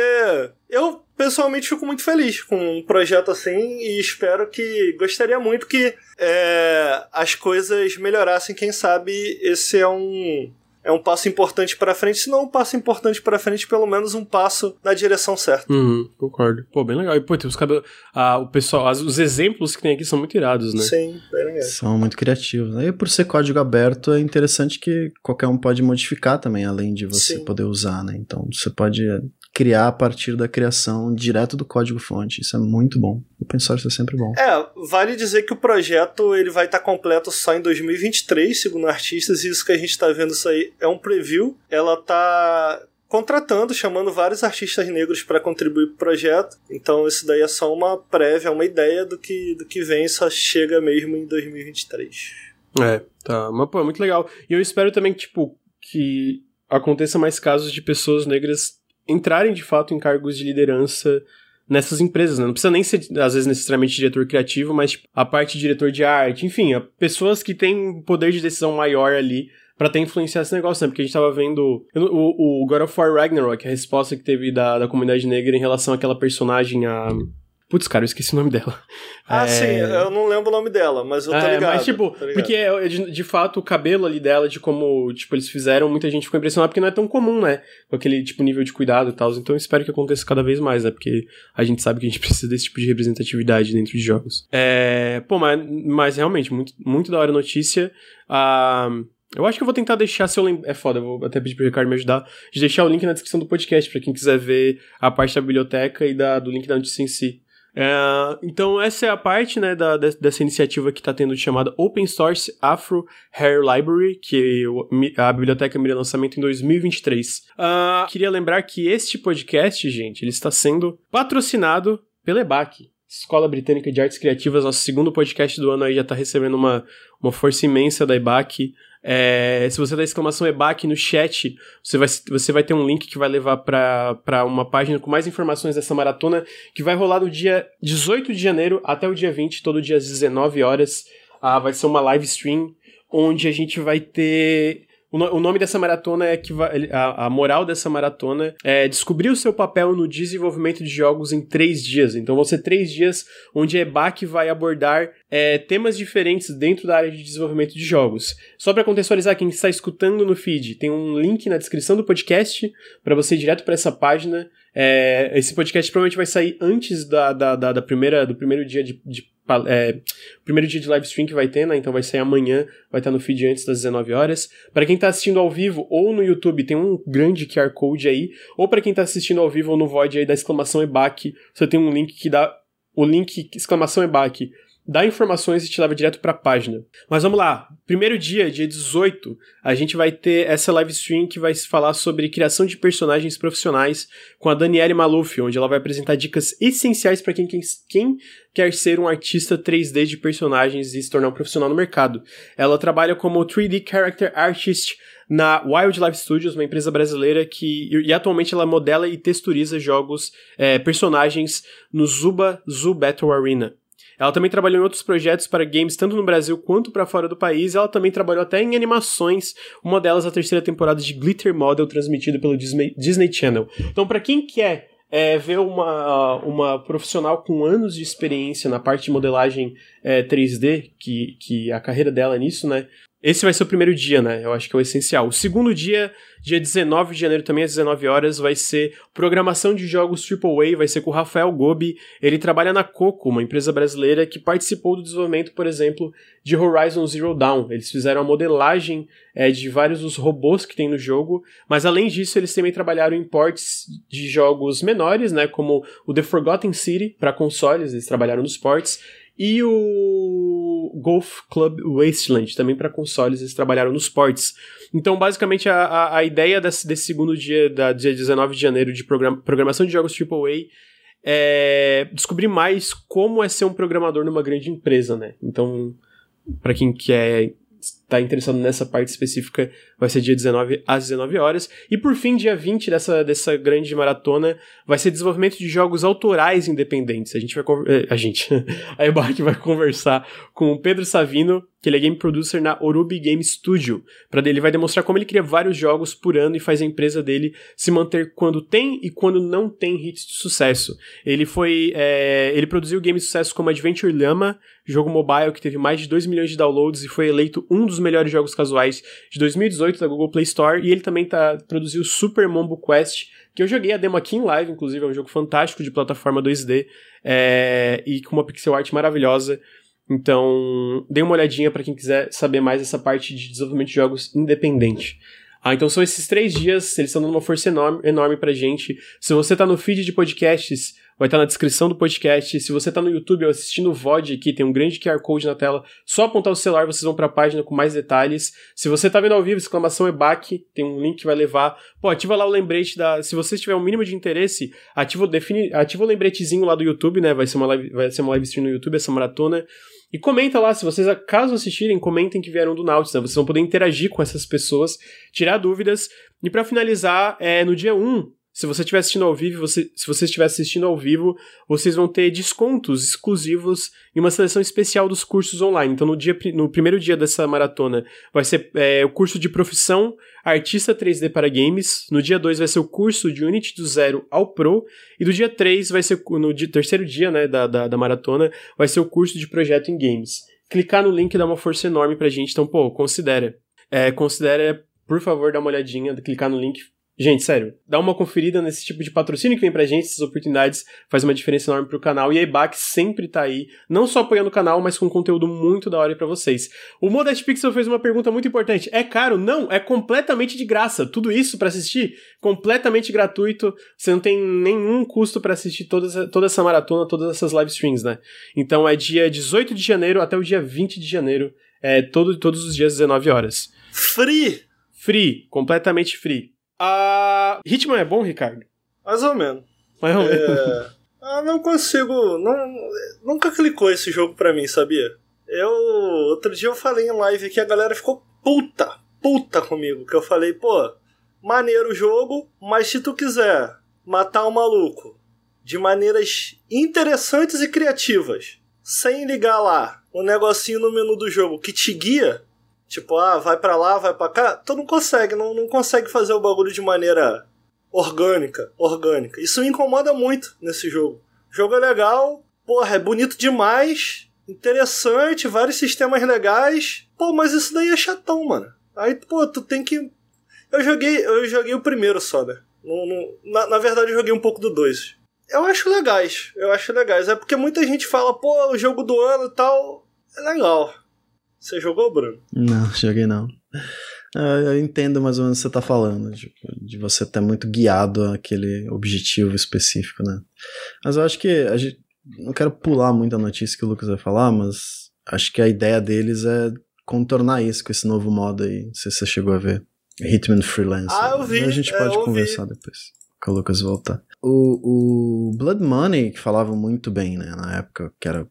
eu pessoalmente fico muito feliz com um projeto assim e espero que gostaria muito que é, as coisas melhorassem. Quem sabe esse é um é um passo importante para frente, se não um passo importante para frente, pelo menos um passo na direção certa.
Uhum, concordo. Pô, bem legal. E, pô, tem os cabelos. Ah, o pessoal, as, os exemplos que tem aqui são muito irados, né?
Sim, bem legal.
São muito criativos. Aí, por ser código aberto, é interessante que qualquer um pode modificar também, além de você Sim. poder usar, né? Então, você pode criar a partir da criação direto do código-fonte. Isso é muito bom. O open source é sempre bom.
É, vale dizer que o projeto ele vai estar tá completo só em 2023, segundo artistas, e isso que a gente está vendo isso aí é um preview. Ela tá contratando, chamando vários artistas negros para contribuir para o projeto. Então isso daí é só uma prévia, uma ideia do que, do que vem, só chega mesmo em 2023.
É, tá. Mas, pô, é muito legal. E eu espero também que, tipo, que aconteça mais casos de pessoas negras entrarem de fato em cargos de liderança nessas empresas, né? Não precisa nem ser, às vezes, necessariamente diretor criativo, mas tipo, a parte de diretor de arte, enfim, pessoas que têm poder de decisão maior ali para até influenciar esse negócio, né? Porque a gente tava vendo o, o God of War Ragnarok, a resposta que teve da, da comunidade negra em relação àquela personagem, a... Putz, cara, eu esqueci o nome dela.
Ah, é... sim, eu não lembro o nome dela, mas eu tô é, ligado.
Mas, tipo, porque é, de, de, fato o cabelo ali dela, de como, tipo, eles fizeram, muita gente ficou impressionada porque não é tão comum, né? Com aquele, tipo, nível de cuidado e tal. Então eu espero que aconteça cada vez mais, né? Porque a gente sabe que a gente precisa desse tipo de representatividade dentro de jogos. É... Pô, mas, mas realmente, muito, muito da hora a notícia. Ah... Eu acho que eu vou tentar deixar, se eu lembrar. É foda, vou até pedir pro Ricardo me ajudar. De deixar o link na descrição do podcast, para quem quiser ver a parte da biblioteca e da, do link da notícia em si. É, então essa é a parte né, da, dessa iniciativa que está tendo chamada Open Source Afro Hair Library, que a biblioteca mira lançamento em 2023. Uh, ah, queria lembrar que este podcast, gente, ele está sendo patrocinado pela EBAC, Escola Britânica de Artes Criativas, nosso segundo podcast do ano aí já está recebendo uma, uma força imensa da EBAC. É, se você dá exclamação EBAC no chat, você vai, você vai ter um link que vai levar para uma página com mais informações dessa maratona, que vai rolar do dia 18 de janeiro até o dia 20, todo dia às 19 horas. Ah, vai ser uma live stream, onde a gente vai ter O, no, o nome dessa maratona é que a, a moral dessa maratona é descobrir o seu papel no desenvolvimento de jogos em três dias. Então vão ser três dias onde a EBAC vai abordar é, temas diferentes dentro da área de desenvolvimento de jogos. Só para contextualizar quem está escutando no feed, tem um link na descrição do podcast para você ir direto para essa página. É, esse podcast provavelmente vai sair antes da, da, da, da primeira, do primeiro dia de, de é, primeiro dia de live stream que vai ter, né? Então vai sair amanhã, vai estar no feed antes das 19 horas. Para quem tá assistindo ao vivo ou no YouTube, tem um grande QR Code aí, ou para quem tá assistindo ao vivo ou no VOD aí da exclamação EBAC, você tem um link que dá o link exclamação EBAC dá informações e te leva direto para a página. Mas vamos lá. Primeiro dia, dia 18, a gente vai ter essa live stream que vai falar sobre criação de personagens profissionais com a Daniele Maluf, onde ela vai apresentar dicas essenciais para quem, quem, quem quer ser um artista 3D de personagens e se tornar um profissional no mercado. Ela trabalha como 3D Character Artist na Wildlife Studios, uma empresa brasileira que e atualmente ela modela e texturiza jogos, é, personagens no Zuba Zoo Battle Arena. Ela também trabalhou em outros projetos para games tanto no Brasil quanto para fora do país. Ela também trabalhou até em animações, uma delas a terceira temporada de Glitter Model transmitida pelo Disney, Channel. Então, para quem quer é, ver uma, uma profissional com anos de experiência na parte de modelagem é, 3D, que, que a carreira dela é nisso, né? Esse vai ser o primeiro dia, né? Eu acho que é o essencial. O segundo dia, dia 19 de janeiro, também às 19 horas, vai ser programação de jogos AAA, vai ser com o Rafael Gobi. Ele trabalha na Coco, uma empresa brasileira que participou do desenvolvimento, por exemplo, de Horizon Zero Dawn. Eles fizeram a modelagem é, de vários dos robôs que tem no jogo, mas além disso, eles também trabalharam em ports de jogos menores, né? Como o The Forgotten City para consoles, eles trabalharam nos ports e o Golf Club Wasteland, também para consoles, eles trabalharam nos ports. Então, basicamente, a, a, a ideia desse, desse, segundo dia, da, dia 19 de janeiro, de programa, programação de jogos AAA, é descobrir mais como é ser um programador numa grande empresa, né? Então, para quem quer está interessado nessa parte específica, vai ser dia 19 às 19 horas. E por fim, dia 20 dessa, dessa grande maratona, vai ser desenvolvimento de jogos autorais independentes. A gente vai. Eh, a gente. A vai conversar com o Pedro Savino, que ele é game producer na Orubi Game Studio. Para ele vai demonstrar como ele cria vários jogos por ano e faz a empresa dele se manter quando tem e quando não tem hits de sucesso. Ele foi. É, ele produziu games de sucesso como Adventure Llama, jogo mobile que teve mais de 2 milhões de downloads e foi eleito um dos melhores jogos casuais de 2018 da Google Play Store. E ele também tá, produziu Super Mombo Quest, que eu joguei a demo aqui em live, inclusive, é um jogo fantástico de plataforma 2D é, e com uma pixel art maravilhosa. Então, dê uma olhadinha para quem quiser saber mais dessa parte de desenvolvimento de jogos independente. Ah, então são esses três dias, eles estão dando uma força enorme, enorme pra gente. Se você tá no feed de podcasts, vai estar na descrição do podcast. Se você tá no YouTube ou assistindo o VOD aqui, tem um grande QR Code na tela. Só apontar o celular, vocês vão para a página com mais detalhes. Se você tá vendo ao vivo, exclamação EBAC, tem um link que vai levar. Pô, ativa lá o lembrete da. Se você tiver um mínimo de interesse, ativa, define, ativa o lembretezinho lá do YouTube, né? Vai ser uma live, vai ser uma live stream no YouTube, essa maratona. E comenta lá, se vocês, caso assistirem, comentem que vieram do Nautilus, né? Vocês vão poder interagir com essas pessoas, tirar dúvidas. E para finalizar, é, no dia 1, se você estiver assistindo ao vivo, você, se você estiver assistindo ao vivo, vocês vão ter descontos exclusivos em uma seleção especial dos cursos online. Então, no, dia, no primeiro dia dessa maratona, vai ser é, o curso de profissão Artista 3D para Games. No dia 2 vai ser o curso de Unity do Zero ao Pro. E do dia 3 vai ser, no dia, terceiro dia né, da, da, da maratona, vai ser o curso de projeto em games. Clicar no link dá uma força enorme pra gente. Então, pô, considera. É, considera, por favor, dar uma olhadinha, clicar no link, Gente, sério, dá uma conferida nesse tipo de patrocínio que vem pra gente, essas oportunidades faz uma diferença enorme pro canal e a EBAC sempre tá aí, não só apoiando o canal, mas com conteúdo muito da hora para vocês. O Modest Pixel fez uma pergunta muito importante. É caro? Não, é completamente de graça. Tudo isso para assistir, completamente gratuito. Você não tem nenhum custo para assistir toda, toda essa maratona, todas essas live streams, né? Então é dia 18 de janeiro até o dia 20 de janeiro, é todo, todos os dias 19 horas.
Free!
Free, completamente free. A Hitman é bom, Ricardo?
Mais ou menos.
Mais ou é, menos.
Ah, não consigo. Não, nunca clicou esse jogo pra mim, sabia? Eu. Outro dia eu falei em live que a galera ficou puta, puta comigo. Que eu falei, pô, maneiro o jogo, mas se tu quiser matar o um maluco de maneiras interessantes e criativas, sem ligar lá o negocinho no menu do jogo que te guia, Tipo, ah, vai para lá, vai para cá. Tu não consegue, não, não consegue fazer o bagulho de maneira orgânica, orgânica. Isso me incomoda muito nesse jogo. O jogo é legal, porra, é bonito demais, interessante, vários sistemas legais. Pô, mas isso daí é chatão, mano. Aí, pô, tu tem que. Eu joguei, eu joguei o primeiro só, né? Na, na verdade, eu joguei um pouco do 2. Eu acho legais, eu acho legais. É porque muita gente fala, pô, o jogo do ano e tal. É legal. Você jogou, Bruno?
Não, joguei não. Eu entendo mais ou menos o que você tá falando, tipo, de você estar muito guiado àquele objetivo específico, né? Mas eu acho que a gente. Não quero pular muito a notícia que o Lucas vai falar, mas acho que a ideia deles é contornar isso com esse novo modo aí. Não sei se você chegou a ver. Hitman Freelancer.
Ah, eu vi.
A gente
é,
pode
eu
conversar depois. Com o Lucas voltar. O, o Blood Money, que falava muito bem, né, na época, que era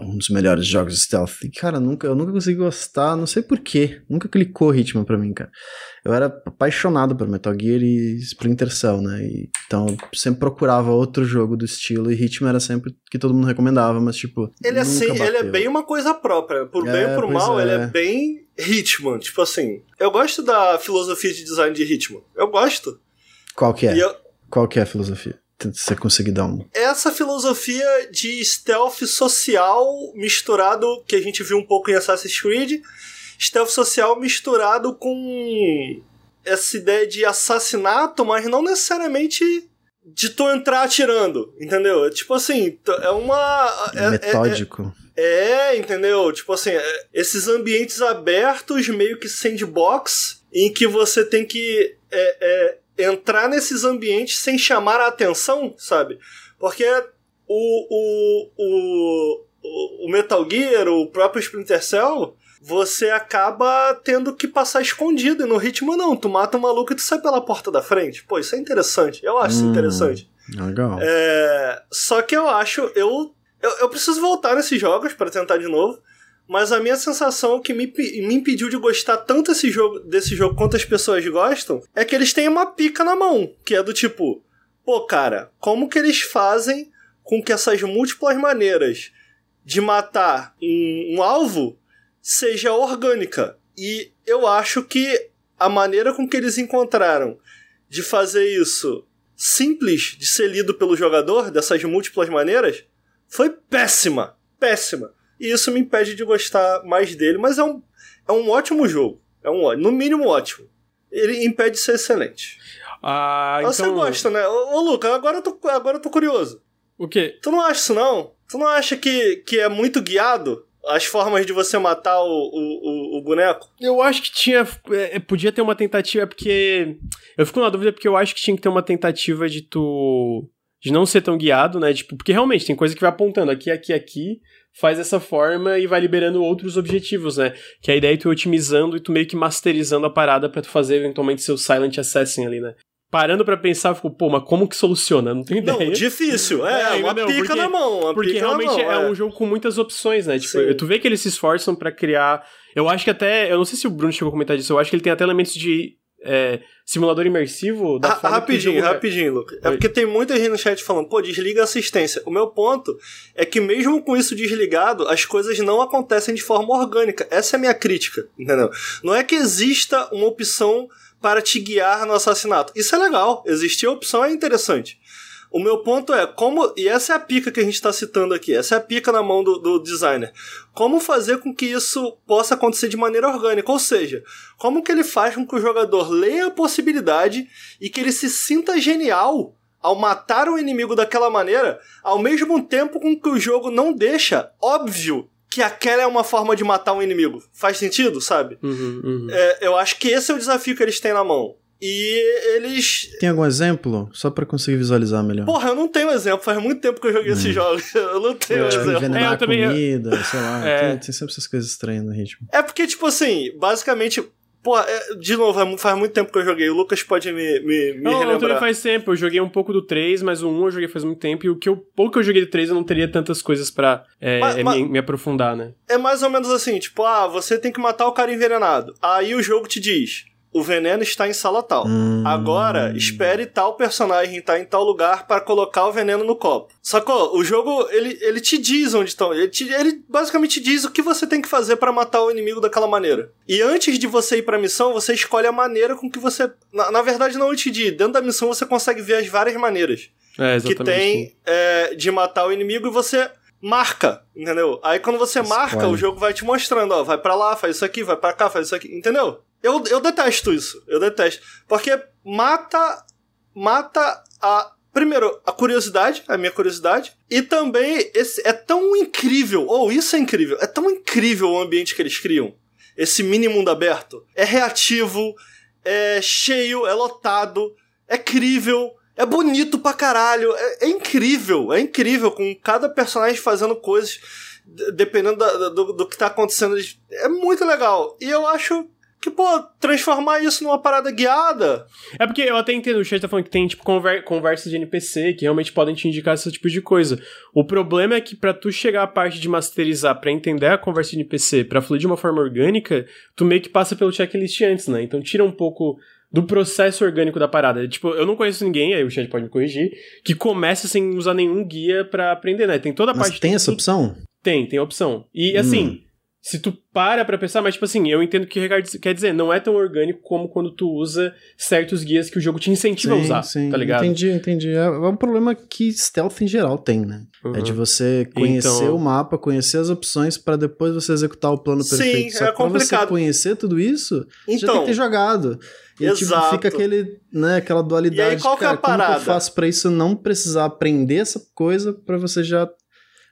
um dos melhores jogos de stealth. E, cara, nunca, eu nunca consegui gostar, não sei porquê. Nunca clicou Hitman pra mim, cara. Eu era apaixonado por Metal Gear e Splinter Cell, né? E, então eu sempre procurava outro jogo do estilo e Hitman era sempre que todo mundo recomendava, mas tipo.
Ele é, assim, ele é
bateu.
bem uma coisa própria. Por bem
É,
ou por
pois
mal,
é.
ele é bem Hitman. Tipo assim, eu gosto da filosofia de design de Hitman. Eu gosto.
Qual que é?
Eu-
Qual que é a filosofia? Você conseguir dar um.
essa filosofia de stealth social misturado, que a gente viu um pouco em Assassin's Creed, stealth social misturado com essa ideia de assassinato, mas não necessariamente de tu entrar atirando, entendeu? É Tipo assim, é uma... é- é-
metódico.
É, entendeu? Tipo assim, é, esses ambientes abertos, meio que sandbox, em que você tem que é, é, entrar nesses ambientes sem chamar a atenção, sabe? Porque o, o, o, o- o Metal Gear, o próprio Splinter Cell, você acaba tendo que passar escondido. E no ritmo, não. Tu mata um maluco e tu sai pela porta da frente. Pô, isso é interessante. Eu acho isso
Hum.
interessante.
Legal.
É, só que eu acho, eu, eu, eu preciso voltar nesses jogos pra tentar de novo. Mas a minha sensação que me, me impediu de gostar tanto esse jogo, desse jogo quanto as pessoas gostam é que eles têm uma pica na mão, que é do tipo, pô, cara, como que eles fazem com que essas múltiplas maneiras de matar um, um alvo seja orgânica? E eu acho que a maneira com que eles encontraram de fazer isso simples de ser lido pelo jogador, dessas múltiplas maneiras, foi péssima. Péssima. E isso me impede de gostar mais dele, mas é um, é um ótimo jogo. É um no mínimo ótimo. Ele impede de ser excelente.
Ah,
Você
então.
gosta, né? Ô, ô Luca, agora eu, tô, agora eu tô curioso.
O quê?
Tu não acha isso, não? Tu não acha que, que é muito guiado as formas de você matar o, o, o, boneco?
Eu acho que tinha. é, podia ter uma tentativa, é porque. Eu fico na dúvida porque eu acho que tinha que ter uma tentativa de tu. De não ser tão guiado, né? Tipo, porque realmente tem coisa que vai apontando aqui, aqui, aqui, faz dessa forma e vai liberando outros objetivos, né? Que a ideia é tu ir otimizando e tu meio que masterizando a parada pra tu fazer eventualmente seu Silent Assassin ali, né? Parando pra pensar, eu fico, pô, mas como que soluciona? Não tenho
Não,
ideia.
difícil. É,
É,
uma
não,
pica
porque-
na mão. Uma
Porque realmente
mão,
é um jogo com muitas opções, né? Tipo,
Sim.
tu vê que eles se esforçam pra criar. Eu acho que até. Eu não sei se o Bruno chegou a comentar disso, eu acho que ele tem até elementos de é, simulador imersivo da forma que
rapidinho,
jogo é.
rapidinho, Luca. É
Oi.
porque tem muita gente no chat falando, pô, desliga a assistência. O meu ponto é que mesmo com isso desligado, as coisas não acontecem de forma orgânica. Essa é a minha crítica, entendeu? Não é que exista uma opção para te guiar no assassinato. Isso é legal. Existir a opção é interessante. O meu ponto é como. E essa é a pica que a gente está citando aqui. Essa é a pica na mão do, do designer. Como fazer com que isso possa acontecer de maneira orgânica? Ou seja, como que ele faz com que o jogador leia a possibilidade e que ele se sinta genial ao matar o inimigo daquela maneira, ao mesmo tempo com que o jogo não deixa óbvio que aquela é uma forma de matar um inimigo. Faz sentido, sabe?
Uhum, uhum.
É, eu acho que esse é o desafio que eles têm na mão. E eles.
Tem algum exemplo? Só pra conseguir visualizar melhor.
Porra, eu não tenho exemplo. Faz muito tempo que eu joguei esses jogos. Eu não tenho
É,
tipo,
exemplo.
envenenar
É, eu também-
comida, sei lá.
É.
Tem, tem sempre essas coisas estranhas no ritmo.
É porque, tipo assim, basicamente. Porra, é- de novo, é faz muito tempo que eu joguei. O Lucas pode me, me, me
Não, não, também
relembrar.
faz tempo. Eu joguei um pouco do 3, mas o 1 eu joguei faz muito tempo. E o que eu, pouco que eu joguei do 3 eu não teria tantas coisas pra é,
Mas-
é,
mas-
me, me aprofundar, né?
É mais ou menos assim, tipo, ah, você tem que matar o cara envenenado. Aí o jogo te diz: o veneno está em sala tal. Hum. Agora, espere tal personagem estar tá em tal lugar para colocar o veneno no copo. Sacou? O jogo, ele, ele te diz onde estão. Ele, te, ele basicamente diz o que você tem que fazer para matar o inimigo daquela maneira. E antes de você ir pra missão, você escolhe a maneira com que você. Na, na verdade, não antes de ir. Dentro da missão você consegue ver as várias maneiras.
É,
que tem é, de matar o inimigo e você marca, entendeu? Aí quando você Escolhe. marca, o jogo vai te mostrando, ó, vai para lá, faz isso aqui, vai para cá, faz isso aqui, entendeu? Eu, eu detesto isso, eu detesto. Porque mata, mata a, primeiro, a curiosidade, a minha curiosidade, e também esse, é tão incrível, ou oh, isso é incrível, é tão incrível o ambiente que eles criam. Esse mini mundo aberto. É reativo, é cheio, é lotado, é crível, é bonito pra caralho. É, é, incrível, é incrível, com cada personagem fazendo coisas dependendo da, do, do que tá acontecendo. É muito legal. E eu acho que, pô, transformar isso numa parada guiada.
É porque eu até entendo, o chat tá falando que tem, tipo, conver conversas de NPC que realmente podem te indicar esse tipo de coisa. O problema é que para tu chegar à parte de masterizar, para entender a conversa de NPC, para fluir de uma forma orgânica, tu meio que passa pelo checklist antes, né? Então tira um pouco do processo orgânico da parada. Tipo, eu não conheço ninguém, aí o chat pode me corrigir, que começa sem usar nenhum guia para aprender, né? Tem toda a
Mas
parte...
tem essa opção?
Tem, tem a opção. E, hum. assim, se tu para pra pensar, mas tipo assim, eu entendo o que o Ricardo quer dizer, não é tão orgânico como quando tu usa certos guias que o jogo te incentiva sim, a usar, sim. tá ligado?
Entendi, entendi. É, é um problema que stealth em geral tem, né? Uhum. É de você conhecer então... o mapa, conhecer as opções para depois você executar o plano perfeito.
Sim, Só é complicado.
Pra você conhecer tudo isso, então, já tem que ter jogado. E Exato. Tipo, fica aquele, né, aquela dualidade. E aí,
qual
cara,
que é a parada?
Como que eu faço pra isso não precisar aprender essa coisa para você já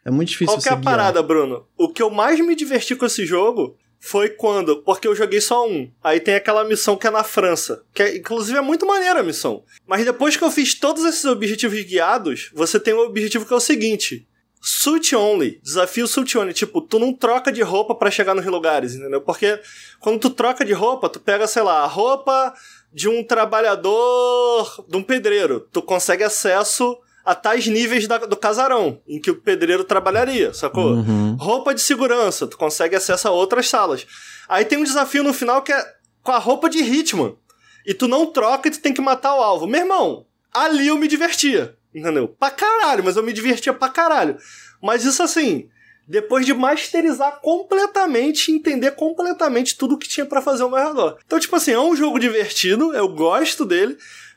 é muito difícil
Qual que é a parada, Bruno? O que eu mais me diverti com esse jogo foi quando, porque eu joguei só um. Aí tem aquela missão que é na França, que é, inclusive é muito maneira a missão. Mas depois que eu fiz todos esses objetivos guiados, você tem um objetivo que é o seguinte: Suit only, desafio suit only, tipo, tu não troca de roupa para chegar nos lugares, entendeu? Porque quando tu troca de roupa, tu pega, sei lá, a roupa de um trabalhador, de um pedreiro, tu consegue acesso a tais níveis da, do casarão em que o pedreiro trabalharia, sacou? Uhum. Roupa de segurança, tu consegue acesso a outras salas. Aí tem um desafio no final que é com a roupa de Hitman. E tu não troca e tu tem que matar o alvo. Meu irmão, ali eu me divertia, entendeu? Pra caralho, mas eu me divertia pra caralho. Mas isso assim, depois de masterizar completamente, entender completamente tudo que tinha para fazer ao meu redor. Então, tipo assim, é um jogo divertido, eu gosto dele,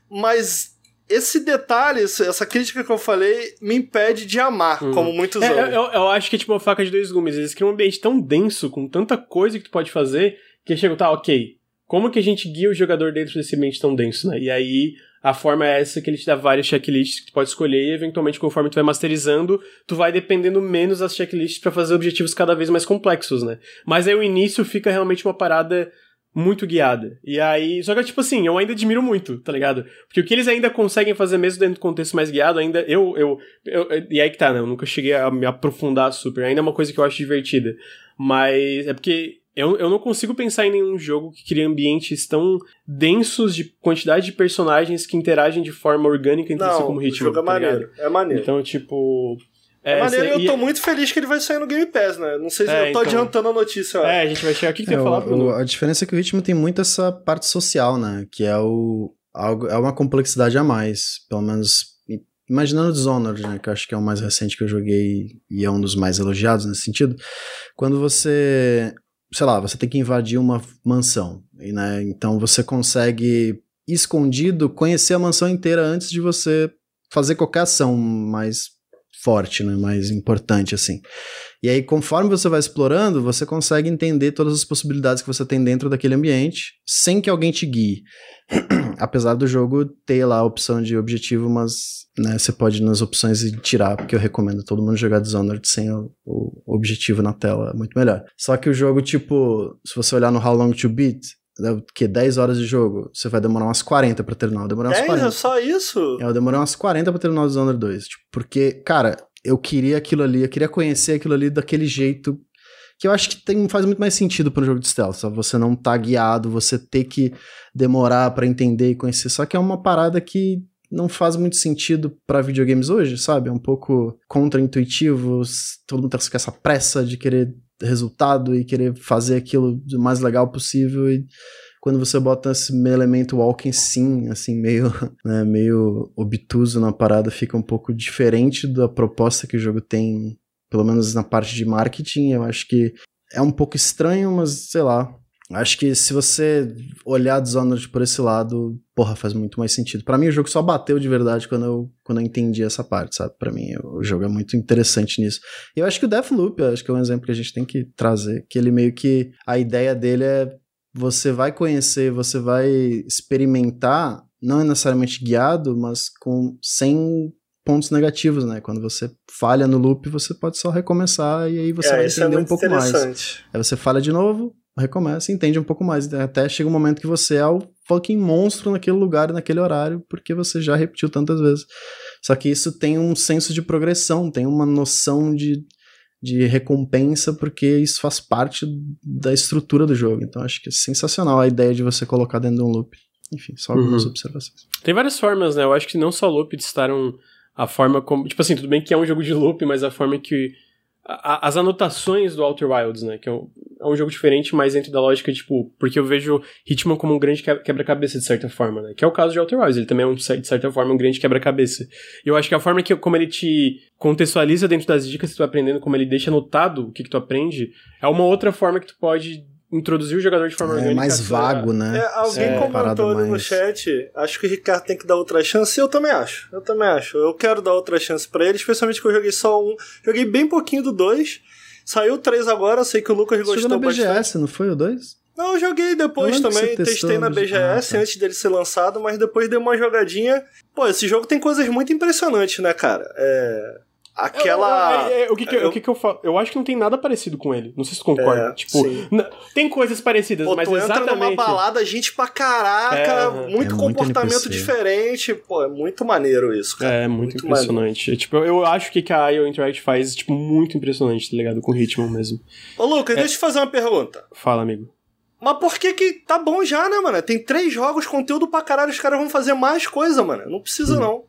mas esse detalhe, essa crítica que eu falei, me impede de amar, hum. como muitos
é,
amam.
Eu, eu, acho que é tipo uma faca de dois gumes. Eles criam um ambiente tão denso, com tanta coisa que tu pode fazer, que chega, tá, ok. Como que a gente guia o jogador dentro desse ambiente tão denso, né? E aí, a forma é essa que ele te dá vários checklists que tu pode escolher e, eventualmente, conforme tu vai masterizando, tu vai dependendo menos das checklists para fazer objetivos cada vez mais complexos, né? Mas aí o início fica realmente uma parada muito guiada. E aí, só que tipo assim, eu ainda admiro muito, tá ligado? Porque o que eles ainda conseguem fazer mesmo dentro do contexto mais guiado, ainda eu eu, eu e aí que tá, né? Eu nunca cheguei a me aprofundar super, ainda é uma coisa que eu acho divertida. Mas é porque eu, eu não consigo pensar em nenhum jogo que cria ambientes tão densos de quantidade de personagens que interagem de forma orgânica entre si como ritmo.
O jogo é
tá
maneiro, ligado? é maneiro.
Então, tipo,
é, é maneiro e eu tô muito feliz que ele vai sair no Game Pass, né? Não sei se é, eu tô então... adiantando a notícia. Ó.
É, a gente vai chegar aqui que é, tem falar,
Bruno. A diferença é que o ritmo tem muito essa parte social, né? Que é o algo é uma complexidade a mais, pelo menos imaginando Dishonored, né, que eu acho que é o mais recente que eu joguei e é um dos mais elogiados nesse sentido. Quando você, sei lá, você tem que invadir uma mansão, né? Então você consegue escondido conhecer a mansão inteira antes de você fazer qualquer ação mais forte, né, mais importante assim. E aí, conforme você vai explorando, você consegue entender todas as possibilidades que você tem dentro daquele ambiente, sem que alguém te guie. Apesar do jogo ter lá a opção de objetivo, mas né, você pode ir nas opções e tirar, porque eu recomendo todo mundo jogar Dishonored sem o, o objetivo na tela, é muito melhor. Só que o jogo, tipo, se você olhar no How Long to Beat, que 10 horas de jogo, você vai demorar umas 40 pra terminar. Eu demorei umas 10 40.
é só isso?
É, eu demorei umas 40 pra terminar o Dishonored 2. Tipo, porque, cara, eu queria aquilo ali, eu queria conhecer aquilo ali daquele jeito que eu acho que tem, faz muito mais sentido para um jogo de stealth, só você não tá guiado, você ter que demorar para entender e conhecer, só que é uma parada que não faz muito sentido para videogames hoje, sabe? É um pouco contra-intuitivo, todo mundo tá com essa pressa de querer resultado e querer fazer aquilo o mais legal possível. E quando você bota esse elemento walking sim, assim, meio, né, meio obtuso na parada, fica um pouco diferente da proposta que o jogo tem, pelo menos na parte de marketing. Eu acho que é um pouco estranho, mas sei lá. Acho que se você olhar Dishonored por esse lado, porra, faz muito mais sentido. Para mim, o jogo só bateu de verdade quando eu, quando eu entendi essa parte, sabe? Para mim, o jogo é muito interessante nisso. E eu acho que o Deathloop, acho que é um exemplo que a gente tem que trazer, que ele meio que a ideia dele é você vai conhecer, você vai experimentar, não é necessariamente guiado, mas com sem pontos negativos, né? Quando você falha no loop, você pode só recomeçar e aí você é, vai é entender é um pouco mais. Aí você falha de novo, recomeça e entende um pouco mais. Até chega um momento que você é o fucking monstro naquele lugar, naquele horário, porque você já repetiu tantas vezes. Só que isso tem um senso de progressão, tem uma noção de, de recompensa, porque isso faz parte da estrutura do jogo. Então acho que é sensacional a ideia de você colocar dentro de um loop. Enfim, só algumas uhum. observações.
Tem várias formas, né? Eu acho que não só loop estaram a forma como. Tipo assim, tudo bem que é um jogo de loop, mas a forma que a, as anotações do Outer Wilds, né? Que é um, é um, jogo diferente, mas dentro da lógica, tipo, porque eu vejo Hitman como um grande quebra-cabeça, de certa forma, né? Que é o caso de Outer Wilds, ele também é, um, de certa forma, um grande quebra-cabeça. E eu acho que a forma que, como ele te contextualiza dentro das dicas que tu vai aprendendo, como ele deixa anotado o que, que tu aprende, é uma outra forma que tu pode introduzir o jogador de forma
é,
orgânica.
É mais vago, né?
É, alguém é, comentou ali mais... no chat, acho que o Ricardo tem que dar outra chance, eu também acho. Eu também acho. Eu quero dar outra chance para ele, especialmente que eu joguei só um. Joguei bem pouquinho do 2. Saiu o 3 agora, sei que o Lucas gostou
Chegou na BGS,
bastante.
não foi o 2?
Não, eu joguei depois também, testei na BGS ah, tá. antes dele ser lançado, mas depois dei uma jogadinha. Pô, esse jogo tem coisas muito impressionantes, né, cara? É aquela.
Eu, eu, eu, o que, que, eu, o que, que eu falo? Eu acho que não tem nada parecido com ele. Não sei se tu concorda. É, tipo, tem coisas parecidas, Pô, mas tu exatamente. Entra numa
balada, gente pra caraca, é, muito é comportamento muito diferente. Pô, é muito maneiro isso, cara.
É, muito, muito impressionante. Tipo, eu acho que a IO Interact faz, tipo, muito impressionante, tá ligado? Com o ritmo mesmo.
Ô, Lucas, é. deixa eu te fazer uma pergunta.
Fala, amigo.
Mas por que que tá bom já, né, mano? Tem três jogos, conteúdo pra caralho, os caras vão fazer mais coisa, mano. Não precisa, hum. não.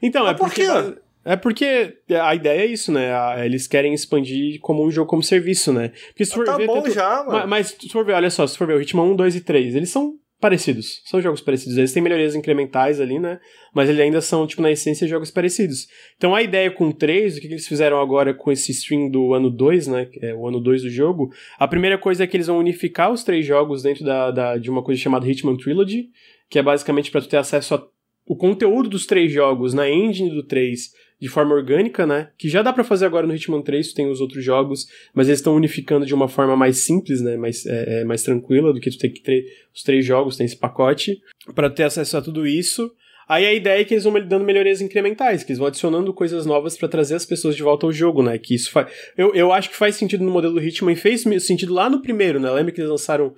Então, Mas é porque... Por quê? É porque a ideia é isso, né? Eles querem expandir como um jogo como serviço, né? Porque
se for tá ver, bom tanto... já, mano.
Mas, se for ver, olha só, se for ver o Hitman 1, 2 e 3, eles são parecidos. São jogos parecidos. Eles têm melhorias incrementais ali, né? Mas eles ainda são, tipo, na essência, jogos parecidos. Então a ideia com o 3, o que eles fizeram agora com esse stream do ano 2, né? É o ano 2 do jogo. A primeira coisa é que eles vão unificar os três jogos dentro da, da de uma coisa chamada Hitman Trilogy, que é basicamente para tu ter acesso a o conteúdo dos três jogos na engine do 3 de forma orgânica, né? Que já dá para fazer agora no Hitman 3, tem os outros jogos, mas eles estão unificando de uma forma mais simples, né? Mais, é, é, mais tranquila do que tu ter que ter os três jogos, tem esse pacote, para ter acesso a tudo isso. Aí a ideia é que eles vão dando melhorias incrementais, que eles vão adicionando coisas novas para trazer as pessoas de volta ao jogo, né? Que isso faz. Eu, eu acho que faz sentido no modelo Hitman e fez sentido lá no primeiro, né? Lembra que eles lançaram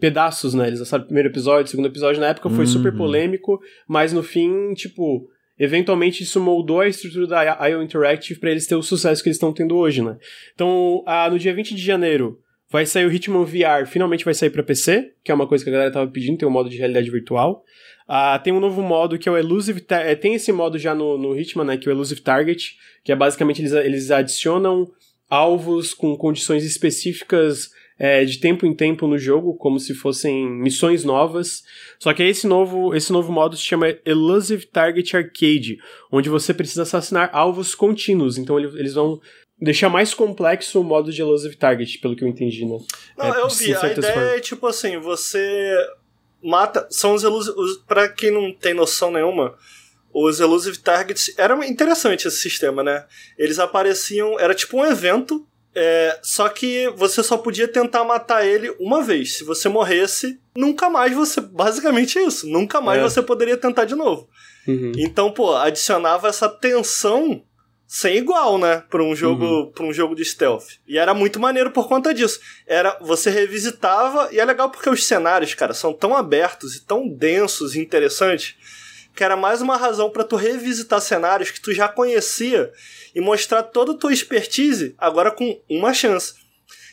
pedaços, né? Eles lançaram o primeiro episódio, o segundo episódio. Na época foi uhum. super polêmico, mas no fim, tipo, eventualmente isso moldou a estrutura da IO Interactive para eles terem o sucesso que eles estão tendo hoje, né? Então, no dia 20 de janeiro vai sair o Hitman VR, finalmente vai sair para PC, que é uma coisa que a galera tava pedindo, tem um modo de realidade virtual. Tem um novo modo que é o Elusive é, Tem esse modo já no, no Hitman, né? Que é o Elusive Target, que é basicamente eles, eles adicionam alvos com condições específicas é, de tempo em tempo no jogo, como se fossem missões novas. Só que esse novo, esse novo modo se chama Elusive Target Arcade, onde você precisa assassinar alvos contínuos. Então eles vão deixar mais complexo o modo de Elusive Target, pelo que eu entendi, né?
Não, é, eu vi. A ideia formas. é tipo assim, você mata. São os elusivos. Pra quem não tem noção nenhuma, os Elusive Targets. Era interessante esse sistema, né? Eles apareciam. Era tipo um evento é, só que você só podia tentar matar ele uma vez. Se você morresse, nunca mais você. Basicamente isso. Nunca mais é. você poderia tentar de novo. Uhum. Então, pô, adicionava essa tensão sem igual, né, para um jogo, uhum. para um jogo de stealth. E era muito maneiro por conta disso. Era você revisitava e é legal porque os cenários, cara, são tão abertos e tão densos e interessantes que era mais uma razão para tu revisitar cenários que tu já conhecia e mostrar toda a tua expertise agora com uma chance.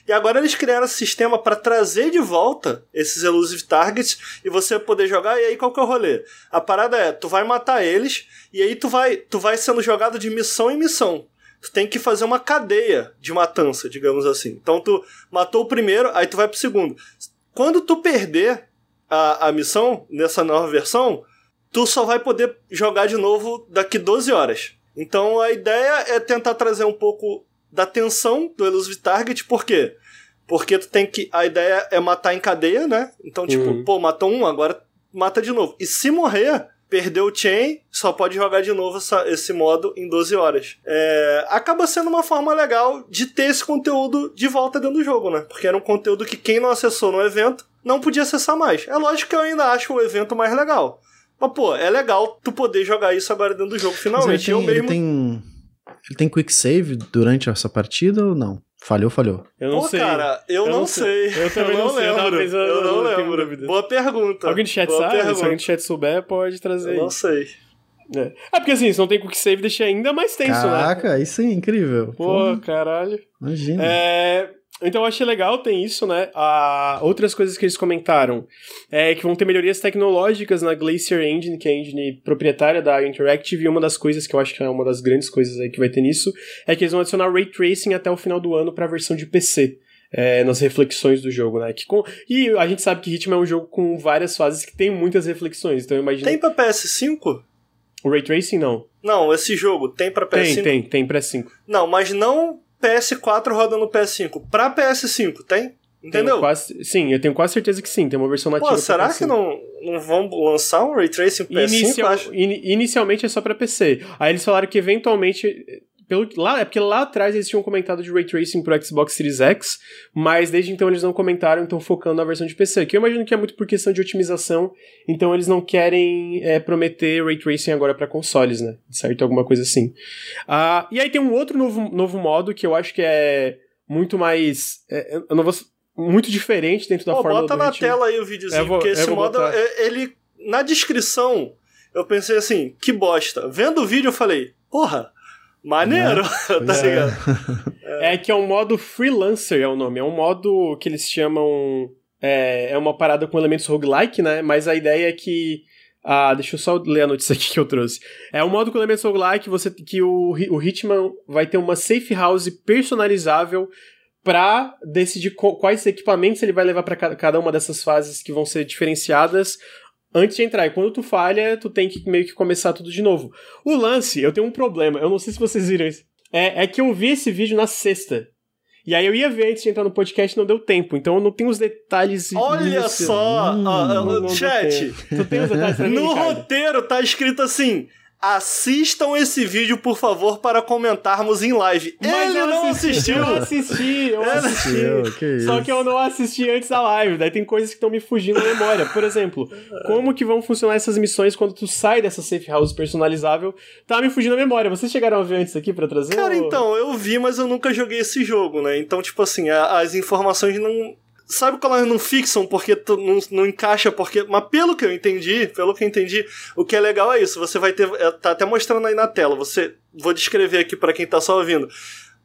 E agora eles criaram esse sistema para trazer de volta esses elusive targets e você poder jogar. E aí qual que é o rolê? A parada é, tu vai matar eles e aí tu vai, tu vai sendo jogado de missão em missão. Tu tem que fazer uma cadeia de matança, digamos assim. Então tu matou o primeiro, aí tu vai pro segundo. Quando tu perder, a, a missão nessa nova versão, tu só vai poder jogar de novo daqui 12 horas. Então a ideia é tentar trazer um pouco da tensão do Elusive Target, por quê? Porque tu tem que. A ideia é matar em cadeia, né? Então, tipo,
Uhum.
pô, matou um, agora mata de novo. E se morrer, perdeu o chain, só pode jogar de novo essa- esse modo em 12 horas. É, acaba sendo uma forma legal de ter esse conteúdo de volta dentro do jogo, né? Porque era um conteúdo que quem não acessou no evento não podia acessar mais. É lógico que eu ainda acho o evento mais legal. Mas, pô, é legal tu poder jogar isso agora dentro do jogo, finalmente.
ele,
eu
tem, ele
mesmo.
tem. Ele tem quick save durante essa partida ou não? Falhou, falhou.
Eu não
Pô,
sei.
cara, eu, não, sei.
Eu também não sei, eu
lembro.
pensando,
eu não
eu tenho
lembro.
dúvida.
Boa pergunta.
Alguém do chat
Boa
sabe? Se
pergunta.
alguém do chat souber, pode trazer
Eu não sei.
É. é porque assim, se não tem quick save, deixa ainda mais tenso, né?
Caraca, isso é incrível.
Pô,
Pô,
caralho.
imagina.
É, então eu achei legal, tem isso, né? Ah, outras coisas que eles comentaram é que vão ter melhorias tecnológicas na Glacier Engine, que é a engine proprietária da Interactive, e uma das coisas que eu acho que é uma das grandes coisas aí que vai ter nisso é que eles vão adicionar Ray Tracing até o final do ano para a versão de PC. é, nas reflexões do jogo, né? Que com- e a gente sabe que Hitman é um jogo com várias fases que tem muitas reflexões, então eu imagino.
Tem pra PS5?
O Ray Tracing não.
Não, esse jogo tem pra PS5?
Tem, tem, tem pra 5.
Não, mas não PS4 rodando PS5. Pra PS5, tem? Entendeu?
Quase, sim, eu tenho quase certeza que sim, tem uma versão nativa.
Pô, será
PS5.
que não, não vão lançar um Ray Tracing pro PS5?
Inicial- in- inicialmente é só pra PC. Aí eles falaram que eventualmente. Pelo, lá, é porque lá atrás eles tinham comentado de Ray Tracing pro Xbox Series X, mas desde então eles não comentaram, então focando na versão de PC. Que eu imagino que é muito por questão de otimização, então eles não querem é, prometer Ray Tracing agora pra consoles, né? Certo? Alguma coisa assim. Ah, e aí tem um outro novo, novo modo que eu acho que é muito mais. é, eu não vou, muito diferente dentro da
Pô,
fórmula
bota na
Hitman.
tela aí o videozinho,
Eu vou-
porque esse modo, é- ele. Na descrição, eu pensei assim, que bosta. Vendo o vídeo, eu falei, porra, maneiro, tá
Pois é.
ligado?
É que é um modo freelancer, é o nome. É um modo que eles chamam. É, é uma parada com elementos roguelike, né? Mas a ideia é que. Ah, deixa eu só ler a notícia aqui que eu trouxe. É um modo com elementos roguelike você, que o, o Hitman vai ter uma safe house personalizável pra decidir quais equipamentos ele vai levar pra ca- cada uma dessas fases que vão ser diferenciadas antes de entrar. E quando tu falha, tu tem que meio que começar tudo de novo. O lance, eu tenho um problema, eu não sei se vocês viram isso. É, é que eu vi esse vídeo na sexta. E aí eu ia ver antes de entrar no podcast e não deu tempo. Então eu não tenho os detalhes.
Olha só,
Hum,
ó,
Não- não
chat.
Tu tem os detalhes pra mim,
No roteiro tá escrito assim: assistam esse vídeo, por favor, para comentarmos em live.
Mas
Ele
eu
não
assisti,
assistiu.
Eu assisti, eu
Ele
assisti.
Assistiu, que isso.
Só que eu não assisti antes da live. Daí tem coisas que estão me fugindo da memória. Por exemplo, como que vão funcionar essas missões quando tu sai dessa safe house personalizável? Tá me fugindo da memória. Vocês chegaram a ver antes aqui pra trazer?
Cara,
ou-
então, eu vi, mas eu nunca joguei esse jogo, né? Então, tipo assim, a- as informações não. Sabe quando elas não fixam porque não, não encaixa, porque. Mas pelo que eu entendi, pelo que eu entendi, o que é legal é isso. Você vai ter. é, Tá até mostrando aí na tela. Você. Vou descrever aqui pra quem tá só ouvindo.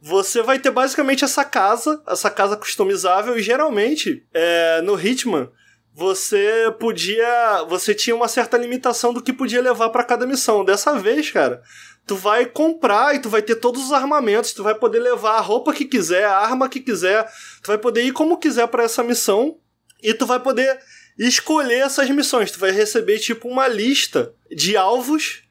Você vai ter basicamente essa casa, essa casa customizável, e geralmente, é, no Hitman, você podia. Você tinha uma certa limitação do que podia levar pra cada missão. Dessa vez, cara, tu vai comprar e tu vai ter todos os armamentos, tu vai poder levar a roupa que quiser, a arma que quiser, tu vai poder ir como quiser pra essa missão e tu vai poder escolher essas missões. Tu vai receber tipo uma lista de alvos,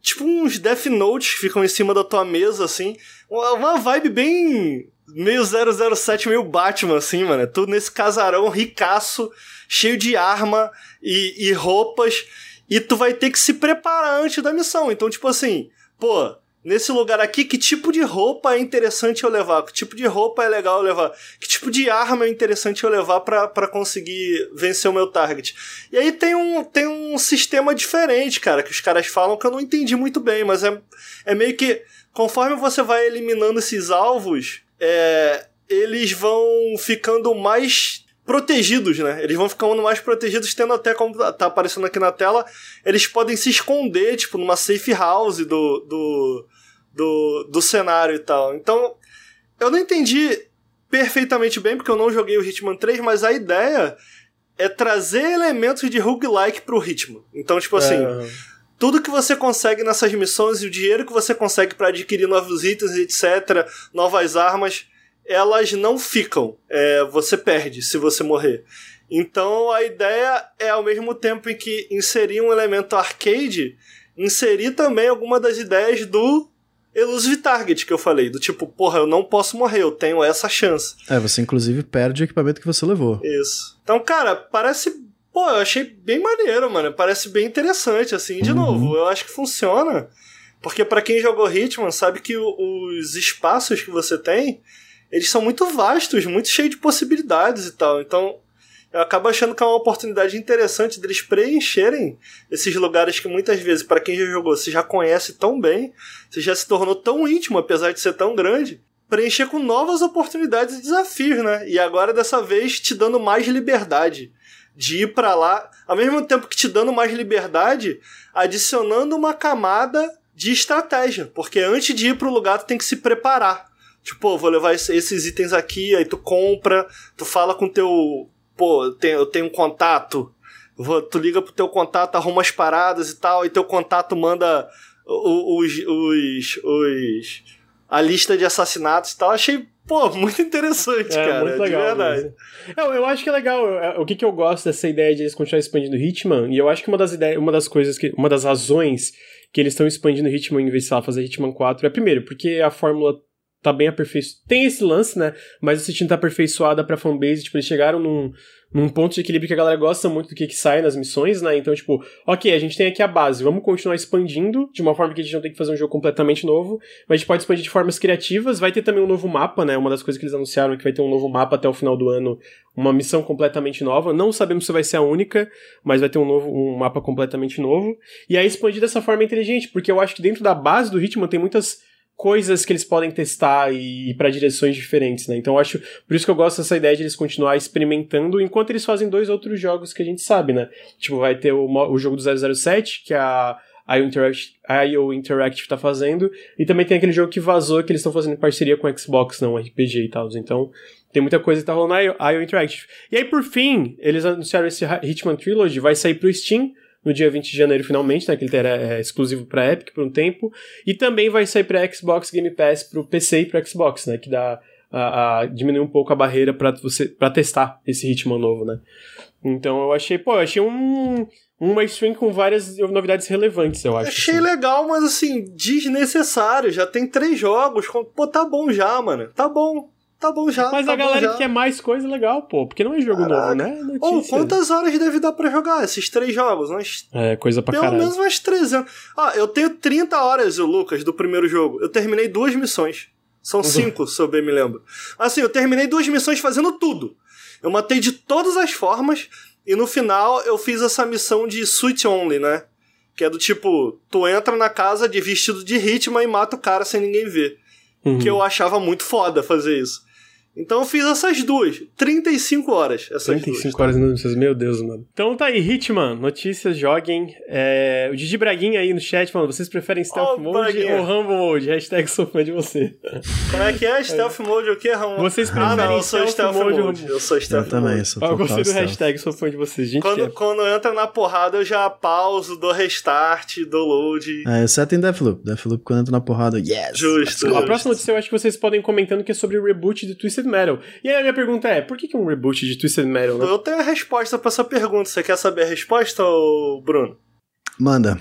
tipo uns Death Notes que ficam em cima da tua mesa assim, uma, vibe bem meio 007, meio Batman assim, mano. Tudo nesse casarão ricaço, cheio de arma e, e roupas. E tu vai ter que se preparar antes da missão. Então, tipo assim, pô, nesse lugar aqui, que tipo de roupa é interessante eu levar? Que tipo de roupa é legal eu levar? Que tipo de arma é interessante eu levar pra conseguir vencer o meu target? E aí tem um, tem um sistema diferente, cara, que os caras falam que eu não entendi muito bem, mas é, é meio que conforme você vai eliminando esses alvos, é, eles vão ficando mais protegidos, né? Eles vão ficando mais protegidos, tendo até como tá aparecendo aqui na tela, eles podem se esconder, tipo, numa safe house do, do, do, do cenário e tal. Então, eu não entendi perfeitamente bem, porque eu não joguei o Hitman 3, mas a ideia é trazer elementos de roguelike pro Hitman. Então, tipo assim,
É,
tudo que você consegue nessas missões e o dinheiro que você consegue para adquirir novos itens, etc., novas armas, elas não ficam. É, você perde se você morrer. Então a ideia é, ao mesmo tempo em que inserir um elemento arcade, inserir também alguma das ideias do elusive target que eu falei, do tipo, porra, eu não posso morrer, eu tenho essa chance.
É, você inclusive perde o equipamento que você levou.
Isso. Então, cara, parece. Pô, eu achei bem maneiro, mano. Parece bem interessante, assim. De uhum. novo, eu acho que funciona. Porque para quem jogou Hitman, sabe que os espaços que você tem, eles são muito vastos, muito cheios de possibilidades e tal. Então, eu acabo achando que é uma oportunidade interessante deles preencherem esses lugares que muitas vezes, para quem já jogou, você já conhece tão bem, você já se tornou tão íntimo, apesar de ser tão grande, preencher com novas oportunidades e desafios, né? E agora dessa vez te dando mais liberdade de ir para lá, ao mesmo tempo que te dando mais liberdade, adicionando uma camada de estratégia, porque antes de ir pro lugar tu tem que se preparar. Tipo, vou levar esses itens aqui, aí tu compra, tu fala com teu pô, eu tenho, um contato, tu liga pro teu contato, arruma as paradas e tal, e teu contato manda os, os, os a lista de assassinatos e tal. Achei, pô, muito interessante, é, cara. Muito legal, de verdade.
Eu, eu acho que é legal. É, o que, que eu gosto dessa ideia de eles continuarem expandindo o Hitman, e eu acho que uma das ideias, uma das coisas que. Uma das razões que eles estão expandindo o Hitman em vez de fazer Hitman 4 é primeiro, porque a fórmula tá bem aperfeiçoada. Tem esse lance, né? Mas o Steam tá aperfeiçoada pra fanbase. Tipo, eles chegaram num, num ponto de equilíbrio que a galera gosta muito do que, que sai nas missões, né? Então, tipo, ok, a gente tem aqui a base, vamos continuar expandindo de uma forma que a gente não tem que fazer um jogo completamente novo, mas a gente pode expandir de formas criativas. Vai ter também um novo mapa, né? Uma das coisas que eles anunciaram é que vai ter um novo mapa até o final do ano, uma missão completamente nova. Não sabemos se vai ser a única, mas vai ter um novo um mapa completamente novo. E aí expandir dessa forma inteligente, porque eu acho que dentro da base do ritmo tem muitas coisas que eles podem testar e ir para direções diferentes, né? Então acho por isso que eu gosto dessa ideia de eles continuar experimentando enquanto eles fazem dois outros jogos que a gente sabe, né? Tipo, vai ter o, o jogo do 007, que é a IO Interactive, Interactive tá fazendo, e também tem aquele jogo que vazou que eles estão fazendo em parceria com Xbox, não, RPG e tal. Então, tem muita coisa que tá rolando na IO Interactive. E aí, por fim, eles anunciaram esse Hitman Trilogy, vai sair pro Steam, no dia 20 de janeiro finalmente, né, que ele era é, exclusivo para Epic por um tempo, e também vai sair para Xbox Game Pass para o PC e para Xbox, né, que dá a, a diminuir um pouco a barreira para você para testar esse ritmo novo, né? Então eu achei, pô, eu achei um uma stream com várias novidades relevantes, eu acho.
Achei
assim.
legal, mas assim, desnecessário. Já tem três jogos. Pô, tá bom já, mano. Tá bom tá bom já.
Mas
tá
a galera que quer mais coisa legal, pô, porque não é jogo Caraca. novo, né?
Ou oh, quantas horas deve dar pra jogar esses três jogos? Umas...
É, coisa pra
Pelo
caralho.
menos umas 300. Ah, eu tenho 30 horas, o Lucas, do primeiro jogo. Eu terminei duas missões. São uhum. cinco, se eu bem me lembro. Assim, eu terminei duas missões fazendo tudo. Eu matei de todas as formas e no final eu fiz essa missão de suit only, né? Que é do tipo, tu entra na casa de vestido de ritmo e mata o cara sem ninguém ver. Uhum. Que eu achava muito foda fazer isso. Então eu fiz essas duas. 35 horas. Essas
35
duas,
horas tá? no meu Deus, mano. Então tá aí, Hitman, notícias, joguem. É... O Didi Braguinha aí no chat, mano, vocês preferem Stealth oh, Mode Braguinha. ou Rumble Mode? Hashtag sou fã de você.
Como é que é? Stealth Mode o quê, Ramon?
Vocês preferem ah, não, eu
sou Stealth, Mode? mode. Eu sou Stealth
eu também, Mode. Sou eu
gostei do hashtag, sou fã de vocês. Gente,
quando, quando entra na porrada, eu já pauso, dou restart, dou load.
É, exceto em Deathloop. Deathloop, quando entra na porrada, yes!
Justo.
A próxima notícia eu acho que vocês podem comentando que é sobre o reboot de Twisted Metal. E aí, minha pergunta é, por que, que um reboot de Twisted Metal, né?
Eu tenho a resposta para essa pergunta. Você quer saber a resposta, Bruno?
Manda.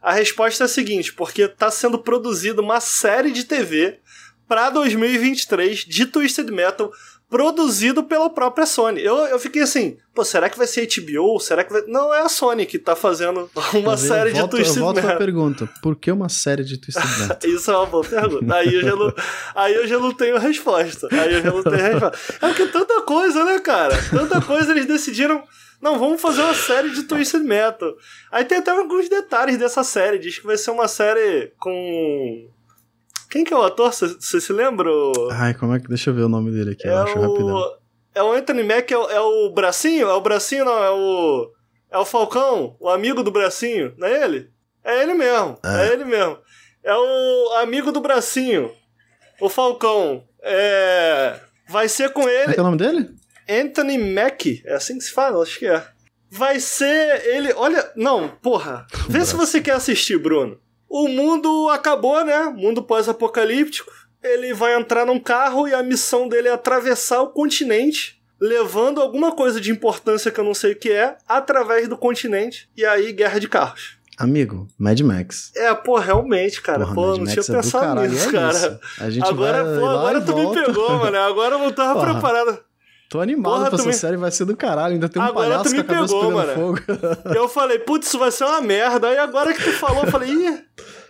A resposta é a seguinte, porque tá sendo produzida uma série de TV para 2023 de Twisted Metal produzido pela própria Sony. Eu, eu fiquei assim, pô, será que vai ser HBO? Será que vai... Não, é a Sony que tá fazendo uma série
volto,
de Twisted
eu volto
Metal.
Eu pergunta, por que uma série de Twisted Metal?
Isso é uma boa pergunta. Aí eu, já não, aí eu já não tenho resposta. Aí eu já não tenho resposta. É porque tanta coisa, né, cara? Tanta coisa eles decidiram... Não, vamos fazer uma série de Twisted Metal. Aí tem até alguns detalhes dessa série. Diz que vai ser uma série com quem que é o ator? Você se lembra?
Ai, como é que. Deixa eu ver o nome dele aqui, é eu acho o... rapidão.
É o Anthony Mack, é o, é o Bracinho? É o Bracinho, não, é o. É o Falcão, o amigo do Bracinho, não é ele? É ele mesmo, é, é ele mesmo. É o amigo do Bracinho, o Falcão. É. Vai ser com ele.
Qual é o nome dele?
Anthony Mack, é assim que se fala, acho que é. Vai ser ele. Olha, não, porra. Vê se você quer assistir, Bruno o mundo acabou, né? Mundo pós-apocalíptico. ele vai entrar num carro e a missão dele é atravessar o continente, levando alguma coisa de importância que eu não sei o que é, através do continente. E aí, guerra de carros.
Amigo, Mad Max.
É, pô, realmente, cara.
Porra,
pô,
Mad
não
Max
tinha
é do
pensado nisso,
é
cara.
isso. A gente
Agora,
vai
pô, agora tu me
volta.
pegou, mano. Agora eu não tava
Porra.
preparado.
Tô animado
Porra,
pra essa
me-
série, vai ser do caralho. Ainda tem um
Agora
palhaço
tu
com
me
a cabeça
pegou, mano.
fogo.
Eu falei, putz, isso vai ser uma merda. Aí agora que tu falou, eu falei, ih,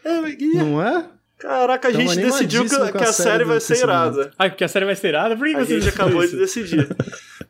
é, ih,
Não é?
caraca, a gente decidiu que,
com
que
a
série
série
vai ser irada.
Ah, porque a série vai ser irada? Por que
A
você
gente acabou
isso?
de decidir.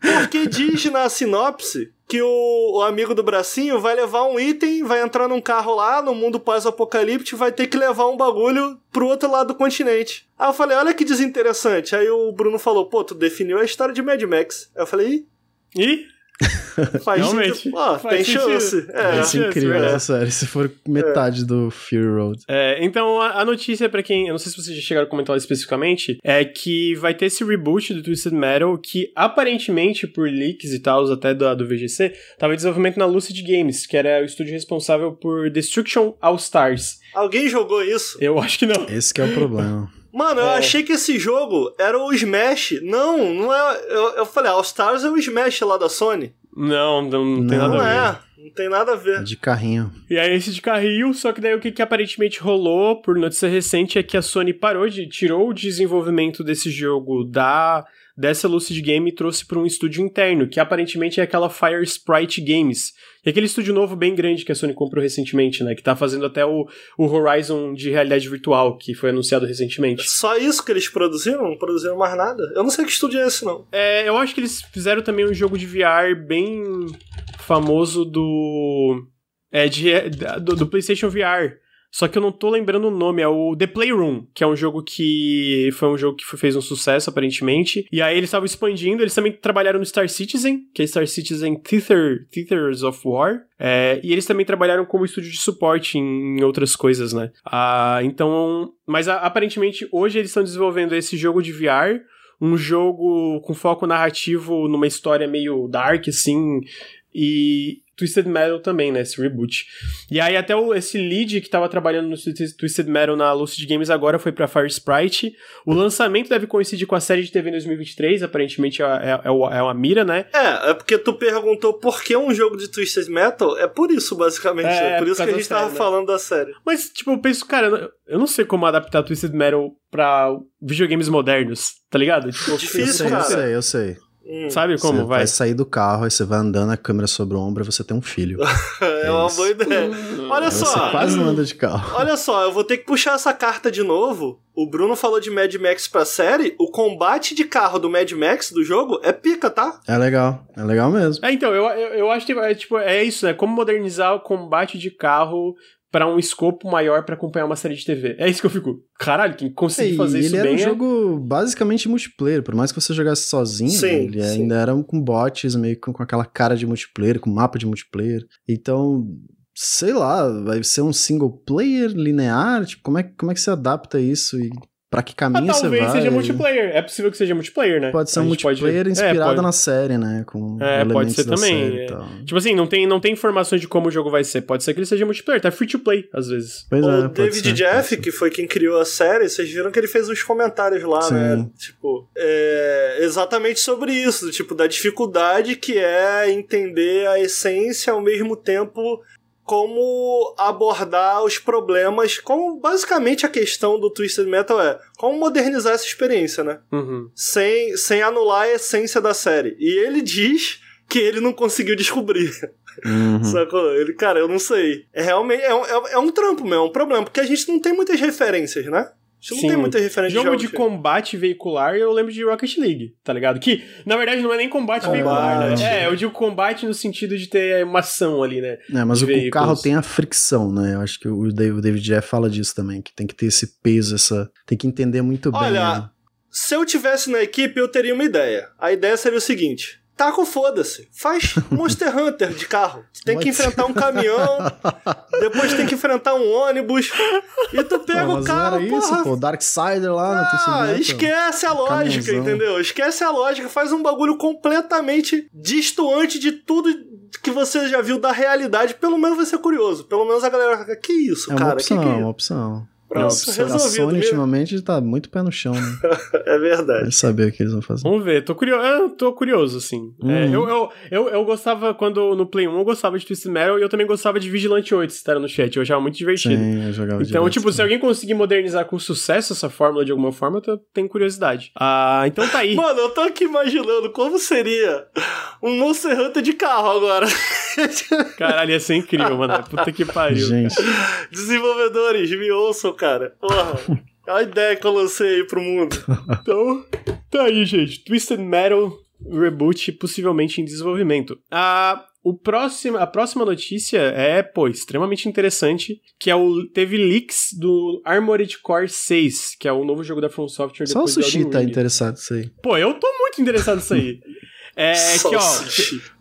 Porque diz na sinopse que o, o amigo do bracinho vai levar um item, vai entrar num carro lá, no mundo pós-apocalíptico, vai ter que levar um bagulho pro outro lado do continente. Aí eu falei, olha que desinteressante. Aí o Bruno falou, pô, tu definiu a história de Mad Max. Aí eu falei, ih,
Ih,
faz
Realmente.
sentido. Ó,
Faz
tem
sentido.
chance. É.
É,
incrível
é.
essa série, se for metade do Fury Road.
É, então a, a notícia pra quem, eu não sei se vocês já chegaram a comentar especificamente, é que vai ter esse reboot do Twisted Metal que aparentemente por leaks e tal, até do, do VGC, tava em desenvolvimento na Lucid Games, que era o estúdio responsável por Destruction All Stars.
Alguém jogou isso?
Eu acho que não.
Esse que é o problema.
Mano, eu
É.
achei que esse jogo era o Smash. Não, não é. Eu, eu falei, All Stars é o Smash lá da Sony.
Não, não, não tem
Não.
nada
Não
a ver.
é. Não tem nada a ver.
De carrinho.
E aí esse de carril, só que daí o que, que aparentemente rolou por notícia recente é que a Sony parou de tirou o desenvolvimento desse jogo da dessa Lucid Game trouxe para um estúdio interno, que aparentemente é aquela Fire Sprite Games. E aquele estúdio novo bem grande que a Sony comprou recentemente, né, que tá fazendo até o, o Horizon de realidade virtual, que foi anunciado recentemente.
Só isso que eles produziram? Não produziram mais nada? Eu não sei que estúdio é esse, não.
É, eu acho que eles fizeram também um jogo de VR bem famoso do. É, de, do, do PlayStation VR. Só que eu não tô lembrando o nome, é o The Playroom, que é um jogo que foi um jogo que fez um sucesso, aparentemente. E aí eles estavam expandindo, eles também trabalharam no Star Citizen, que é Star Citizen Theater, Theaters of War. É, e eles também trabalharam como estúdio de suporte em, outras coisas, né? Ah, então. Mas aparentemente hoje eles estão desenvolvendo esse jogo de VR um jogo com foco narrativo numa história meio dark, assim, e Twisted Metal também, né, esse reboot. E aí até o, esse lead que tava trabalhando no Twisted Metal na Lucid Games agora foi pra Fire Sprite. O lançamento deve coincidir com a série de TV em 2023, aparentemente é, é, é é uma mira, né?
É, é porque tu perguntou por que um jogo de Twisted Metal. É por isso, basicamente.
É,
É, por isso que a gente
da
tava
série, né?
falando da série.
Mas, tipo, eu penso, cara, eu não- eu sei como adaptar Twisted Metal pra videogames modernos, tá ligado? Tipo,
Eu
Difícil,
sei, eu
cara.
sei, eu sei.
Hum,
Sabe como
você
vai?
vai sair do carro, aí você vai andando, a câmera sobre o ombro, e você tem um filho.
é uma
isso.
boa ideia. Olha
Aí você
só.
quase não anda de carro.
Olha só, eu vou ter que puxar essa carta de novo. O Bruno falou de Mad Max pra série. O combate de carro do Mad Max do jogo é pica, tá?
É legal, é legal mesmo.
É, então, eu, eu, eu acho que é, tipo, é isso, né? Como modernizar o combate de carro pra um escopo maior pra acompanhar uma série de TV. É isso que eu fico. Caralho, quem conseguir
E
fazer
ele
isso
era
bem
um
é-
jogo basicamente multiplayer, por mais que você jogasse sozinho,
Sim,
ele
sim.
ainda era com bots, meio com, com aquela cara de multiplayer, com mapa de multiplayer. Então, sei lá, vai ser um single player linear? Tipo, como é, como é que você adapta isso e pra que
Ah,
caminho você
talvez
vai?
seja multiplayer. É possível que seja multiplayer, né?
Pode ser um multiplayer
pode- é,
inspirado
pode.
na série, né? Com
É, pode ser
da
também,
série
é.
tal.
Tipo assim, não tem, não tem informações de como o jogo vai ser. Pode ser que ele seja multiplayer, tá free to play, às vezes.
Pois
o
é, pode
David
ser,
Jeff, que foi quem criou a série, vocês viram que ele fez uns comentários lá,
Sim.
né? Tipo, é exatamente sobre isso, tipo, da dificuldade que é entender a essência ao mesmo tempo como abordar os problemas, como basicamente a questão do Twisted Metal é como modernizar essa experiência, né?
Uhum.
Sem, sem anular a essência da série. E ele diz que ele não conseguiu descobrir.
Uhum.
Sacou? Ele, cara, eu não sei. É realmente. É um, é, é um trampo mesmo, é um problema, porque a gente não tem muitas referências, né? Gente
Sim.
não tem muitas referências
Jogo de
jogos.
combate veicular, eu lembro de Rocket League, tá ligado? Que, na verdade, não é nem combate,
Combate.
veicular, né? É, eu digo combate no sentido de ter uma ação ali, né?
É, mas
de
o, carro tem a fricção, né? Eu acho que o David, Jeff fala disso também, que tem que ter esse peso, essa. Tem que entender muito bem.
Olha,
né?
Se eu tivesse na equipe, eu teria uma ideia. A ideia seria o seguinte. Taca o foda-se. Faz Monster Hunter de carro. Tu tem que enfrentar um caminhão, depois tem que enfrentar um ônibus, e tu pega
Não,
o
mas
carro,
não era isso,
porra.
pô. Darksider lá no
Ah,
Metal.
esquece a lógica,
Caminhãozão.
entendeu? Esquece a lógica, faz um bagulho completamente distoante de tudo que você já viu da realidade. Pelo menos vai ser curioso. Pelo menos a galera que isso,
É uma
cara?
opção,
que que é
uma
isso?
opção.
Pronto,
Nossa, a
resolvido.
Sony
mesmo.
ultimamente tá muito pé no chão, né?
É verdade.
Vai saber o que eles vão fazer.
Vamos ver, tô curioso, eu tô curioso, assim. É,
Uhum.
eu, eu, eu, eu gostava, quando no Play 1, eu gostava de Twisted Metal e eu também gostava de Vigilante 8, se tá no chat, eu achava muito divertido.
Sim, eu jogava
Então, tipo, se alguém conseguir modernizar com sucesso essa fórmula de alguma forma, eu tô- tenho curiosidade. Ah, então tá aí.
Mano, eu tô aqui imaginando como seria um Monster Hunter de carro agora.
Caralho, ia ser incrível, mano. Puta que pariu.
Gente,
Desenvolvedores, me ouçam, cara. Porra. Olha a ideia que eu lancei aí pro mundo.
Então, tá aí, gente. Twisted Metal Reboot possivelmente em desenvolvimento. A, o próximo, a próxima notícia é, pô, extremamente interessante, que é o teve leaks do Armored Core 6, que é o novo jogo da From Software
só o Sushi tá interessado nisso aí.
Pô, eu tô muito interessado nisso aí. É
Só
que, ó,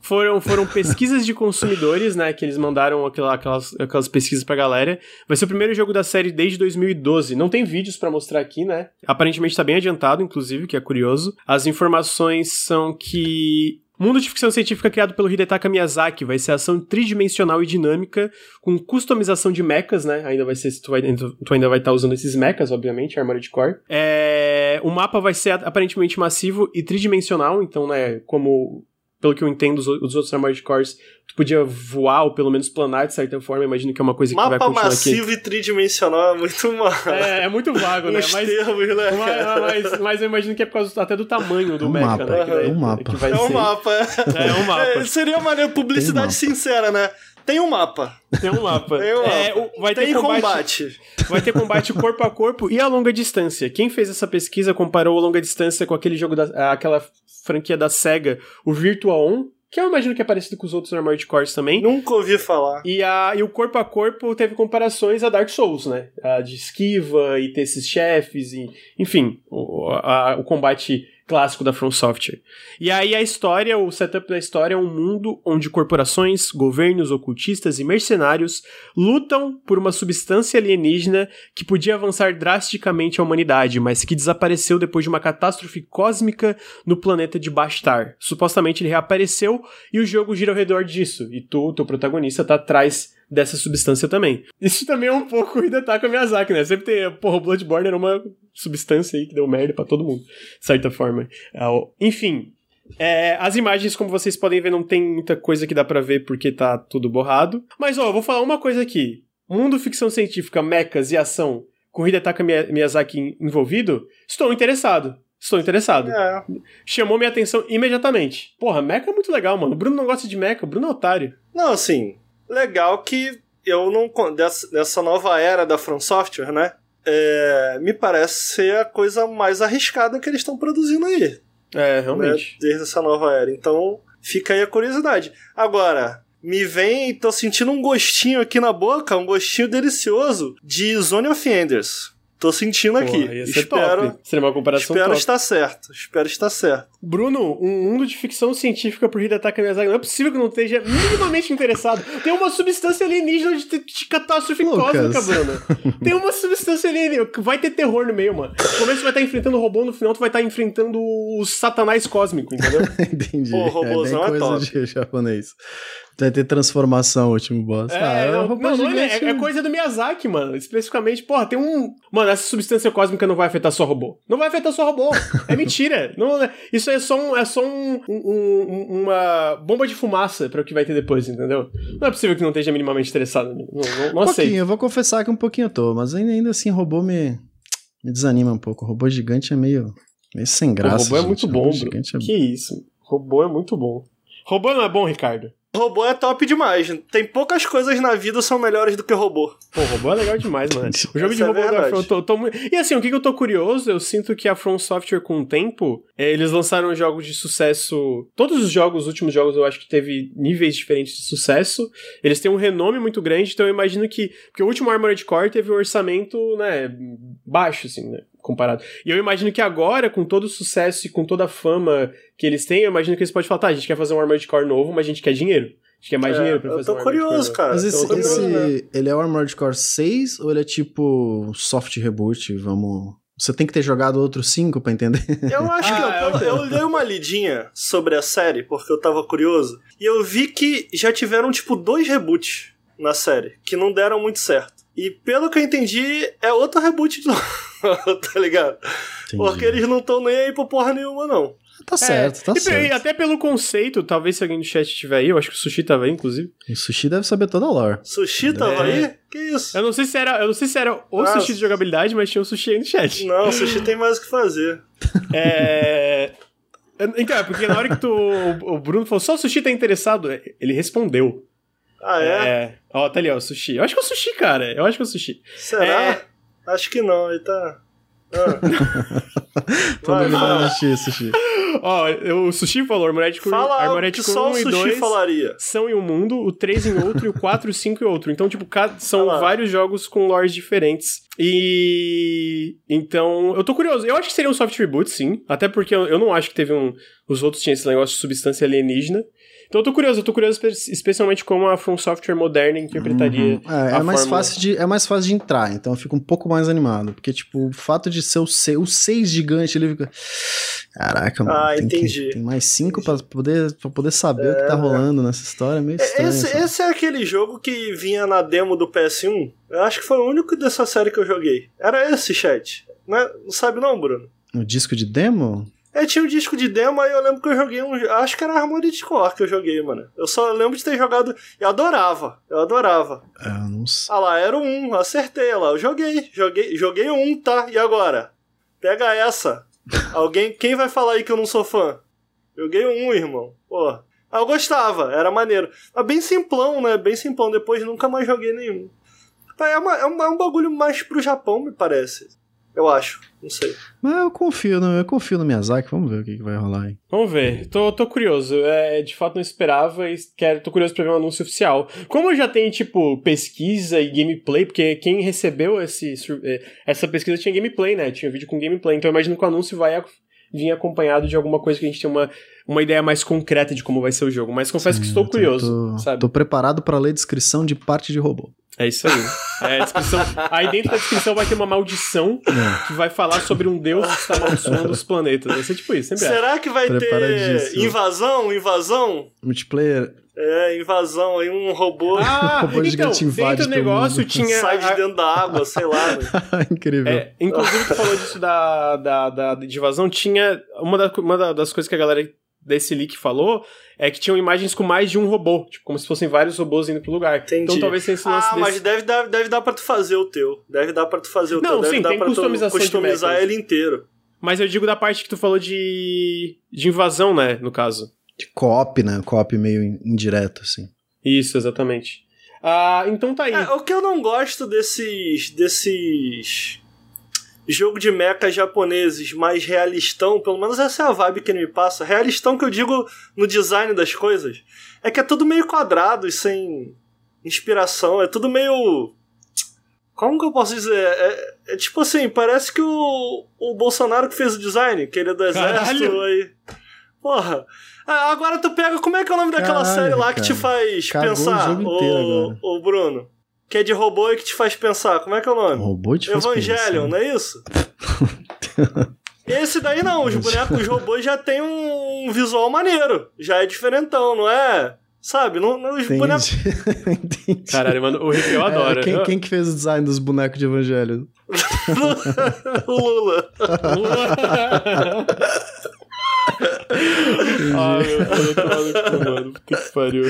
foram, foram pesquisas de consumidores, né? Que eles mandaram aquela- aquelas, aquelas pesquisas pra galera. Vai ser o primeiro jogo da série desde 2012. Não tem vídeos pra mostrar aqui, né? Aparentemente tá bem adiantado, inclusive, que é curioso. As informações são que. Mundo de ficção científica criado pelo Hidetaka Miyazaki vai ser ação tridimensional e dinâmica, com customização de mechas, né? Ainda vai ser, tu, vai, tu ainda vai estar usando esses mechas, obviamente, Armored Core. É, o mapa vai ser aparentemente massivo e tridimensional, então, né, como pelo que eu entendo, os, os outros Armored Cores, tu podia voar ou pelo menos planar de certa forma. Imagino que é uma coisa que vai
Mapa
continuar
massivo e tridimensional é muito mal.
aqui. É, é muito vago, né? Mas,
termos, né,
mas, mas- mas eu imagino que é por causa até do tamanho do
É um
mecha,
mapa,
né? que vai-
é um mapa.
que vai
É um
ser.
mapa.
É um mapa.
É, seria uma publicidade
um
sincera, né? Tem um mapa.
Tem um mapa.
Tem um
É,
mapa.
vai ter combate,
combate.
Vai ter combate corpo a corpo e a longa distância. Quem fez essa pesquisa comparou a longa distância com aquele jogo da aquela franquia da SEGA, o Virtual On, que eu imagino que é parecido com os outros Armored Cores também.
Nunca ouvi falar.
E, a, e o corpo a corpo teve comparações a Dark Souls, né? A de esquiva e ter esses chefes, e, enfim, o, a- o combate clássico da From Software. E aí a história, o setup da história é um mundo onde corporações, governos, ocultistas e mercenários lutam por uma substância alienígena que podia avançar drasticamente a humanidade, mas que desapareceu depois de uma catástrofe cósmica no planeta de Bastar. Supostamente ele reapareceu e o jogo gira ao redor disso. E tu, teu protagonista, tá atrás dessa substância também. Isso também é um pouco Hidetaka Miyazaki, né? Sempre tem, porra, o Bloodborne era uma substância aí que deu merda pra todo mundo, de certa forma. Ah, o- Enfim, é, as imagens, como vocês podem ver, não tem muita coisa que dá pra ver porque tá tudo borrado. Mas, ó, eu vou falar uma coisa aqui. Mundo ficção científica, mechas e ação com Hidetaka Miya- Miyazaki envolvido, estou interessado. Estou interessado.
É.
Chamou minha atenção imediatamente. Porra, mecha é muito legal, mano. O Bruno não gosta de mecha, o Bruno é otário.
Não, assim, legal que eu não. Dessa, nova era da From Software, né? É, me parece ser a coisa mais arriscada que eles estão produzindo aí.
É,
né,
realmente.
desde essa nova era. Então, fica aí a curiosidade. Agora, me vem, tô sentindo um gostinho aqui na boca, um gostinho delicioso de Zone of Enders. Tô sentindo aqui.
Porra,
espero
top. Seria uma comparação
espero
top.
estar certo. Espero estar certo.
Bruno, um mundo de ficção científica por Hidetaka Miyazaki. Não é possível que não esteja minimamente interessado. Tem uma substância alienígena de, de catástrofe
Lucas.
cósmica, Bruno. Tem uma substância alienígena. Vai ter terror no meio, mano. No começo tu vai estar enfrentando o robô, no final tu vai estar enfrentando o satanás cósmico, entendeu?
Entendi.
Pô, robôzão
é
é
coisa
top.
de japonês. Vai ter transformação o último boss.
É,
ah, o robô
não, não é, é, é coisa do Miyazaki, mano. Especificamente, porra, tem um. Mano, essa substância cósmica não vai afetar só robô. Não vai afetar só robô. É mentira. Não, é- isso é só, um, é só um, um- um- uma bomba de fumaça para o que vai ter depois, entendeu? Não é possível que não esteja minimamente interessado. Não, não, não
Um
sei.
pouquinho, eu vou confessar que um pouquinho eu tô, mas ainda, ainda assim robô me, me desanima um pouco. O robô gigante é meio, meio sem
O
graça.
robô é
gente.
muito
O robô
bom, bro.
é-
Que isso. Robô é muito bom. Robô não é bom, Ricardo?
Robô é top demais. Tem poucas coisas na vida que são melhores do que robô.
Pô, robô é legal demais, mano. O jogo de
é
robô da. From. Tô, tô mu- E assim, o que, que eu tô curioso, eu sinto que a From Software, com o tempo, é, eles lançaram jogos de sucesso. Todos os jogos, os últimos jogos, eu acho que teve níveis diferentes de sucesso. Eles têm um renome muito grande, então eu imagino que. Porque o último Armored Core teve um orçamento, né, baixo, assim, né? Comparado. E eu imagino que agora, com todo o sucesso e com toda a fama que eles têm, eu imagino que eles podem falar, tá, a gente quer fazer um Armored Core novo, mas a gente quer dinheiro. A gente quer mais
É,
dinheiro pra
eu
fazer
tô
um
curioso, cara.
Mas esse,
curioso, né?
esse- ele é o Armored Core 6 ou ele é tipo soft reboot? Vamos. Você tem que ter jogado outros 5 pra entender.
Eu acho que
Ah,
eu, eu dei uma lidinha sobre a série, porque eu tava curioso, e eu vi que já tiveram, tipo, dois reboots na série, que não deram muito certo. E pelo que eu entendi, é outro reboot do. tá ligado?
Entendi.
Porque eles não estão nem aí pra porra nenhuma, não.
Tá certo, tá
É, e,
certo.
e até pelo conceito, talvez se alguém do chat estiver aí, eu acho que o Sushi tava aí, inclusive.
O Sushi deve saber toda a lore.
Sushi tava
É.
aí? Que isso?
Eu não sei se era, eu não sei se era o
Ah,
Sushi de jogabilidade, mas tinha o Sushi aí no chat.
Não, o sushi tem mais o que fazer.
É. Então, é porque na hora que tu, o o Bruno falou, só o Sushi tá interessado, ele respondeu.
Ah, é?
Ó, tá ali, ó, o Sushi. Eu acho que é o Sushi, cara. Eu acho que é o Sushi.
Será?
É.
Acho que não, ele tá. Ah.
Mundo
fala.
vai assistir, Sushi.
Ó, o Sushi falou, Armored Core,
Fala
Armored Core
só o
1 e
sushi
2
falaria.
são em um mundo, o 3 em outro e o 4 e o 5 em outro. Então, tipo, são
lá.
vários jogos com lores diferentes. E. Então, eu tô curioso. Eu acho que seria um soft reboot, sim. Até porque eu, eu não acho que teve um. Os outros tinham esse negócio de substância alienígena. Então eu tô curioso, eu tô curioso espe- especialmente como a From Software moderna interpretaria.
Uhum. É, é mais
fórmula.
fácil de, é mais fácil de entrar, então eu fico um pouco mais animado. Porque, tipo, o fato de ser o 6, o seis gigante, ele fica. Caraca, mano.
Ah,
tem que-
entendi.
tem mais cinco pra poder, pra poder saber o que tá rolando nessa história. É meio estranho.
Esse, esse é aquele jogo que vinha na demo do PS1. Eu acho que foi o único dessa série que eu joguei. Era esse, chat. Não, é- não sabe não, Bruno?
O disco de demo?
É, tinha um disco de demo, aí eu lembro que eu joguei um. Acho que era Armored Core que eu joguei, mano. Eu só lembro de ter jogado. Eu adorava, eu adorava.
É, Eu não sei.
Ah lá, era um, acertei lá. Eu joguei, joguei, joguei um, tá? E agora? Pega essa. Alguém, quem vai falar aí que eu não sou fã? Joguei um, irmão. Pô. Ah, eu gostava, era maneiro. Mas bem simplão, né? Bem simplão. Depois nunca mais joguei nenhum. É, uma- é, um, é um bagulho mais pro Japão, me parece. Eu acho. Não sei.
Mas eu confio, no, eu confio no Miyazaki, vamos ver o que, que vai rolar aí.
Vamos ver. Tô, tô curioso. É, de fato não esperava e quero, tô curioso pra ver um anúncio oficial. Como já tem, tipo, pesquisa e gameplay, porque quem recebeu esse, eh, essa pesquisa tinha gameplay, né? Tinha vídeo com gameplay. Então eu imagino que o anúncio vai vir acompanhado de alguma coisa que a gente tem uma, uma ideia mais concreta de como vai ser o jogo. Mas confesso que estou curioso,
tô,
sabe?
Tô preparado pra ler descrição de parte de robô.
É isso aí. É, a descrição, aí dentro da descrição vai ter uma maldição que vai falar sobre um deus que está amaldiçoando os planetas. Vai ser tipo isso, sempre é.
Será que vai ter invasão? Invasão?
Multiplayer,
É, invasão aí, um robô
Ah,
Robô
então, dentro do negócio tinha...
sai de
a-
dentro da água, sei lá. né?
incrível.
É, inclusive, tu falou disso da, da, da, de invasão, tinha... Uma, da- uma da- das coisas que a galera desse leak falou é que tinham imagens com mais de um robô, tipo, como se fossem vários robôs indo pro lugar.
Entendi.
Então talvez tenha esse lance
Ah,
desse...
mas deve dar, deve dar pra tu fazer o teu. Deve dar pra tu fazer o
Não,
teu. Deve
sim,
dar
tem
pra tu
customização de
customizar ele inteiro.
Mas eu digo da parte que tu falou de, de invasão, né, no caso.
De co-op, né? Co-op meio in- indireto, assim.
Isso, exatamente. Ah, então tá aí.
É, o que eu não gosto desses. desses. Jogo de mecha japoneses mais realistão, pelo menos essa é a vibe que ele me passa. Realistão que eu digo no design das coisas. É que é tudo meio quadrado e sem inspiração. É tudo meio. Como que eu posso dizer? É, é tipo assim, parece que o, o Bolsonaro que fez o design, que ele é do exército
Caralho!
aí. Porra. Ah, Agora tu pega. Como é que é o nome daquela
Caralho,
série lá que te
cara.
faz
Cagou o
pensar? o,
agora.
o Bruno. Que é de robô e que te faz pensar. Como é que é o nome?
robô te
Evangelion, não é isso? Esse daí não, os bonecos, os robôs já tem um visual maneiro. Já é diferentão, não é? Sabe? Não, não, os bonecos.
Entendi. Entendi.
Caralho, mano, o Rick eu adoro.
É, quem,
Eu-
quem que fez o design dos bonecos de Evangelho?
o Lula.
ah, meu Deus, eu tô maluco, mano. Puta que pariu.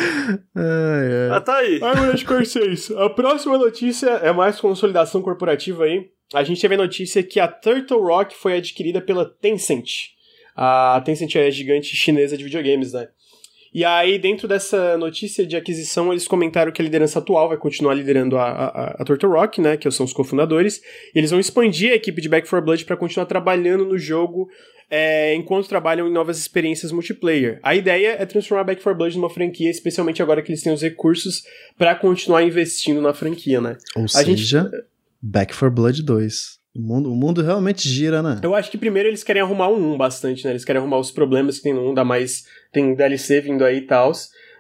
Ai, ai.
Ah, tá aí.
Armored Core 6. A próxima notícia é mais consolidação corporativa aí. A gente teve a notícia que a Turtle Rock foi adquirida pela Tencent. A Tencent é a gigante chinesa de videogames, né? E aí, dentro dessa notícia de aquisição, eles comentaram que a liderança atual vai continuar liderando a, a, a Turtle Rock, né? Que são os cofundadores. E eles vão expandir a equipe de Back 4 Blood para continuar trabalhando no jogo é, enquanto trabalham em novas experiências multiplayer. A ideia é transformar Back 4 Blood numa franquia, especialmente agora que eles têm os recursos para continuar investindo na franquia, né?
Ou
A gente-
seja, Back 4 Blood 2. O mundo, o mundo realmente gira, né?
Eu acho que primeiro eles querem arrumar um 1 bastante, né? Eles querem arrumar os problemas que tem no 1, dá mais. Tem DLC vindo aí e tal.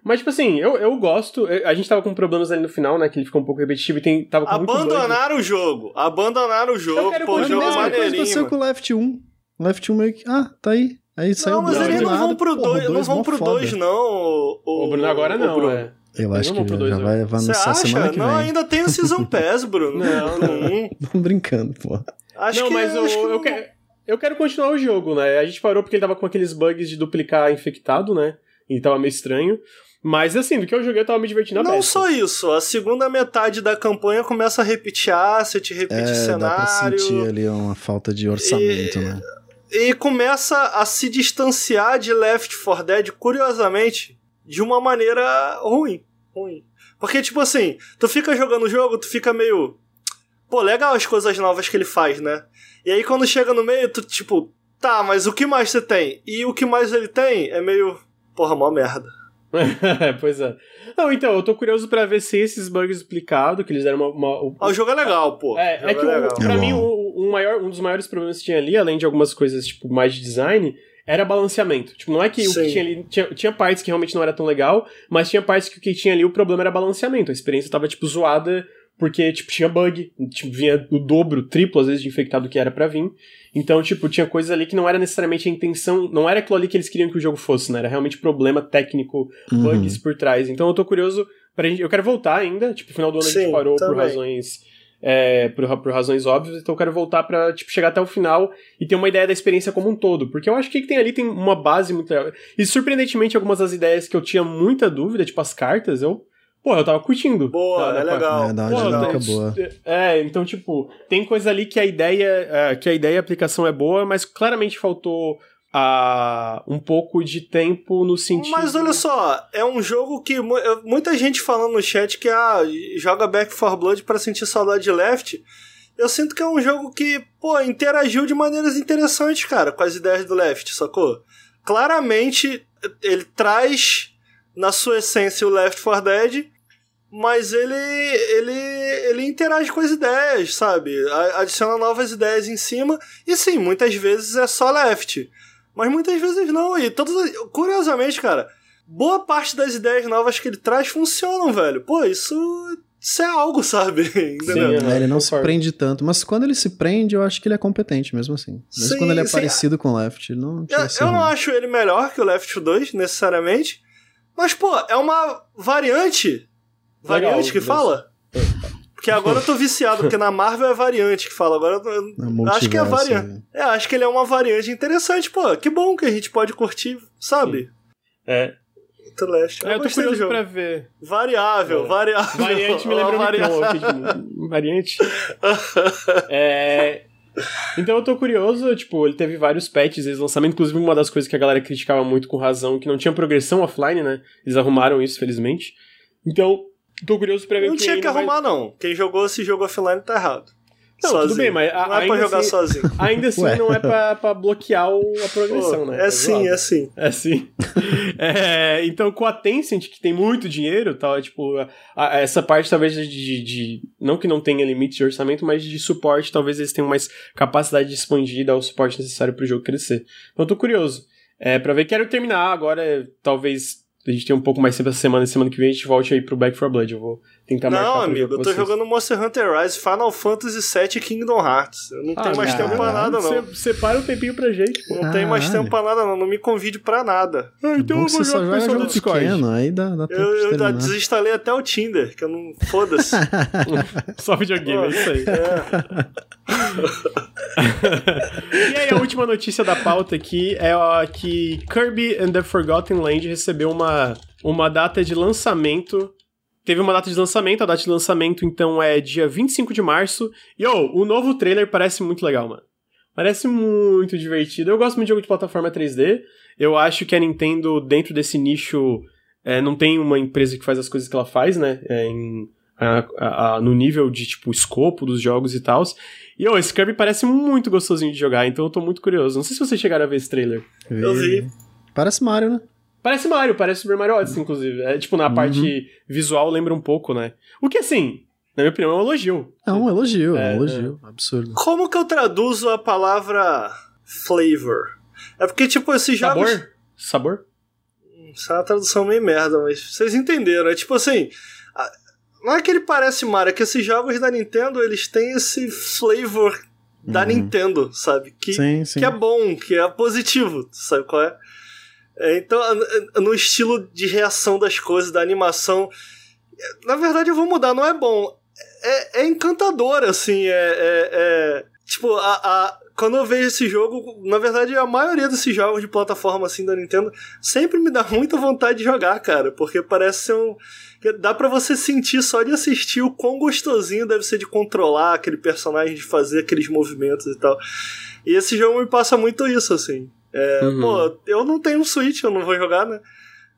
Mas, tipo assim, eu, eu gosto. eu- A gente tava com problemas ali no final, né? Que ele ficou um pouco repetitivo e tem, tava com.
Abandonaram o jogo. Abandonaram o jogo.
quero
Pô, o jogo
continuar,
mesma coisa
maneirinho.
aconteceu com o Left 1. Left 1 meio que. Ah, tá aí. Aí saiu
Não, mas
do
eles não vão pro
Porra, o
2, não
dois
vão pro
foda.
2 não. O,
O Bruno agora não,
Bruno.
é.
Eu acho
não
que já,
dois,
já
não.
vai, anunciar semana
acha?
que
Não,
vem.
ainda tem o Season Pass, Bruno.
Não, não.
Tô brincando, pô.
Acho
não,
que,
mas eu,
acho que
eu,
não-
quero, eu quero continuar o jogo, né? A gente parou porque ele tava com aqueles bugs de duplicar infectado, né? E tava meio estranho. Mas assim, do que eu joguei, eu tava me divertindo
Não só isso, a segunda metade da campanha começa a repetir asset, repetir
É, dá pra
cenário.
sentir ali uma falta de orçamento, né?
E começa a se distanciar de Left 4 Dead, curiosamente, de uma maneira ruim. Ruim. Porque, tipo assim, tu fica jogando o jogo, tu fica meio. Pô, legal as coisas novas que ele faz, né? E aí quando chega no meio, tu, tipo, tá, mas o que mais você tem? E o que mais ele tem é meio. Porra, mó merda.
pois é. Não, então, eu tô curioso pra ver se esses bugs duplicados, que eles deram uma. uma- o-
Ah, o jogo é legal, pô.
É,
o
é que o-
legal.
pra
É
mim, o, o maior, um dos maiores problemas que tinha ali, além de algumas coisas, tipo, mais de design, era balanceamento. Tipo, não é que o
Sim.
que tinha ali. Tinha, tinha partes que realmente não era tão legal, mas tinha partes que o que tinha ali, o problema era balanceamento. A experiência tava, tipo, zoada, porque, tipo, tinha bug, tipo, vinha o dobro, o triplo, às vezes, de infectado que era pra vir. Então, tipo, tinha coisas ali que não era necessariamente a intenção, não era aquilo ali que eles queriam que o jogo fosse, né? Era realmente problema técnico,
Uhum.
bugs por trás. Então eu tô curioso pra gente. Eu quero voltar ainda. Tipo, no final do ano a gente
Sim,
parou por
também.
razões. É, por, por razões óbvias, então eu quero voltar pra tipo, chegar até o final e ter uma ideia da experiência como um todo. Porque eu acho que o que tem ali tem uma base muito legal. E surpreendentemente, algumas das ideias que eu tinha muita dúvida, tipo as cartas, eu. Pô, eu tava curtindo.
Boa,
Da-
é
da-
legal.
É, dá uma
Pô,
dinâmica
tem-
boa.
É, então, tipo, tem coisa ali que a ideia, é, que a ideia e a aplicação é boa, mas claramente faltou a, um pouco de tempo no sentido.
Mas olha só, é um jogo que muita gente falando no chat que ah, joga Back 4 Blood pra sentir saudade de Left. Eu sinto que é um jogo que, pô, interagiu de maneiras interessantes, cara, com as ideias do Left, sacou? Claramente, ele traz na sua essência o Left 4 Dead, mas ele, ele, ele interage com as ideias, sabe? Adiciona novas ideias em cima, e sim, muitas vezes é só Left. Mas muitas vezes não, e todas. as- Curiosamente, cara, boa parte das ideias novas que ele traz funcionam, velho. Pô, isso, isso é algo, sabe? Entendeu?
Sim,
É, ele não se prende tanto, mas quando ele se prende, eu acho que ele é competente mesmo assim. Mesmo
Sim,
quando ele é
sim.
parecido com o Left, não
Eu, eu não acho ele melhor que o Left 2, necessariamente. Mas, pô, é uma variante.
Legal,
Variante que
Deus.
fala? Porque agora eu tô viciado, porque na Marvel é variante que fala. Agora eu, eu
É
acho que é variante.
né?
É, acho que ele é uma variante interessante, pô. Que bom que a gente pode curtir, sabe?
É.
The Last.
É, eu tô curioso
jogo.
pra ver.
Variável,
É.
variável.
Variante me lembra
variável.
variante. É, Então eu tô curioso, tipo, ele teve vários patches desde o lançamento, inclusive uma das coisas que a galera criticava muito com razão, que não tinha progressão offline, né? Eles arrumaram isso, felizmente. Então, tô curioso pra ver
Não
o que
tinha que
ainda vai-
arrumar, não. Quem jogou esse jogo offline tá errado.
Não,
Sozinho.
tudo bem, mas a-
Não é pra jogar
assim-
sozinho.
Ainda assim,
Ué.
não é pra, pra bloquear o- a progressão,
Pô,
né?
é
Tá
sim,
zoado.
é sim.
É sim. É, então, com a Tencent, que tem muito dinheiro, tal, é, tipo, a- a- essa parte talvez de, de- de- Não que não tenha limite de orçamento, mas de suporte, talvez eles tenham mais capacidade de expandir e dar o suporte necessário pro jogo crescer. Então, eu tô curioso. É, pra ver, quero terminar agora, talvez. A gente tenha um pouco mais tempo essa semana, semana que vem a gente volte aí pro Back 4 Blood. Eu vou tentar marcar
Não, amigo, eu tô
vocês.
jogando Monster Hunter Rise, Final Fantasy VII e Kingdom Hearts. Eu não
Ah,
tenho mais
cara,
tempo pra nada, não.
Você separa um tempinho pra gente, pô.
Não tenho mais tempo pra nada, não. Não me convide pra nada.
Ah, então eu vou
você só
jogar com o
joga
pessoal do
jogo
Discord.
pequeno, aí dá, dá tempo
Eu,
de
eu desinstalei até o Tinder, que eu não. Foda-se.
Só videogame, é isso aí.
É.
e aí, a última notícia da pauta aqui é ó, que Kirby and the Forgotten Land recebeu uma, uma data de lançamento. Teve uma data de lançamento, a data de lançamento então é dia 25 de março. E oh, o novo trailer parece muito legal, mano. Parece muito divertido. Eu gosto muito de jogo de plataforma 3D. Eu acho que a Nintendo, dentro desse nicho, é, não tem uma empresa que faz as coisas que ela faz, né? É, em, a- a- no nível de, tipo, escopo dos jogos e tal. E, ô, esse Kirby parece muito gostosinho de jogar, então eu tô muito curioso. Não sei se vocês chegaram a ver esse trailer.
Eu vi.
Parece Mario, né?
Parece Mario, parece Super Mario Odyssey, inclusive. É, tipo, na
Uhum.
parte visual lembra um pouco, né? O que, assim, na minha opinião, é um elogio.
É um elogio, é
É,
um elogio. Absurdo.
Como que eu traduzo a palavra flavor? É porque, tipo, esses
Sabor?
jogos.
Sabor?
Isso é uma tradução meio merda, mas vocês entenderam. É tipo assim. a- Não é que ele parece Mario, é que esses jogos da Nintendo eles têm esse flavor da
Uhum.
Nintendo, sabe? Que,
Sim, sim.
que é bom, que é positivo, sabe qual é? É, então, no estilo de reação das coisas, da animação. Na verdade, eu vou mudar, não é bom. É, é encantador, assim. É, é, é tipo, a, a, quando eu vejo esse jogo, na verdade, a maioria desses jogos de plataforma assim da Nintendo sempre me dá muita vontade de jogar, cara, porque parece ser um. Dá para você sentir só de assistir o quão gostosinho deve ser de controlar aquele personagem, de fazer aqueles movimentos e tal. E esse jogo me passa muito isso, assim. É, uhum. Pô, eu não tenho um Switch, eu não vou jogar, né?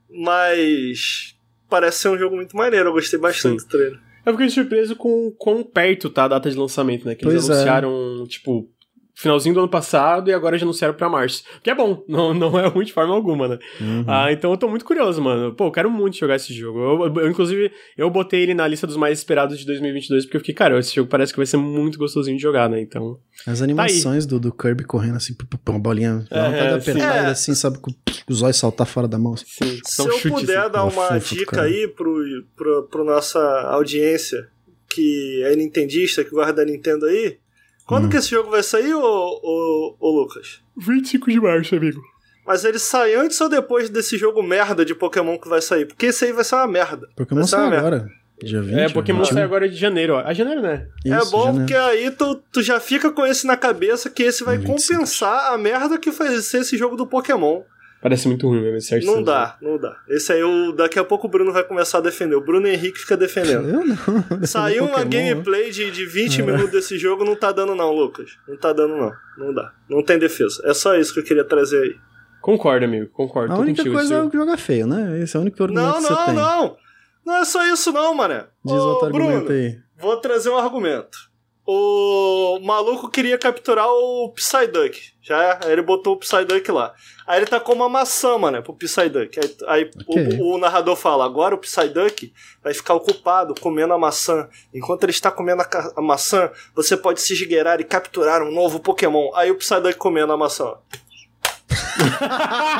Mas parece ser um jogo muito maneiro, eu gostei bastante Sim. do trailer.
Eu fiquei surpreso com quão perto tá a data de lançamento, né? Que eles pois é. anunciaram, é. tipo, finalzinho do ano passado e agora já anunciaram pra março. Que é bom, não, não é ruim de forma alguma, né? Uhum. Ah, então eu tô muito curioso, mano. Pô, eu quero muito jogar esse jogo. Eu, eu, inclusive, eu botei ele na lista dos mais esperados de 2022 porque eu fiquei, cara, esse jogo parece que vai ser muito gostosinho de jogar, né? Então.
As tá animações tá do, do Kirby correndo assim, uma bolinha, é, uma apertar ele assim, sabe, com os olhos saltar fora da mão. Assim.
Sim, Se um eu puder assim, dar uma dica aí pro, pro, pro nossa audiência que é nintendista, que guarda a Nintendo aí, quando hum. que esse jogo vai sair, ô, ô, ô Lucas?
25 de março, amigo.
Mas ele sai antes ou depois desse jogo merda de Pokémon que vai sair? Porque esse aí vai ser uma merda.
Pokémon sai agora. Merda.
Dia 20, é, Pokémon 20. sai agora de janeiro, ó. A janeiro, né?
Isso, é bom janeiro. porque aí tu, tu já fica com esse na cabeça que esse vai 25. compensar a merda que vai ser esse jogo do Pokémon.
Parece muito ruim mesmo esse
Não dá, não dá. Esse aí, o, daqui a pouco o Bruno vai começar a defender. O Bruno Henrique fica defendendo. Eu não. Saiu uma gameplay de, de 20 é. minutos desse jogo, não tá dando não, Lucas. Não tá dando não. Não dá. Não tem defesa. É só isso que eu queria trazer aí.
Concordo, amigo. Concordo.
A única coisa é que joga feio, né? Esse é o único argumento
não,
que você
não,
tem.
Não, não. Não é só isso não, mané.
Diz Ô, outro Bruno, argumento aí.
Vou trazer um argumento o maluco queria capturar o Psyduck. Já ele botou o Psyduck lá. Aí ele tacou uma maçã, mano, pro Psyduck. Aí, aí okay. o, o, narrador fala: agora o Psyduck vai ficar ocupado comendo a maçã. Enquanto ele está comendo a, a maçã, você pode se esgueirar e capturar um novo Pokémon. Aí o Psyduck comendo a maçã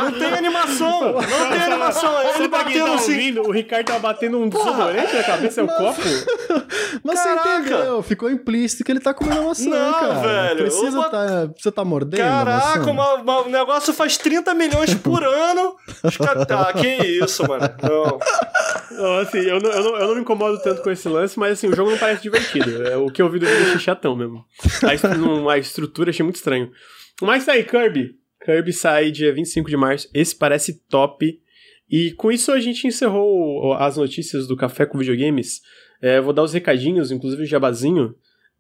não tem animação! Não tem animação! Ele Você batendo tá assim. Ouvindo,
o Ricardo tá batendo um desodorante na cabeça, é o copo?
Mas Caraca. você entendeu? Ficou implícito que ele tá comendo maçã, não, cara. velho. Precisa Opa. tá, você tá mordendo
Caraca, o negócio faz 30 milhões por ano. Tá, que isso, mano. Não.
Não, assim, eu não, eu, não, eu não me incomodo tanto com esse lance, mas assim, o jogo não parece divertido. É, o que eu vi do vídeo achei chatão mesmo. A, a estrutura achei muito estranho. Mas tá aí, Kirby. Kirby sai dia 25 de março. Esse parece top. E com isso a gente encerrou as notícias do Café com Videogames. É, vou dar os recadinhos, inclusive o jabazinho.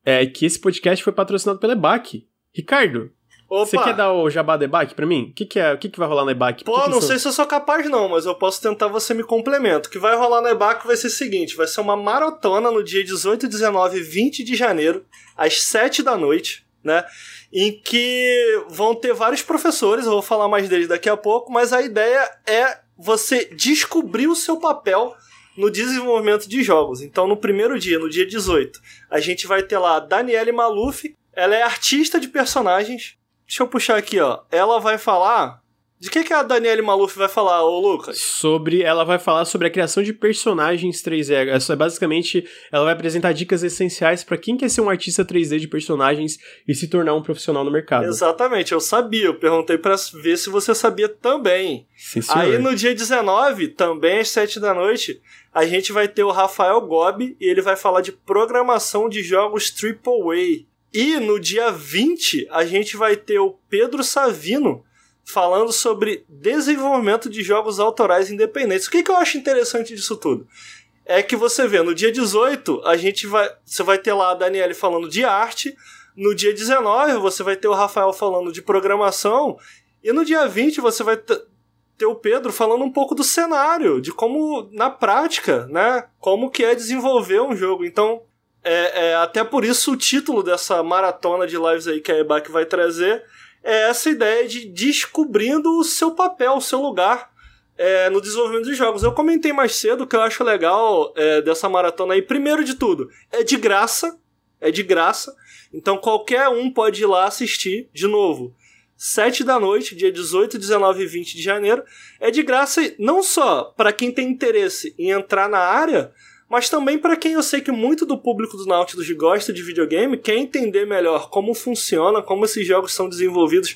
É que esse podcast foi patrocinado pela EBAC. Ricardo, Opa. Você quer dar o jabá da EBAC pra mim? O que, que, é, que, que vai rolar na EBAC?
Pô,
que
não sei se eu sou capaz não, mas eu posso tentar você me complemento. O que vai rolar na EBAC vai ser o seguinte, vai ser uma maratona no dia 18, 19 e 20 de janeiro, às 7 da noite, né? Em que vão ter vários professores, eu vou falar mais deles daqui a pouco, mas a ideia é você descobrir o seu papel no desenvolvimento de jogos. Então, no primeiro dia, no dia 18, a gente vai ter lá a Daniele Maluf, ela é artista de personagens. Deixa eu puxar aqui, ó. Ela vai falar de que, que a Daniele Maluf vai falar, ô Lucas?
Sobre. Ela vai falar sobre a criação de personagens 3D. Essa é basicamente. Ela vai apresentar dicas essenciais para quem quer ser um artista 3D de personagens e se tornar um profissional no mercado.
Exatamente, eu sabia. Eu perguntei para ver se você sabia também. Sim, Aí no dia 19, também às 7 da noite, a gente vai ter o Rafael Gobi e ele vai falar de programação de jogos AAA. E no dia 20, a gente vai ter o Pedro Savino falando sobre desenvolvimento de jogos autorais independentes. O que, que eu acho interessante disso tudo? É que você vê, no dia 18, a gente vai. Você vai ter lá a Daniele falando de arte. No dia 19, você vai ter o Rafael falando de programação. E no dia 20, você vai ter o Pedro falando um pouco do cenário, de como, na prática, né? Como que é desenvolver um jogo. Então, é, é até por isso o título dessa maratona de lives aí que a EBAC vai trazer é essa ideia de descobrindo o seu papel, o seu lugar é, no desenvolvimento de jogos. Eu comentei mais cedo que eu acho legal é, dessa maratona aí. Primeiro de tudo, é de graça. É de graça. Então qualquer um pode ir lá assistir. De novo, 7 da noite, dia 18, 19 e 20 de janeiro. É de graça não só para quem tem interesse em entrar na área, mas também para quem eu sei que muito do público do Nautilus gosta de videogame, quer entender melhor como funciona, como esses jogos são desenvolvidos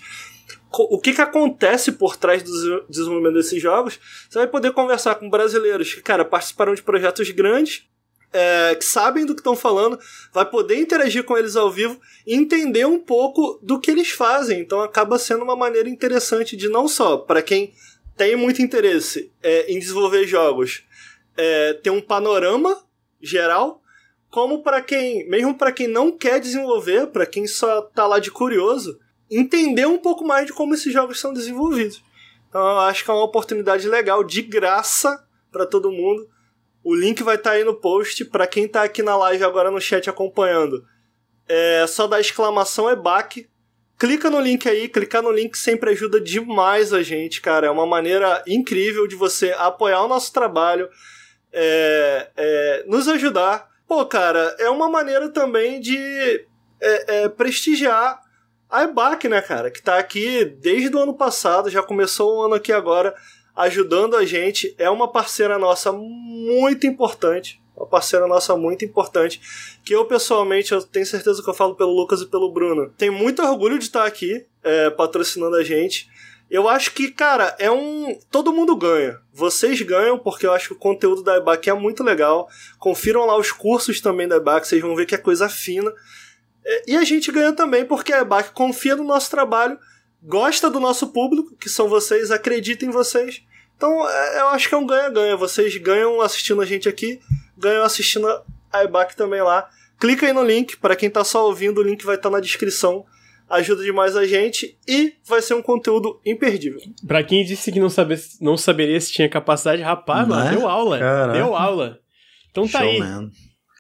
o que, que acontece por trás do desenvolvimento desses jogos, você vai poder conversar com brasileiros que, cara, participaram de projetos grandes, é, que sabem do que estão falando, vai poder interagir com eles ao vivo e entender um pouco do que eles fazem. Então acaba sendo uma maneira interessante de não só para quem tem muito interesse é, em desenvolver jogos, é, ter um panorama geral, como para quem, mesmo para quem não quer desenvolver, para quem só tá lá de curioso, entender um pouco mais de como esses jogos são desenvolvidos. Então eu acho que é uma oportunidade legal, de graça para todo mundo. O link vai estar tá aí no post para quem tá aqui na live agora no chat acompanhando. É só dar exclamação EBAC. Clica no link aí, clicar no link sempre ajuda demais a gente, cara. É uma maneira incrível de você apoiar o nosso trabalho, é, é, nos ajudar. Pô, cara, é uma maneira também de é, é prestigiar a EBAC, né, cara, que tá aqui desde o ano passado, já começou um ano aqui agora, ajudando a gente. É uma parceira nossa muito importante. Uma parceira nossa muito importante. Que eu, pessoalmente, eu tenho certeza que eu falo pelo Lucas e pelo Bruno. Tenho muito orgulho de estar aqui é, patrocinando a gente. Eu acho que, cara, é um. Todo mundo ganha. Vocês ganham, porque eu acho que o conteúdo da EBAC é muito legal. Confiram lá os cursos também da EBAC, vocês vão ver que é coisa fina. E a gente ganha também porque a EBAC confia no nosso trabalho, gosta do nosso público, que são vocês, acredita em vocês. Então é, eu acho que é um ganha-ganha. Vocês ganham assistindo a gente aqui, ganham assistindo a EBAC também lá. Clica aí no link, para quem tá só ouvindo, o link vai estar tá na descrição ajuda demais a gente e vai ser um conteúdo imperdível.
Pra quem disse que não, sabe, não saberia se tinha capacidade, rapaz, mano, é? deu aula. Caraca. Deu aula. Então tá Show, aí. Man.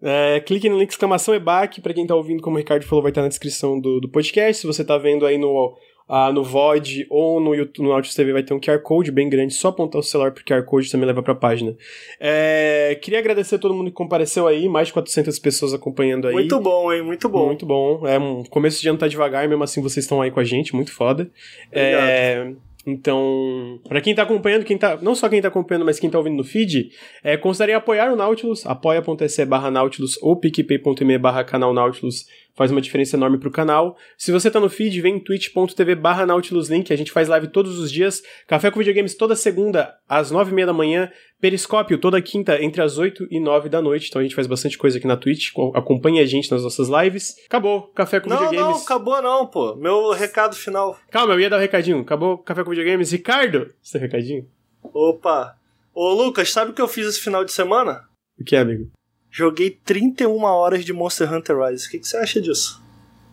É, clique no link exclamação EBAC, pra quem tá ouvindo, como o Ricardo falou, vai estar na descrição do, do podcast. Se você tá vendo aí no, uh, no VOD ou no YouTube, no Autos TV vai ter um QR Code bem grande, só apontar o celular pro QR Code também leva pra página. É, queria agradecer a todo mundo que compareceu aí, mais de 400 pessoas acompanhando aí.
Muito bom, hein? Muito bom.
Muito bom. É um começo de ano tá devagar, mesmo assim vocês estão aí com a gente, muito foda. Obrigado. É, então, para quem tá acompanhando, quem tá, não só quem tá acompanhando, mas quem tá ouvindo no feed, é, considere apoiar o Nautilus, apoia.se barra Nautilus ou picpay.me barra canal Nautilus faz uma diferença enorme pro canal. Se você tá no feed, vem em twitch.tv barra nautiluslink, a gente faz live todos os dias, Café com Videogames toda segunda às nove e meia da manhã, Periscópio toda quinta entre as oito e nove da noite, então a gente faz bastante coisa aqui na Twitch, acompanhe a gente nas nossas lives. Acabou, Café com
não,
Videogames.
Não, acabou não, pô, meu recado final.
Calma, eu ia dar o um recadinho, acabou Café com Videogames. Ricardo, seu recadinho?
Opa, ô Lucas, sabe o que eu fiz esse final de semana?
O que, amigo?
Joguei 31 horas de Monster Hunter Rise. O que, que você acha disso?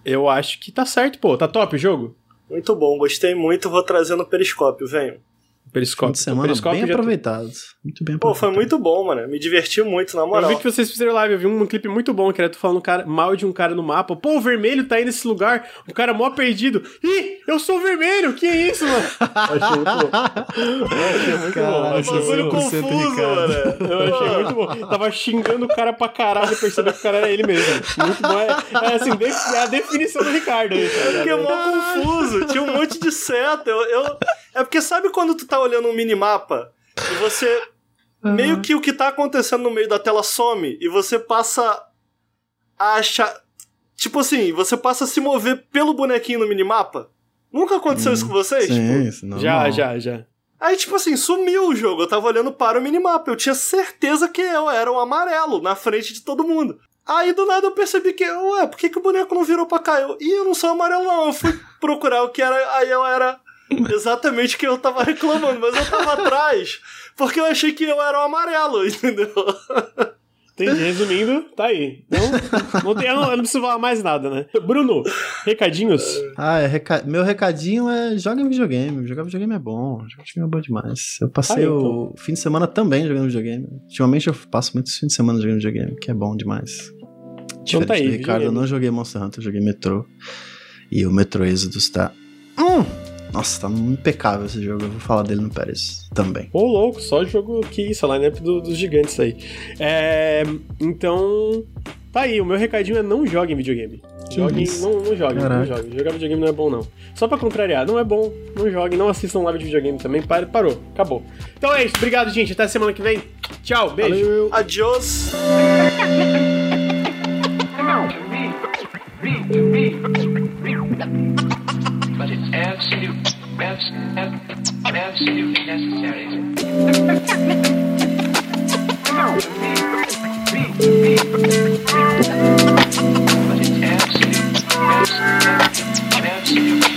Eu acho que tá certo, pô. Tá top o jogo?
Muito bom, gostei muito. Vou trazer no Periscópio, venho.
Periscópio. Fim
de semana
periscópio
bem aproveitado. Muito bem aproveitado. Pô,
foi muito bom, mano. Me diverti muito, na moral.
Eu vi que vocês fizeram live, eu vi um clipe muito bom, que era tu falando cara, mal de um cara no mapa. Pô, o vermelho tá aí nesse lugar, o cara mó perdido. Ih, eu sou o vermelho, que é isso, mano? achei muito bom. achei muito
bom. Achei muito confuso, mano.
Eu achei muito bom. Tava xingando o cara pra caralho e percebi que o cara era ele mesmo. Muito bom. É, é assim, é a definição do Ricardo aí.
Tá é mó confuso. Tinha um monte de seta. Eu, eu... É porque sabe quando tu tá olhando um minimapa mapa e você. Uhum. Meio que o que tá acontecendo no meio da tela some e você passa a achar. Tipo assim, você passa a se mover pelo bonequinho no minimapa. Nunca aconteceu hum, isso com vocês?
Sim,
tipo?
isso não,
já, já, já.
Aí, tipo assim, sumiu o jogo. Eu tava olhando para o minimapa. Eu tinha certeza que eu era um amarelo na frente de todo mundo. Aí do nada eu percebi que, ué, por que, que o boneco não virou pra cá? Eu, Ih, eu não sou amarelo, não. Eu fui procurar o que era. Aí eu era exatamente o que eu tava reclamando, mas eu tava atrás porque eu achei que eu era o amarelo, entendeu?
Entendi. Resumindo, tá aí. Não, não tem, eu, não, eu não preciso falar mais nada, né? Bruno, recadinhos?
Ah, é reca... meu recadinho é joga videogame. Jogar videogame é bom. Jogar videogame é bom demais. Eu passei ah, então. o fim de semana também jogando videogame. Ultimamente eu passo muitos fins de semana jogando videogame, que é bom demais. Diferente então tá aí, Ricardo, videogame. eu não joguei Monster Hunter, eu joguei Metro. E o Metro Exodus tá... Hum! Nossa, tá impecável esse jogo. Eu vou falar dele no Pérez também.
Ô, louco, só jogo que isso, a lineup do, dos gigantes aí. É, então, tá aí. O meu recadinho é não joguem videogame. Joguem, não, não joguem, não joguem. Jogar videogame não é bom, não. Só pra contrariar, não é bom. Não joguem, não assistam live de videogame também. Parou, parou, acabou. Então é isso, obrigado, gente. Até semana que vem. Tchau, beijo. Valeu.
Adiós. but it's absolute,
absolute, absolute necessary. But it's absolute, absolute, absolute.